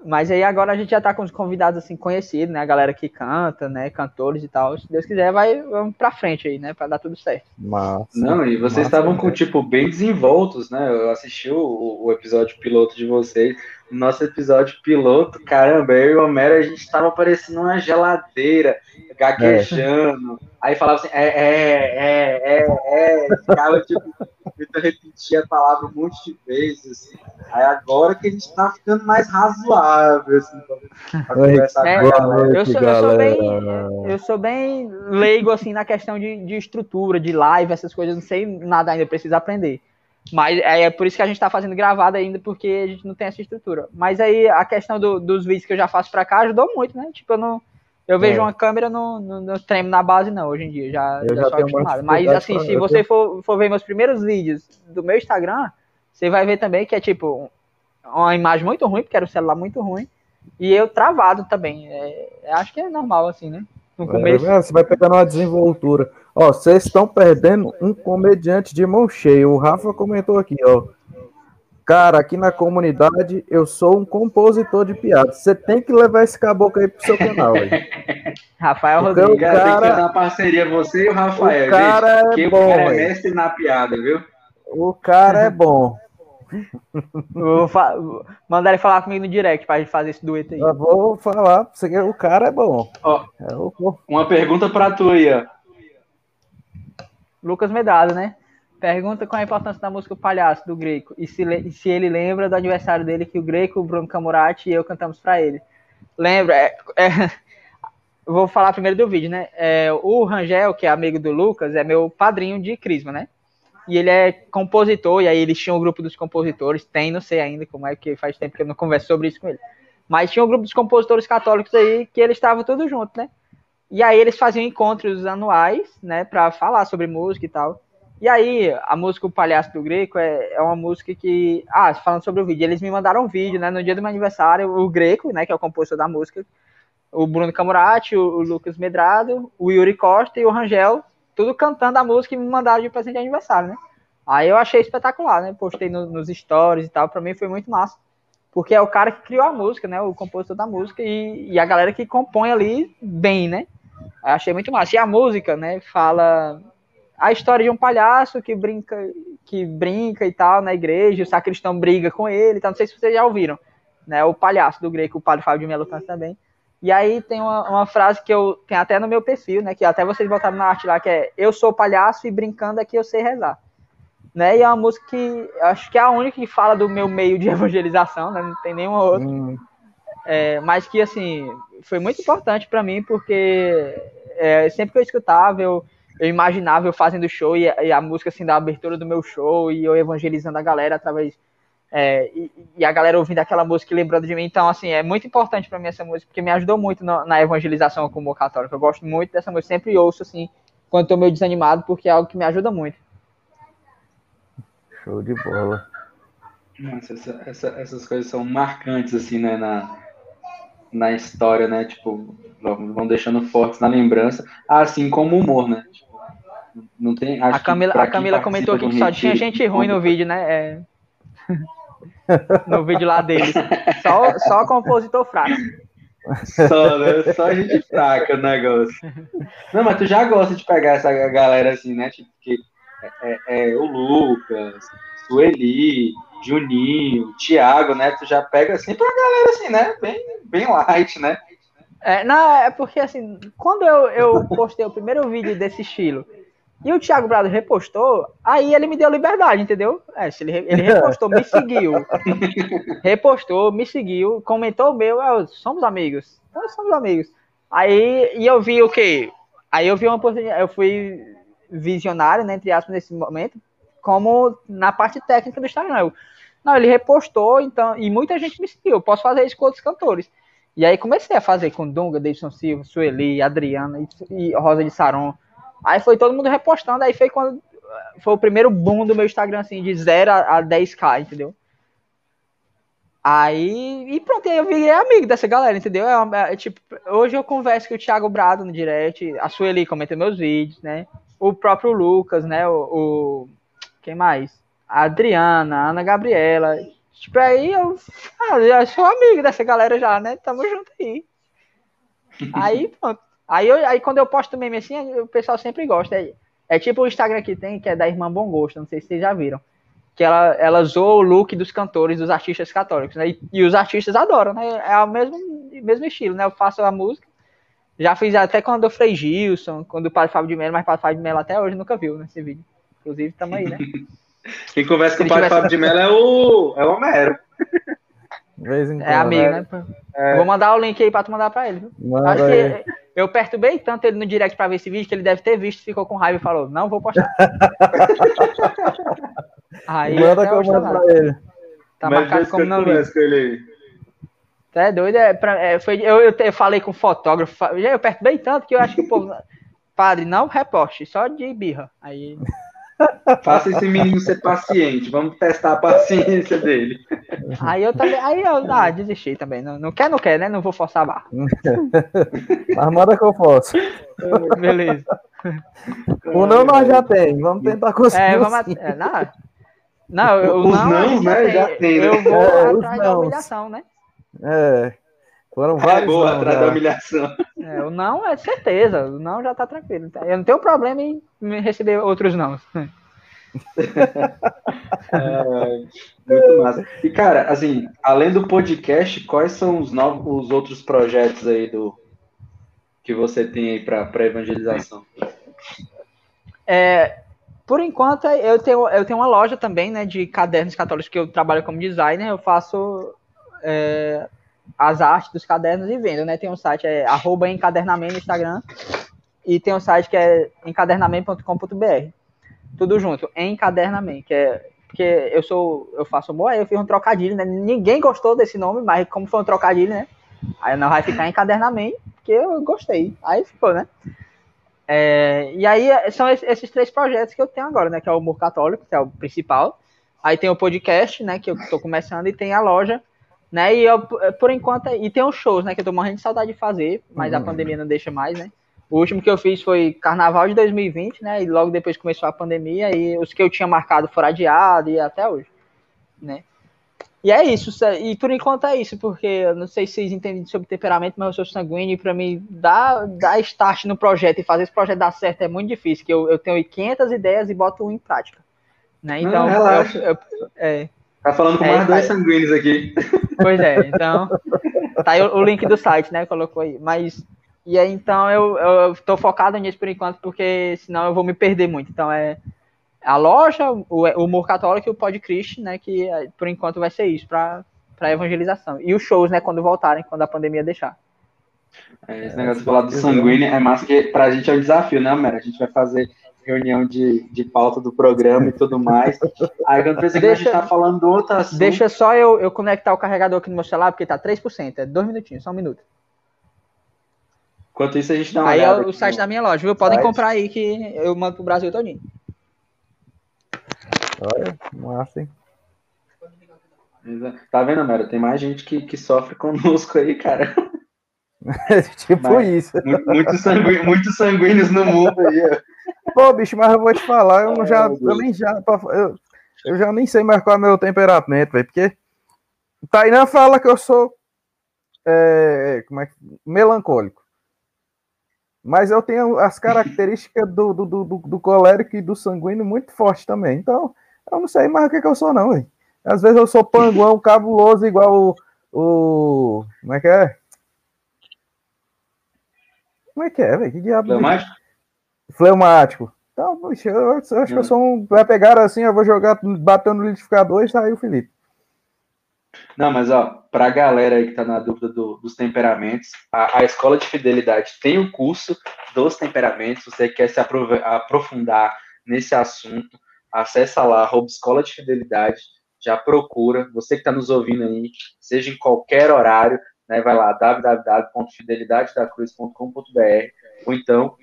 Mas aí agora a gente já tá com os convidados assim conhecidos, né? A galera que canta, né? Cantores e tal. Se Deus quiser, vai vamos pra frente aí, né? Pra dar tudo certo. Massa. Não, e vocês estavam com, tipo, bem desenvoltos, né? Eu assisti o, o episódio piloto de vocês. No nosso episódio piloto, caramba, eu e o Homero, a gente tava parecendo uma geladeira, gaguejando. Aí falava assim, é, é, é, é, é. Ficava, tipo, tentando repetir a palavra um monte de vezes. Aí agora que a gente tá ficando mais razoável, assim, pra, conversar É, com a galera. eu, sou, eu, sou bem, eu sou bem leigo assim na questão de, de estrutura, de live, essas coisas, não sei nada ainda, preciso aprender. Mas é, é por isso que a gente tá fazendo gravado ainda, porque a gente não tem essa estrutura. Mas aí a questão do- dos vídeos que eu já faço pra cá ajudou muito, né? Tipo, eu não. Eu vejo É. uma câmera, não, não, não tremo na base, não, hoje em dia. Já, Eu já já sou acostumado. Mas assim, se você for, for ver meus primeiros vídeos do meu Instagram, você vai ver também que é tipo uma imagem muito ruim, porque era um celular muito ruim. E eu travado também. É, acho que é normal, assim, né? No começo. É, você vai pegando uma desenvoltura. Ó, vocês estão perdendo um comediante de mão cheia. O Rafa comentou aqui, ó. Cara, aqui na comunidade eu sou um compositor de piadas. Você tem que levar esse caboclo aí pro seu canal, velho. Rafael Porque Rodrigues. o Cara, tem que uma parceria, você e o Rafael, o cara gente, é bom, o cara é velho. mestre na piada, viu? O cara é bom. Vou fa- mandar ele falar comigo no direct pra gente fazer esse dueto aí. Eu vou falar o cara é bom. Ó, É o- uma pergunta pra tu aí, ó. Lucas Medrado, né? Pergunta qual a importância da música O Palhaço, do Greco. E se, e se ele lembra do aniversário dele que o Greco, o Bruno Camurati e eu cantamos pra ele. Lembra? É, é- vou falar primeiro do vídeo, né? É, o Rangel, que é amigo do Lucas, é meu padrinho de Crisma, né? E ele é compositor, e aí eles tinham um grupo dos compositores, tem, não sei ainda como é, que faz tempo que eu não converso sobre isso com ele. Mas tinha um grupo dos compositores católicos aí que eles estavam todos juntos, né? E aí eles faziam encontros anuais, né, para falar sobre música e tal. E aí, a música O Palhaço do Greco é, é uma música que. Ah, falando sobre o vídeo, eles me mandaram um vídeo, né? No dia do meu aniversário, o Greco, né, que é o compositor da música, o Bruno Camurati, o, o Lucas Medrado, o Yuri Costa e o Rangel, tudo cantando a música e me mandaram de presente de aniversário, né? Aí eu achei espetacular, né? Postei no- nos stories e tal, pra mim foi muito massa. Porque é o cara que criou a música, né? O compositor da música e, e a galera que compõe ali bem, né? Achei muito massa. E a música, né, fala a história de um palhaço que brinca, que brinca e tal na igreja, o sacristão briga com ele, tá? Não sei se vocês já ouviram, né? O palhaço do Greco, o padre Fábio de Melo canta também. E aí tem uma, uma frase que eu tenho até no meu perfil, né? Que até vocês botaram na arte lá, que é Eu sou palhaço e brincando que eu sei rezar. Né? E é uma música que acho que é a única que fala do meu meio de evangelização, né? Não tem nenhuma outra. Hum, É, mas que, assim, foi muito importante para mim, porque é, sempre que eu escutava, eu, eu imaginava eu fazendo show e, a- e a música, assim, da abertura do meu show e eu evangelizando a galera através. é, e, e a galera ouvindo aquela música e lembrando de mim. Então, assim, é muito importante para mim essa música, porque me ajudou muito na, na evangelização como católico. Eu gosto muito dessa música, sempre ouço, assim, quando tô meio desanimado, porque é algo que me ajuda muito. show de bola. Nossa, essa- essa- essas coisas são marcantes, assim, né, na, na história, né? Tipo, vão deixando fortes na lembrança, assim como o humor, né? Tipo, não tem, A Camila, a Camila comentou aqui que só tinha gente ruim no vídeo, né? É. no vídeo lá deles. Só, só compositor fraco. Só, né? Só gente fraca o negócio. Não, mas tu já gosta de pegar essa galera assim, né? Tipo, que é, é- é o Lucas, Sueli, Juninho, Thiago, né? Tu já pega sempre uma galera assim, né? Bem, bem light, né? É, não, é porque assim, quando eu, eu postei o primeiro vídeo desse estilo e o Thiago Brado repostou, aí ele me deu liberdade, entendeu? É, ele, ele repostou, me seguiu. Repostou, me seguiu, comentou o meu, ah, somos amigos. Então somos amigos. Aí, e eu vi o quê? Aí eu vi uma oportunidade, eu fui visionário, né, entre aspas, nesse momento, como na parte técnica do Instagram. Eu, não, ele repostou, então, e muita gente me seguiu. Eu posso fazer isso com outros cantores. E aí comecei a fazer com Dunga, Davidson Silva, Sueli, Adriana e, e Rosa de Saron. Aí foi todo mundo repostando, aí foi quando foi o primeiro boom do meu Instagram, assim, de 0 a, a 10k, entendeu? Aí, e pronto, aí eu virei amigo dessa galera, entendeu? É, é tipo, hoje eu converso com o Thiago Brado no direct, a Sueli comenta meus vídeos, né? O próprio Lucas, né? O, o- quem mais? A Adriana, a Ana Gabriela. Tipo, aí eu, ah, eu sou amigo dessa galera já, né? Tamo junto aí. Aí, pronto. Aí, eu, aí quando eu posto meme assim, o pessoal sempre gosta. É, é tipo o Instagram que tem, que é da Irmã Bom Gosto, não sei se vocês já viram. Que ela, ela zoa o look dos cantores, dos artistas católicos, né? E, e os artistas adoram, né? É o mesmo, mesmo estilo, né? Eu faço a música. Já fiz até quando eu Frei Gilson, quando o Padre Fábio de Mello, mas o Padre Fábio de Mello até hoje nunca viu nesse vídeo. Inclusive, tamo aí, né? Quem conversa com o Padre tivesse- Fábio de Mello é o, é o Homero. Em quando. É amigo, né? né? Vou mandar o link aí pra tu mandar pra ele, viu? Manda Acho aí. que eu perturbei tanto ele no direct pra ver esse vídeo que ele deve ter visto, ficou com raiva e falou: Não vou postar. aí, Manda até que eu tá mando nada. pra ele. Tá Mas marcado como eu não aí. Tu é doido? É, pra- é, foi, eu, eu, eu falei com o fotógrafo, eu perturbei tanto que eu acho que o povo. Padre, não reposte, só de birra. Aí. Faça esse menino ser paciente. Vamos testar a paciência dele. Aí eu também. Aí eu ah, desisti também. Não, não quer, não quer, né? Não vou forçar a barra. Mas manda que eu posso. Beleza. O não nós já tem. Vamos tentar conseguir. É, o vamos. sim. at- é, não, não, eu, Os não, gente né, já tem, né? Eu vou É, os atrás da humilhação, né? É. Foram É vários. boa, não, atrás já. da humilhação. É, o não é certeza, o não já tá tranquilo. Eu não tenho problema em receber outros não. É, muito massa. E, cara, assim, além do podcast, quais são os novos, os outros projetos aí do que você tem aí para evangelização? É, por enquanto, eu tenho, eu tenho uma loja também, né, de cadernos católicos que eu trabalho como designer. Eu faço é, as artes dos cadernos e vendo, né? Tem um site, é arroba encadernamento no Instagram. E tem um site que é encadernamento.com.br. Tudo junto, encadernamento, que é porque eu sou, eu faço boa, eu fiz um trocadilho, né? Ninguém gostou desse nome, mas como foi um trocadilho, né? Aí não vai ficar encadernamento, porque eu gostei. Aí ficou, né? É, e aí são es- esses três projetos que eu tenho agora, né? Que é o Humor Católico, que é o principal. Aí tem o podcast, né? Que eu tô começando, e tem a loja, né? E eu, por enquanto, e tem os shows, né? Que eu tô morrendo de saudade de fazer, mas a Uhum. pandemia não deixa mais, né? O último que eu fiz foi Carnaval de 2020, né? E logo depois começou a pandemia, e os que eu tinha marcado foram adiados e até hoje, né? E é isso, e por enquanto é isso, porque eu não sei se vocês entendem sobre temperamento, mas eu sou sanguíneo e pra mim dar, dar start no projeto e fazer esse projeto dar certo é muito difícil, que eu, eu tenho 500 ideias e boto um em prática. Né? Não, Então, relaxa. eu- eu- é, Tá falando com É, mais dois vai. sanguíneos aqui. pois é, então Tá aí o, o link do site, né? Colocou aí. Mas. E aí, então, eu, eu tô focado nisso por enquanto, porque senão eu vou me perder muito. Então, é a loja, o, o Humor Católico e o Podchrist, né? Que é, por enquanto vai ser isso, pra, pra evangelização. E os shows, né? Quando voltarem, quando a pandemia deixar. É, esse negócio de falar do sanguíneo é massa, que pra gente é um desafio, né, Mera? A gente vai fazer reunião de, de pauta do programa e tudo mais. Aí quando pensa que a gente Deixa- tá falando do outro assunto. Deixa só eu, eu conectar o carregador aqui no meu celular, porque tá 3%. É dois minutinhos, só um minuto. Enquanto isso, a gente dá uma Aí é olhada o aqui site no- da minha loja, viu? Podem site. comprar aí que eu mando pro Brasil todinho. Olha, massa, hein? Tá vendo, Mera? Tem mais gente que, que sofre conosco aí, cara. tipo Mas- isso. Muito, muito sanguí- muitos sanguíneos no mundo aí. Pô, bicho, mas eu vou te falar, eu não já, eu nem já, eu, eu já nem sei mais qual é o meu temperamento, velho, porque Tainan fala que eu sou é, como é, que- melancólico. Mas eu tenho as características do, do, do, do- do colérico e do sanguíneo muito forte também. Então, eu não sei mais o que, que eu sou, não, velho. Às vezes eu sou panguão, cabuloso, igual o, o. Como é que é? Como é que é, velho? Que diabo? Fleumático? Fleumático. Então, puxa, eu, eu acho que eu sou um. Vai pegar assim, eu vou jogar, bater no liquidificador e sair o Felipe. Não, mas ó, pra galera aí que tá na dúvida do- dos temperamentos, a, a Escola de Fidelidade tem o curso dos temperamentos. Você quer se aprofundar nesse assunto, acessa lá, arroba Escola de Fidelidade, já procura. Você que está nos ouvindo aí, seja em qualquer horário, né, vai lá, www.fidelidadedacruz.com.br ou então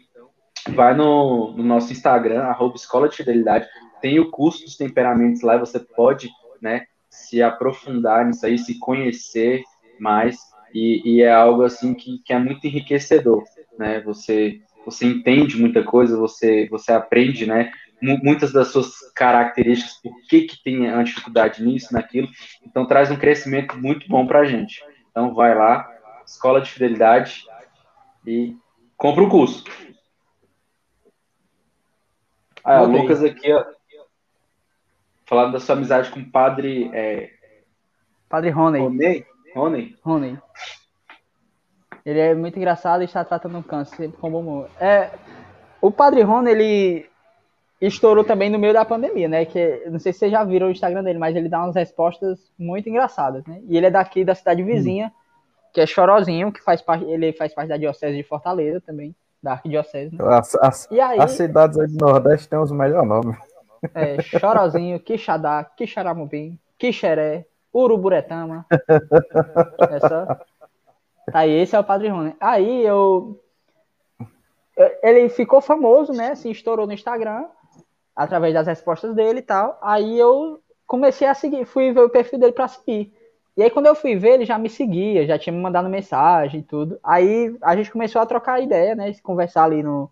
vai no, no nosso Instagram, arroba Escola de Fidelidade, tem o curso dos temperamentos lá, você pode, né, se aprofundar nisso aí, se conhecer mais, e, e é algo assim que, que é muito enriquecedor, né? Você você entende muita coisa, você você aprende, né? mu- Muitas das suas características, por que que tem a dificuldade nisso, naquilo, então traz um crescimento muito bom pra gente. Então vai lá, Escola de Fidelidade e compra o curso. Ah, o. Lucas aqui, ó, falando da sua amizade com o padre é, Padre Rony. Rony. Rony? Rony. Ele é muito engraçado e está tratando um câncer sempre com bom humor. É, o Padre Rony, ele estourou também no meio da pandemia, né? Que não sei se vocês já viram o Instagram dele, mas ele dá umas respostas muito engraçadas, né? E ele é daqui da cidade vizinha, que é Chorozinho, que faz parte, ele faz parte da diocese de Fortaleza também, da arquidiocese, né? As, as, E aí, as cidades aí do Nordeste têm os melhores nomes. é, Chorozinho, Quixadá, Quixaramubim, Quixeré, Uruburetama. Essa. Tá aí, esse é o Padre Rony. Aí eu. Ele ficou famoso, né? Assim, estourou no Instagram, através das respostas dele e tal. Aí eu comecei a seguir, fui ver o perfil dele pra seguir. E aí, quando eu fui ver, ele já me seguia, já tinha me mandado mensagem e tudo. Aí a gente começou a trocar ideia, né? Conversar ali no,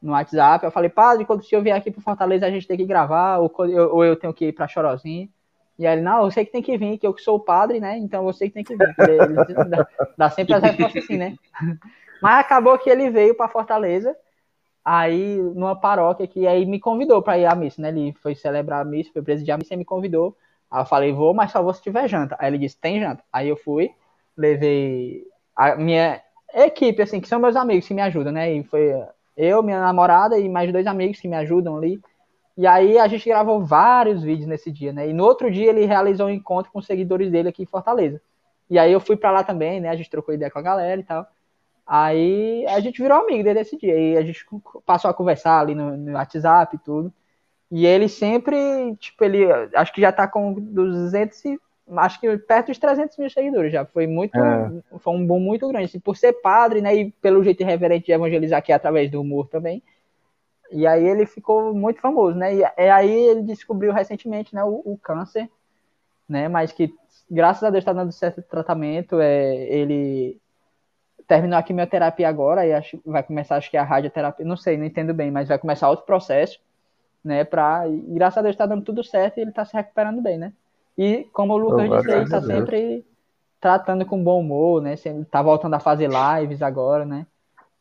no WhatsApp. Eu falei, padre, quando se eu vier aqui pro Fortaleza, a gente tem que gravar, ou, eu, ou eu tenho que ir pra Chorozinho. E aí ele, não, você que tem que vir, que eu que sou o padre, né? Então você que tem que vir. Ele, ele dá, dá sempre as respostas assim, né? Mas acabou que ele veio pra Fortaleza, aí numa paróquia que aí me convidou pra ir à missa, né? Ele foi celebrar a missa, foi presidir a missa e me convidou. Aí eu falei, vou, mas só vou se tiver janta. Aí ele disse, tem janta. Aí eu fui, levei a minha equipe, assim, que são meus amigos que me ajudam, né? E foi eu, minha namorada e mais dois amigos que me ajudam ali. E aí a gente gravou vários vídeos nesse dia, né? E no outro dia ele realizou um encontro com os seguidores dele aqui em Fortaleza. E aí eu fui pra lá também, né? A gente trocou ideia com a galera e tal. Aí a gente virou amigo desde esse dia. E a gente passou a conversar ali no, no WhatsApp e tudo. E ele sempre, tipo, ele acho que já tá com 200 e, acho que perto dos 300 mil seguidores já. Foi muito, É. foi um boom muito grande. Por ser padre, né? E pelo jeito irreverente de evangelizar aqui através do humor também. E aí ele ficou muito famoso, né? E, e aí ele descobriu recentemente, né, o, o câncer, né? Mas que graças a Deus está dando certo tratamento. É, ele terminou a quimioterapia agora e acho, vai começar, acho que a radioterapia, não sei, não entendo bem, mas vai começar outro processo, né? Pra, e graças a Deus está dando tudo certo e ele está se recuperando bem, né? E como o Lucas Louvado disse, ele está sempre tratando com bom humor, né? Sempre tá voltando a fazer lives agora, né?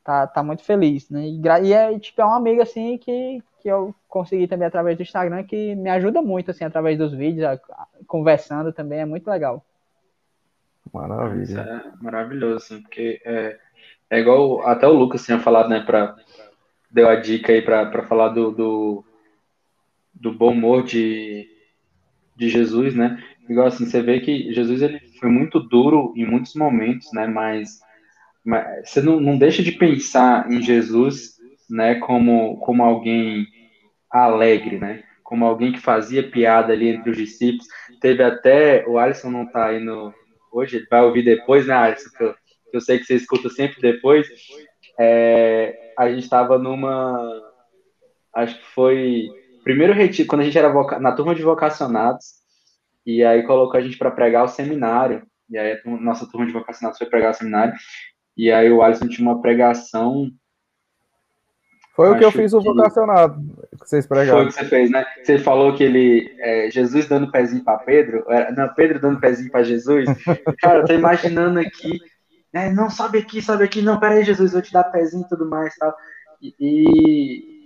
Tá, tá muito feliz, né? E, e é, tipo, é um amigo, assim, que, que eu consegui também através do Instagram, que me ajuda muito, assim, através dos vídeos, a- a- conversando também, é muito legal. Isso Maravilha. é maravilhoso, assim, porque é, é igual até o Lucas tinha falado, né, pra, deu a dica aí pra falar do, do, do bom humor de, de Jesus, né? Igual assim, você vê que Jesus ele foi muito duro em muitos momentos, né? Mas, mas você não, não deixa de pensar em Jesus, né, como, como alguém alegre, né? Como alguém que fazia piada ali entre os discípulos. Teve até, o Alisson não tá aí no, hoje, ele vai ouvir depois, né, Alisson? Que eu, que eu sei que você escuta sempre depois. É, a gente estava numa. Acho que foi. Primeiro retiro, quando a gente era voca- na turma de vocacionados, e aí colocou a gente para pregar o seminário. E aí a nossa turma de vocacionados foi pregar o seminário. E aí o Alisson tinha uma pregação. Foi o que eu fiz o que- vocacionado vocês Foi o pregaram. que você fez, né? Você falou que ele. é, Jesus dando pezinho para Pedro. Não, Pedro dando pezinho para Jesus. Cara, eu tô imaginando aqui. né, não, sobe aqui, sobe aqui. Não, peraí, Jesus, vou te dar pezinho e tudo mais. Tal. E, e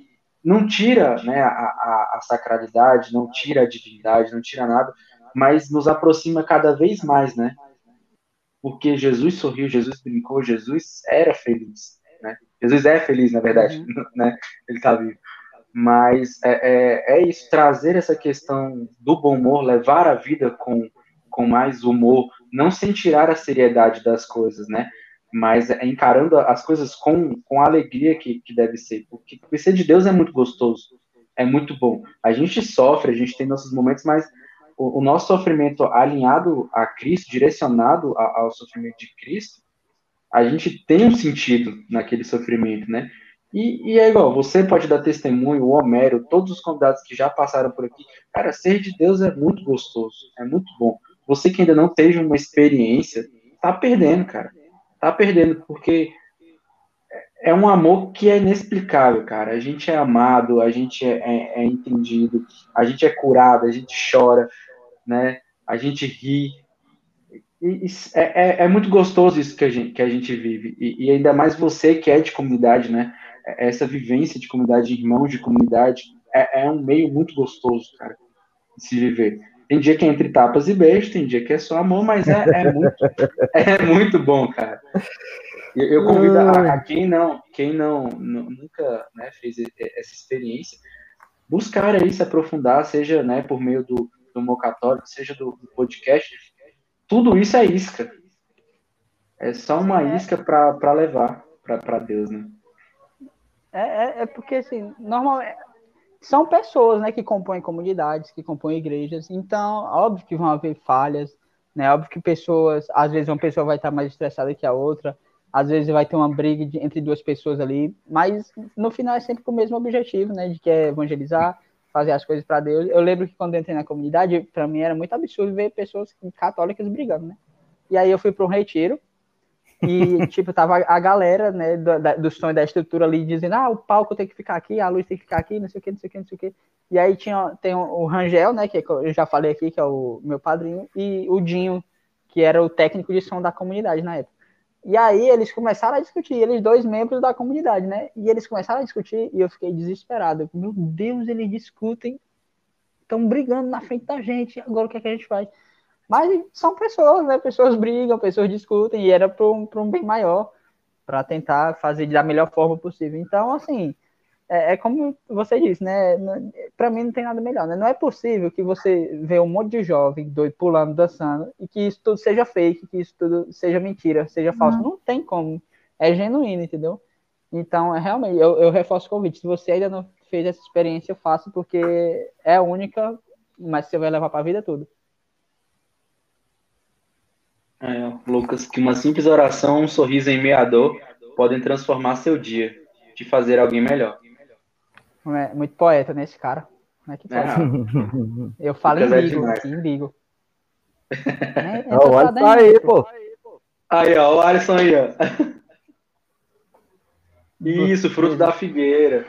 não tira né, a, a, a sacralidade, não tira a divindade, não tira nada, mas nos aproxima cada vez mais, né? Porque Jesus sorriu, Jesus brincou, Jesus era feliz, né? Jesus é feliz, na verdade, né? Ele tá vivo. Mas é, é, é isso, trazer essa questão do bom humor, levar a vida com, com mais humor, não sem tirar a seriedade das coisas, né? Mas é encarando as coisas com, com a alegria que, que deve ser. Porque conhecer de Deus é muito gostoso, é muito bom. A gente sofre, a gente tem nossos momentos, mas o, o nosso sofrimento alinhado a Cristo, direcionado a- ao sofrimento de Cristo, a gente tem um sentido naquele sofrimento, né? E, e é igual, você pode dar testemunho, o Homero, todos os convidados que já passaram por aqui. Cara, ser de Deus é muito gostoso, é muito bom. Você que ainda não teve uma experiência, tá perdendo, cara. Tá perdendo, porque é um amor que é inexplicável, cara. A gente é amado, a gente é, é- é entendido, a gente é curado, a gente chora, né? A gente ri. É, é- é muito gostoso isso que a gente, que a gente vive. E, e ainda mais você que é de comunidade, né? Essa vivência de comunidade, de irmãos de comunidade, é, é um meio muito gostoso, cara, de se viver. Tem dia que é entre tapas e beijos, tem dia que é só amor, mas é, é muito, é muito bom, cara. Eu, eu convido a, a quem não, quem não, nu- nunca né, fez essa experiência, buscar aí se aprofundar, seja né, por meio do, do Mo Católico, seja do, do podcast. Tudo isso é isca. É só uma isca para levar para Deus, né? É, é, é porque, assim, normalmente são pessoas, né, que compõem comunidades, que compõem igrejas, então, óbvio que vão haver falhas, né, óbvio que pessoas, às vezes uma pessoa vai estar mais estressada que a outra, às vezes vai ter uma briga de- entre duas pessoas ali, mas no final é sempre com o mesmo objetivo, né, de que é evangelizar, fazer as coisas para Deus. Eu lembro que quando eu entrei na comunidade, para mim era muito absurdo ver pessoas católicas brigando, né, e aí eu fui para um retiro, e, tipo, tava a galera, né, do, da- do som e da estrutura ali dizendo, ah, o palco tem que ficar aqui, a luz tem que ficar aqui, não sei o que, não sei o que, não sei o que. E aí tinha, tem o Rangel, né, que eu já falei aqui, que é o meu padrinho, e o Dinho, que era o técnico de som da comunidade na época. E aí eles começaram a discutir, eles dois membros da comunidade, né, e eles começaram a discutir e eu fiquei desesperado. Meu Deus, eles discutem, estão brigando na frente da gente, agora o que é que a gente faz? Mas são pessoas, né? Pessoas brigam, pessoas discutem, e era para um, um bem maior, para tentar fazer da melhor forma possível. Então, assim, é, é como você disse, né? Para mim não tem nada melhor, né? Não é possível que você vê um monte de jovem doido pulando, dançando, e que isso tudo seja fake, que isso tudo seja mentira, seja falso. Não tem como. É genuíno, entendeu? Então, é realmente, eu, eu reforço o convite. Se você ainda não fez essa experiência, faça, porque é a única, mas você vai levar para a vida toda. É, Lucas, que uma simples oração, um sorriso em meia dor podem transformar seu dia, te fazer alguém melhor. É, muito poeta, né, esse cara? Como é que pode? É, Eu falo Lucas é em bigo, aqui, em bigo. É, Alisson tá aí, pô. Aí, ó, o Alisson aí, ó. Isso, fruto da figueira.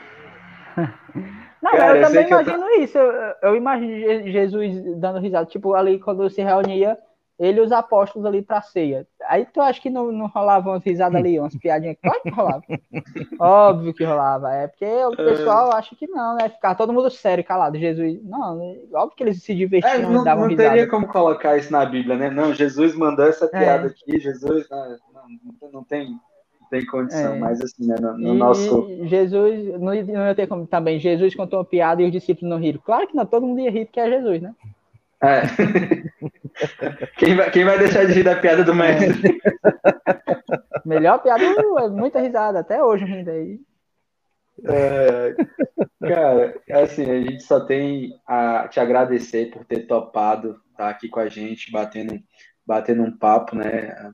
Não, Cara, eu eu sei também que eu imagino isso. Eu, eu imagino Je- Jesus dando risada. Tipo, ali quando se reunia ele e os apóstolos ali pra ceia. Aí tu acha que não, não rolava umas risadas ali, umas piadinhas? Claro que rolava. Óbvio que rolava. É porque o pessoal acha que não, né? Ficar todo mundo sério, calado. Jesus. Não, né? óbvio que eles se É, divertiam não, e davam não risada. teria como colocar isso na Bíblia, né? Não, Jesus mandou essa piada aqui, Jesus. Não, não, não tem, não tem condição, É. mas assim, né? No, no E nosso. Jesus, não, não ia ter como também. Jesus contou uma piada e os discípulos não riram. Claro que não, todo mundo ia rir porque é Jesus, né? É. quem, vai, quem vai deixar de rir da piada do mestre? Melhor piada é muita risada, até hoje rindo aí. É, cara, assim, a gente só tem a te agradecer por ter topado estar aqui com a gente, batendo, batendo um papo, né?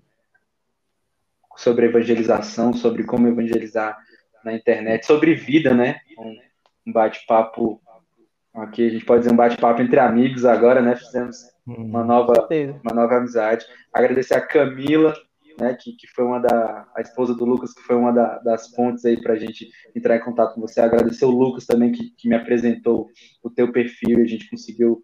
Sobre evangelização, sobre como evangelizar na internet, sobre vida, né? Um, um bate-papo aqui, a gente pode dizer um bate-papo entre amigos agora, né? Fizemos uma nova, uma nova amizade. Agradecer a Camila, né, que, que foi uma da a esposa do Lucas, que foi uma da- das pontes aí para a gente entrar em contato com você. Agradecer o Lucas também que, que me apresentou o teu perfil e a gente conseguiu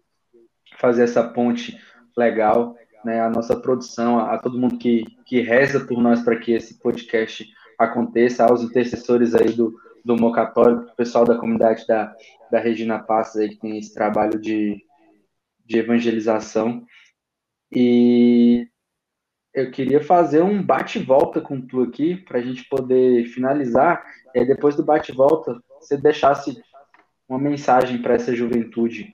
fazer essa ponte legal, né? A nossa produção, a, a todo mundo que, que reza por nós para que esse podcast aconteça, aos intercessores aí do do Mocatório, o pessoal da comunidade da, da Regina Passos aí que tem esse trabalho de, de evangelização. E eu queria fazer um bate-volta com tu aqui, para a gente poder finalizar. E aí, depois do bate-volta, você deixasse uma mensagem para essa juventude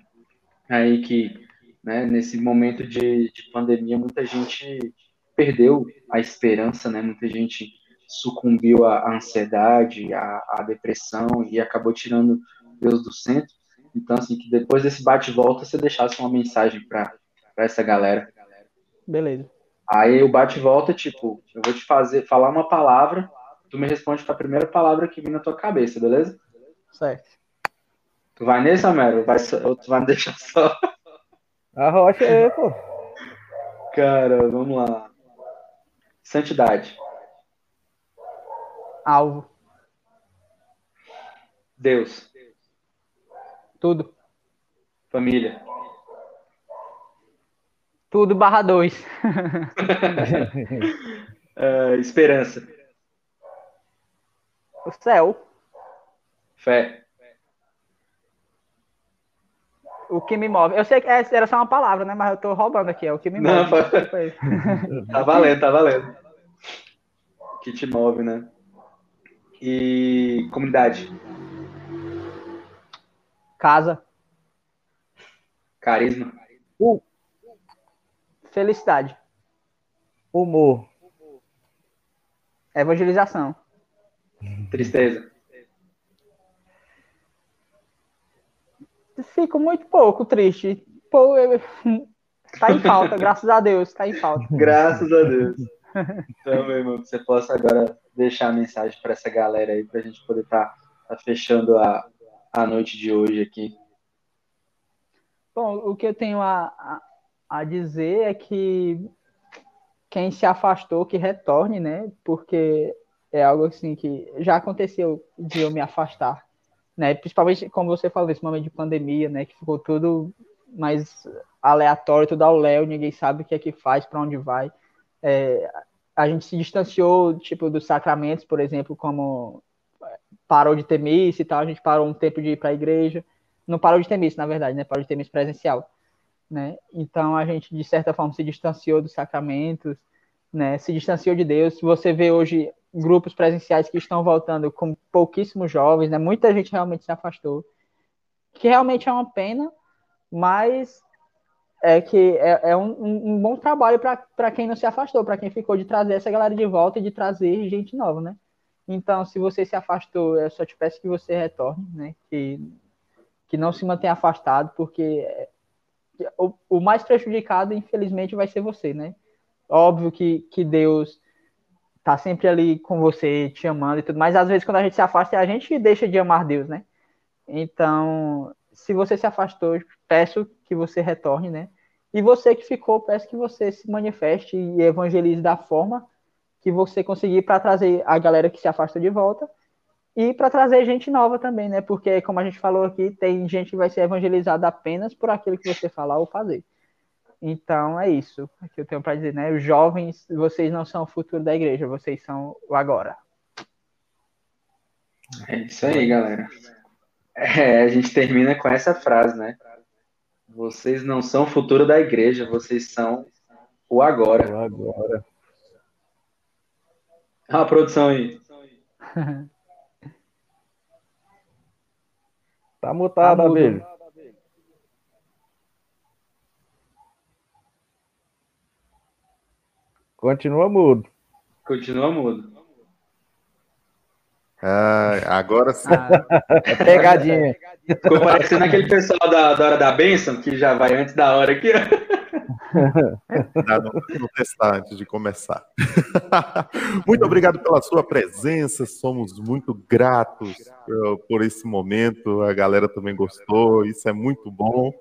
aí que, né, nesse momento de, de pandemia, muita gente perdeu a esperança, né? Muita gente sucumbiu à ansiedade, à, à depressão e acabou tirando Deus do centro. Então, assim, que depois desse bate-volta, você deixasse uma mensagem para essa galera. Beleza. Aí o bate-volta, tipo, eu vou te fazer falar uma palavra, tu me responde com a primeira palavra que vir na tua cabeça, beleza? Certo. Tu vai nesse, Homero? Vai só- ou tu vai me deixar só? A rocha é, pô. Cara, vamos lá. Santidade. Alvo. Deus. Tudo. Família. Tudo barra dois. É, esperança. O céu. Fé. O que me move. Eu sei que era só uma palavra, né? Mas eu tô roubando aqui. É o que me Não, move. foi- Tá valendo, tá valendo. Que te move, né? E comunidade. Casa. Carisma. Felicidade. Humor. Evangelização. Tristeza. Fico muito pouco triste. Pô, eu- tá em falta, graças a Deus, tá em falta. Graças a Deus. Então, meu irmão, que você possa agora deixar a mensagem para essa galera aí, para a gente poder estar fechando a, a noite de hoje aqui. Bom, o que eu tenho a, a, a dizer é que quem se afastou, que retorne, né? Porque é algo assim que já aconteceu de eu me afastar, né? Principalmente, como você falou, nesse momento de pandemia, né? Que ficou tudo mais aleatório, tudo ao léu, ninguém sabe o que é que faz, para onde vai. É, a gente se distanciou, tipo, dos sacramentos, por exemplo, como parou de ter missa e tal, a gente parou um tempo de ir para a igreja. Não parou de ter missa, na verdade, né? Parou de ter missa presencial, né? Então a gente, de certa forma, se distanciou dos sacramentos, né? Se distanciou de Deus. Você vê hoje grupos presenciais que estão voltando com pouquíssimos jovens, né? Muita gente realmente se afastou, que realmente é uma pena, mas é que é, é um, um- bom trabalho para quem não se afastou, para quem ficou de trazer essa galera de volta e de trazer gente nova, né? Então, se você se afastou, eu só te peço que você retorne, né? Que, que não se mantenha afastado, porque é, o, o mais prejudicado, infelizmente, vai ser você, né? Óbvio que, que Deus tá sempre ali com você, te amando e tudo, mas às vezes quando a gente se afasta, a gente deixa de amar Deus, né? Então, se você se afastou, peço que você retorne, né? E você que ficou, peço que você se manifeste e evangelize da forma que você conseguir para trazer a galera que se afasta de volta e para trazer gente nova também, né? Porque, como a gente falou aqui, tem gente que vai ser evangelizada apenas por aquilo que você falar ou fazer. Então é isso que eu tenho para dizer, né? Os jovens, vocês não são o futuro da igreja, vocês são o agora. É isso aí, galera. É, a gente termina com essa frase, né? Vocês não são o futuro da igreja, vocês são o agora. O agora. Olha a produção aí. Tá mutado, Tá. Abelho. Continua mudo. Continua mudo. Ah, agora sim. Ah, É pegadinha. Ficou parecendo aquele pessoal da, da hora da bênção, que já vai antes da hora aqui, no testar antes de começar. muito obrigado pela sua presença, somos muito gratos eh, por esse momento. A galera também gostou, isso é muito bom.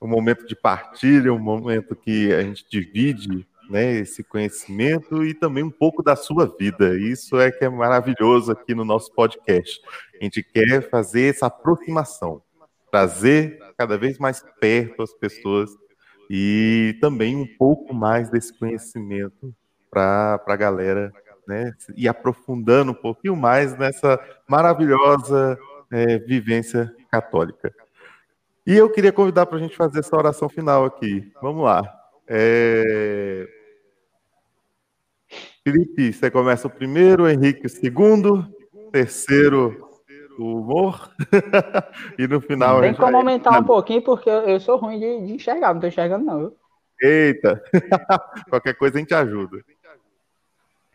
Um momento de partilha, um momento que a gente divide né, esse conhecimento e também um pouco da sua vida. Isso é que é maravilhoso aqui no nosso podcast. A gente quer fazer essa aproximação, trazer cada vez mais perto as pessoas e também um pouco mais desse conhecimento para a galera, né? E aprofundando um pouquinho mais nessa maravilhosa eh, vivência católica. E eu queria convidar para a gente fazer essa oração final aqui. Vamos lá. É... Felipe, você começa o primeiro, Henrique o segundo, terceiro o humor e no final tem como aumentar um pouquinho, porque eu, sou ruim de, de enxergar, não tô enxergando, não. Eita! Qualquer coisa a gente ajuda.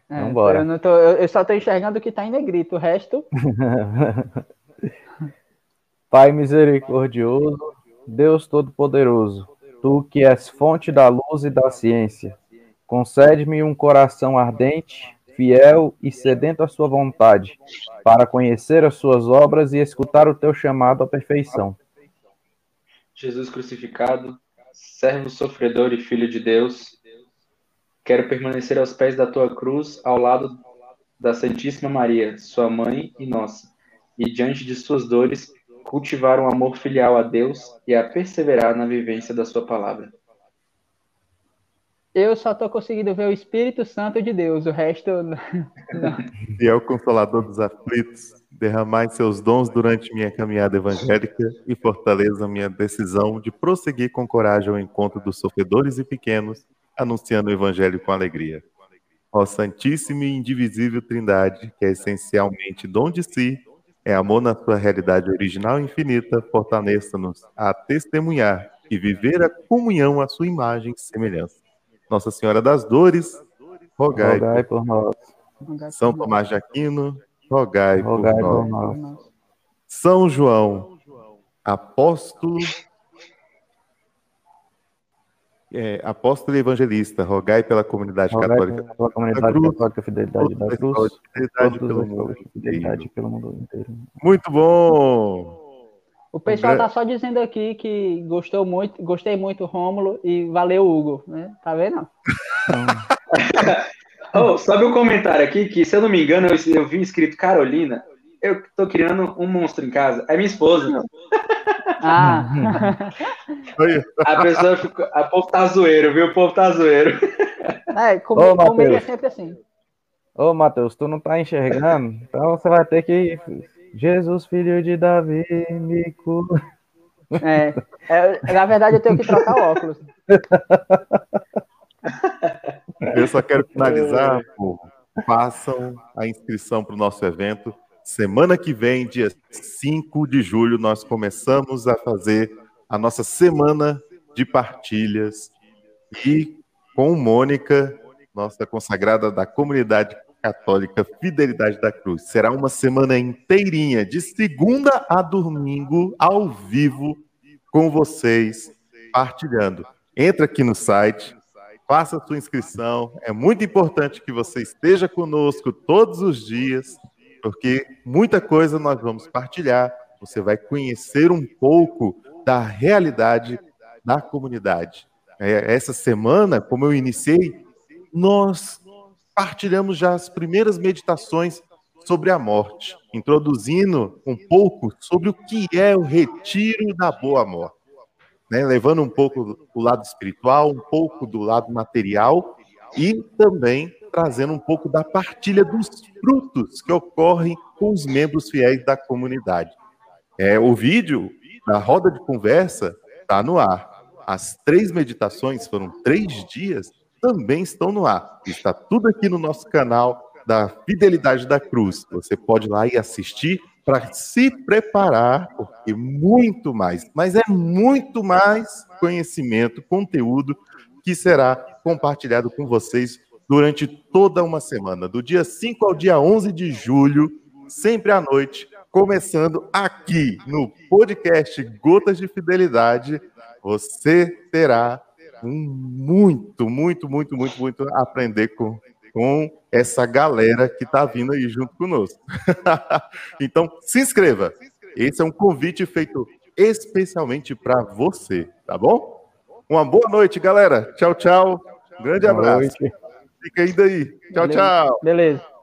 É, Vambora. Eu, não tô, eu, eu só tô enxergando o que tá em negrito, o resto. Pai misericordioso, Deus Todo-Poderoso, tu que és fonte da luz e da ciência, concede-me um coração ardente, fiel e sedento à sua vontade, para conhecer as suas obras e escutar o teu chamado à perfeição. Jesus crucificado, servo sofredor e filho de Deus, quero permanecer aos pés da tua cruz, ao lado da Santíssima Maria, sua mãe e nossa, e diante de suas dores, cultivar um amor filial a Deus e a perseverar na vivência da sua palavra. Eu só tô conseguindo ver o Espírito Santo de Deus, o resto. E é o consolador dos aflitos, derramai seus dons durante minha caminhada evangélica e fortaleça minha decisão de prosseguir com coragem ao encontro dos sofredores e pequenos, anunciando o evangelho com alegria. Ó Santíssima e Indivisível Trindade, que é essencialmente dom de si, é amor na sua realidade original e infinita, fortaleça-nos a testemunhar e viver a comunhão à sua imagem e semelhança. Nossa Senhora das Dores, rogai, Rogai por nós, São Tomás de Aquino, rogai, rogai por por nós. nós. São João, apóstolo, é, apóstolo e evangelista, rogai pela comunidade Rogai católica. pela comunidade cruz, católica, fidelidade da cruz, fidelidade todos pelo mundo fidelidade pelo mundo inteiro. Muito bom! O pessoal André- tá só dizendo aqui que gostou muito, gostei muito, Rômulo, e valeu, Hugo, né? Tá vendo? Oh, sobe um comentário aqui que, se eu não me engano, eu, eu vi escrito Carolina. Eu tô criando um monstro em casa. É minha esposa. Ah, A pessoa ficou. A povo tá zoeiro, viu? O povo tá zoeiro. é, com, Ô, comigo é sempre assim. Ô, Matheus, tu não tá enxergando? Então você vai ter que. Jesus, filho de Davi, me cura. É, é, na verdade, eu tenho que trocar o óculos. eu só quero finalizar, povo. Façam a inscrição para o nosso evento. Semana que vem, dia 5 de julho, nós começamos a fazer a nossa semana de partilhas e com Mônica, nossa consagrada da comunidade católica Fidelidade da Cruz. Será uma semana inteirinha, de segunda a domingo, ao vivo, com vocês, partilhando. Entra aqui no site, faça sua inscrição. É muito importante que você esteja conosco todos os dias, porque muita coisa nós vamos partilhar. Você vai conhecer um pouco da realidade da comunidade. É, essa semana, como eu iniciei, nós partilhamos já as primeiras meditações sobre a morte, introduzindo um pouco sobre o que é o retiro da boa morte. né, levando um pouco o lado espiritual, um pouco do lado material e também trazendo um pouco da partilha dos frutos que ocorrem com os membros fiéis da comunidade. É, o vídeo da roda de conversa está no ar. As três meditações foram três dias, também estão no ar. Está tudo aqui no nosso canal da Fidelidade da Cruz. Você pode ir lá e assistir para se preparar, porque muito mais, mas é muito mais conhecimento, conteúdo que será compartilhado com vocês durante toda uma semana, do dia 5 ao dia 11 de julho, sempre à noite, começando aqui no podcast Gotas de Fidelidade. Você terá muito, muito, muito, muito, muito aprender com, com essa galera que está vindo aí junto conosco. então, se inscreva. Esse é um convite feito especialmente para você, tá bom? Uma boa noite, galera. Tchau, tchau. Um grande abraço. Fica aí daí. Tchau, tchau. Beleza.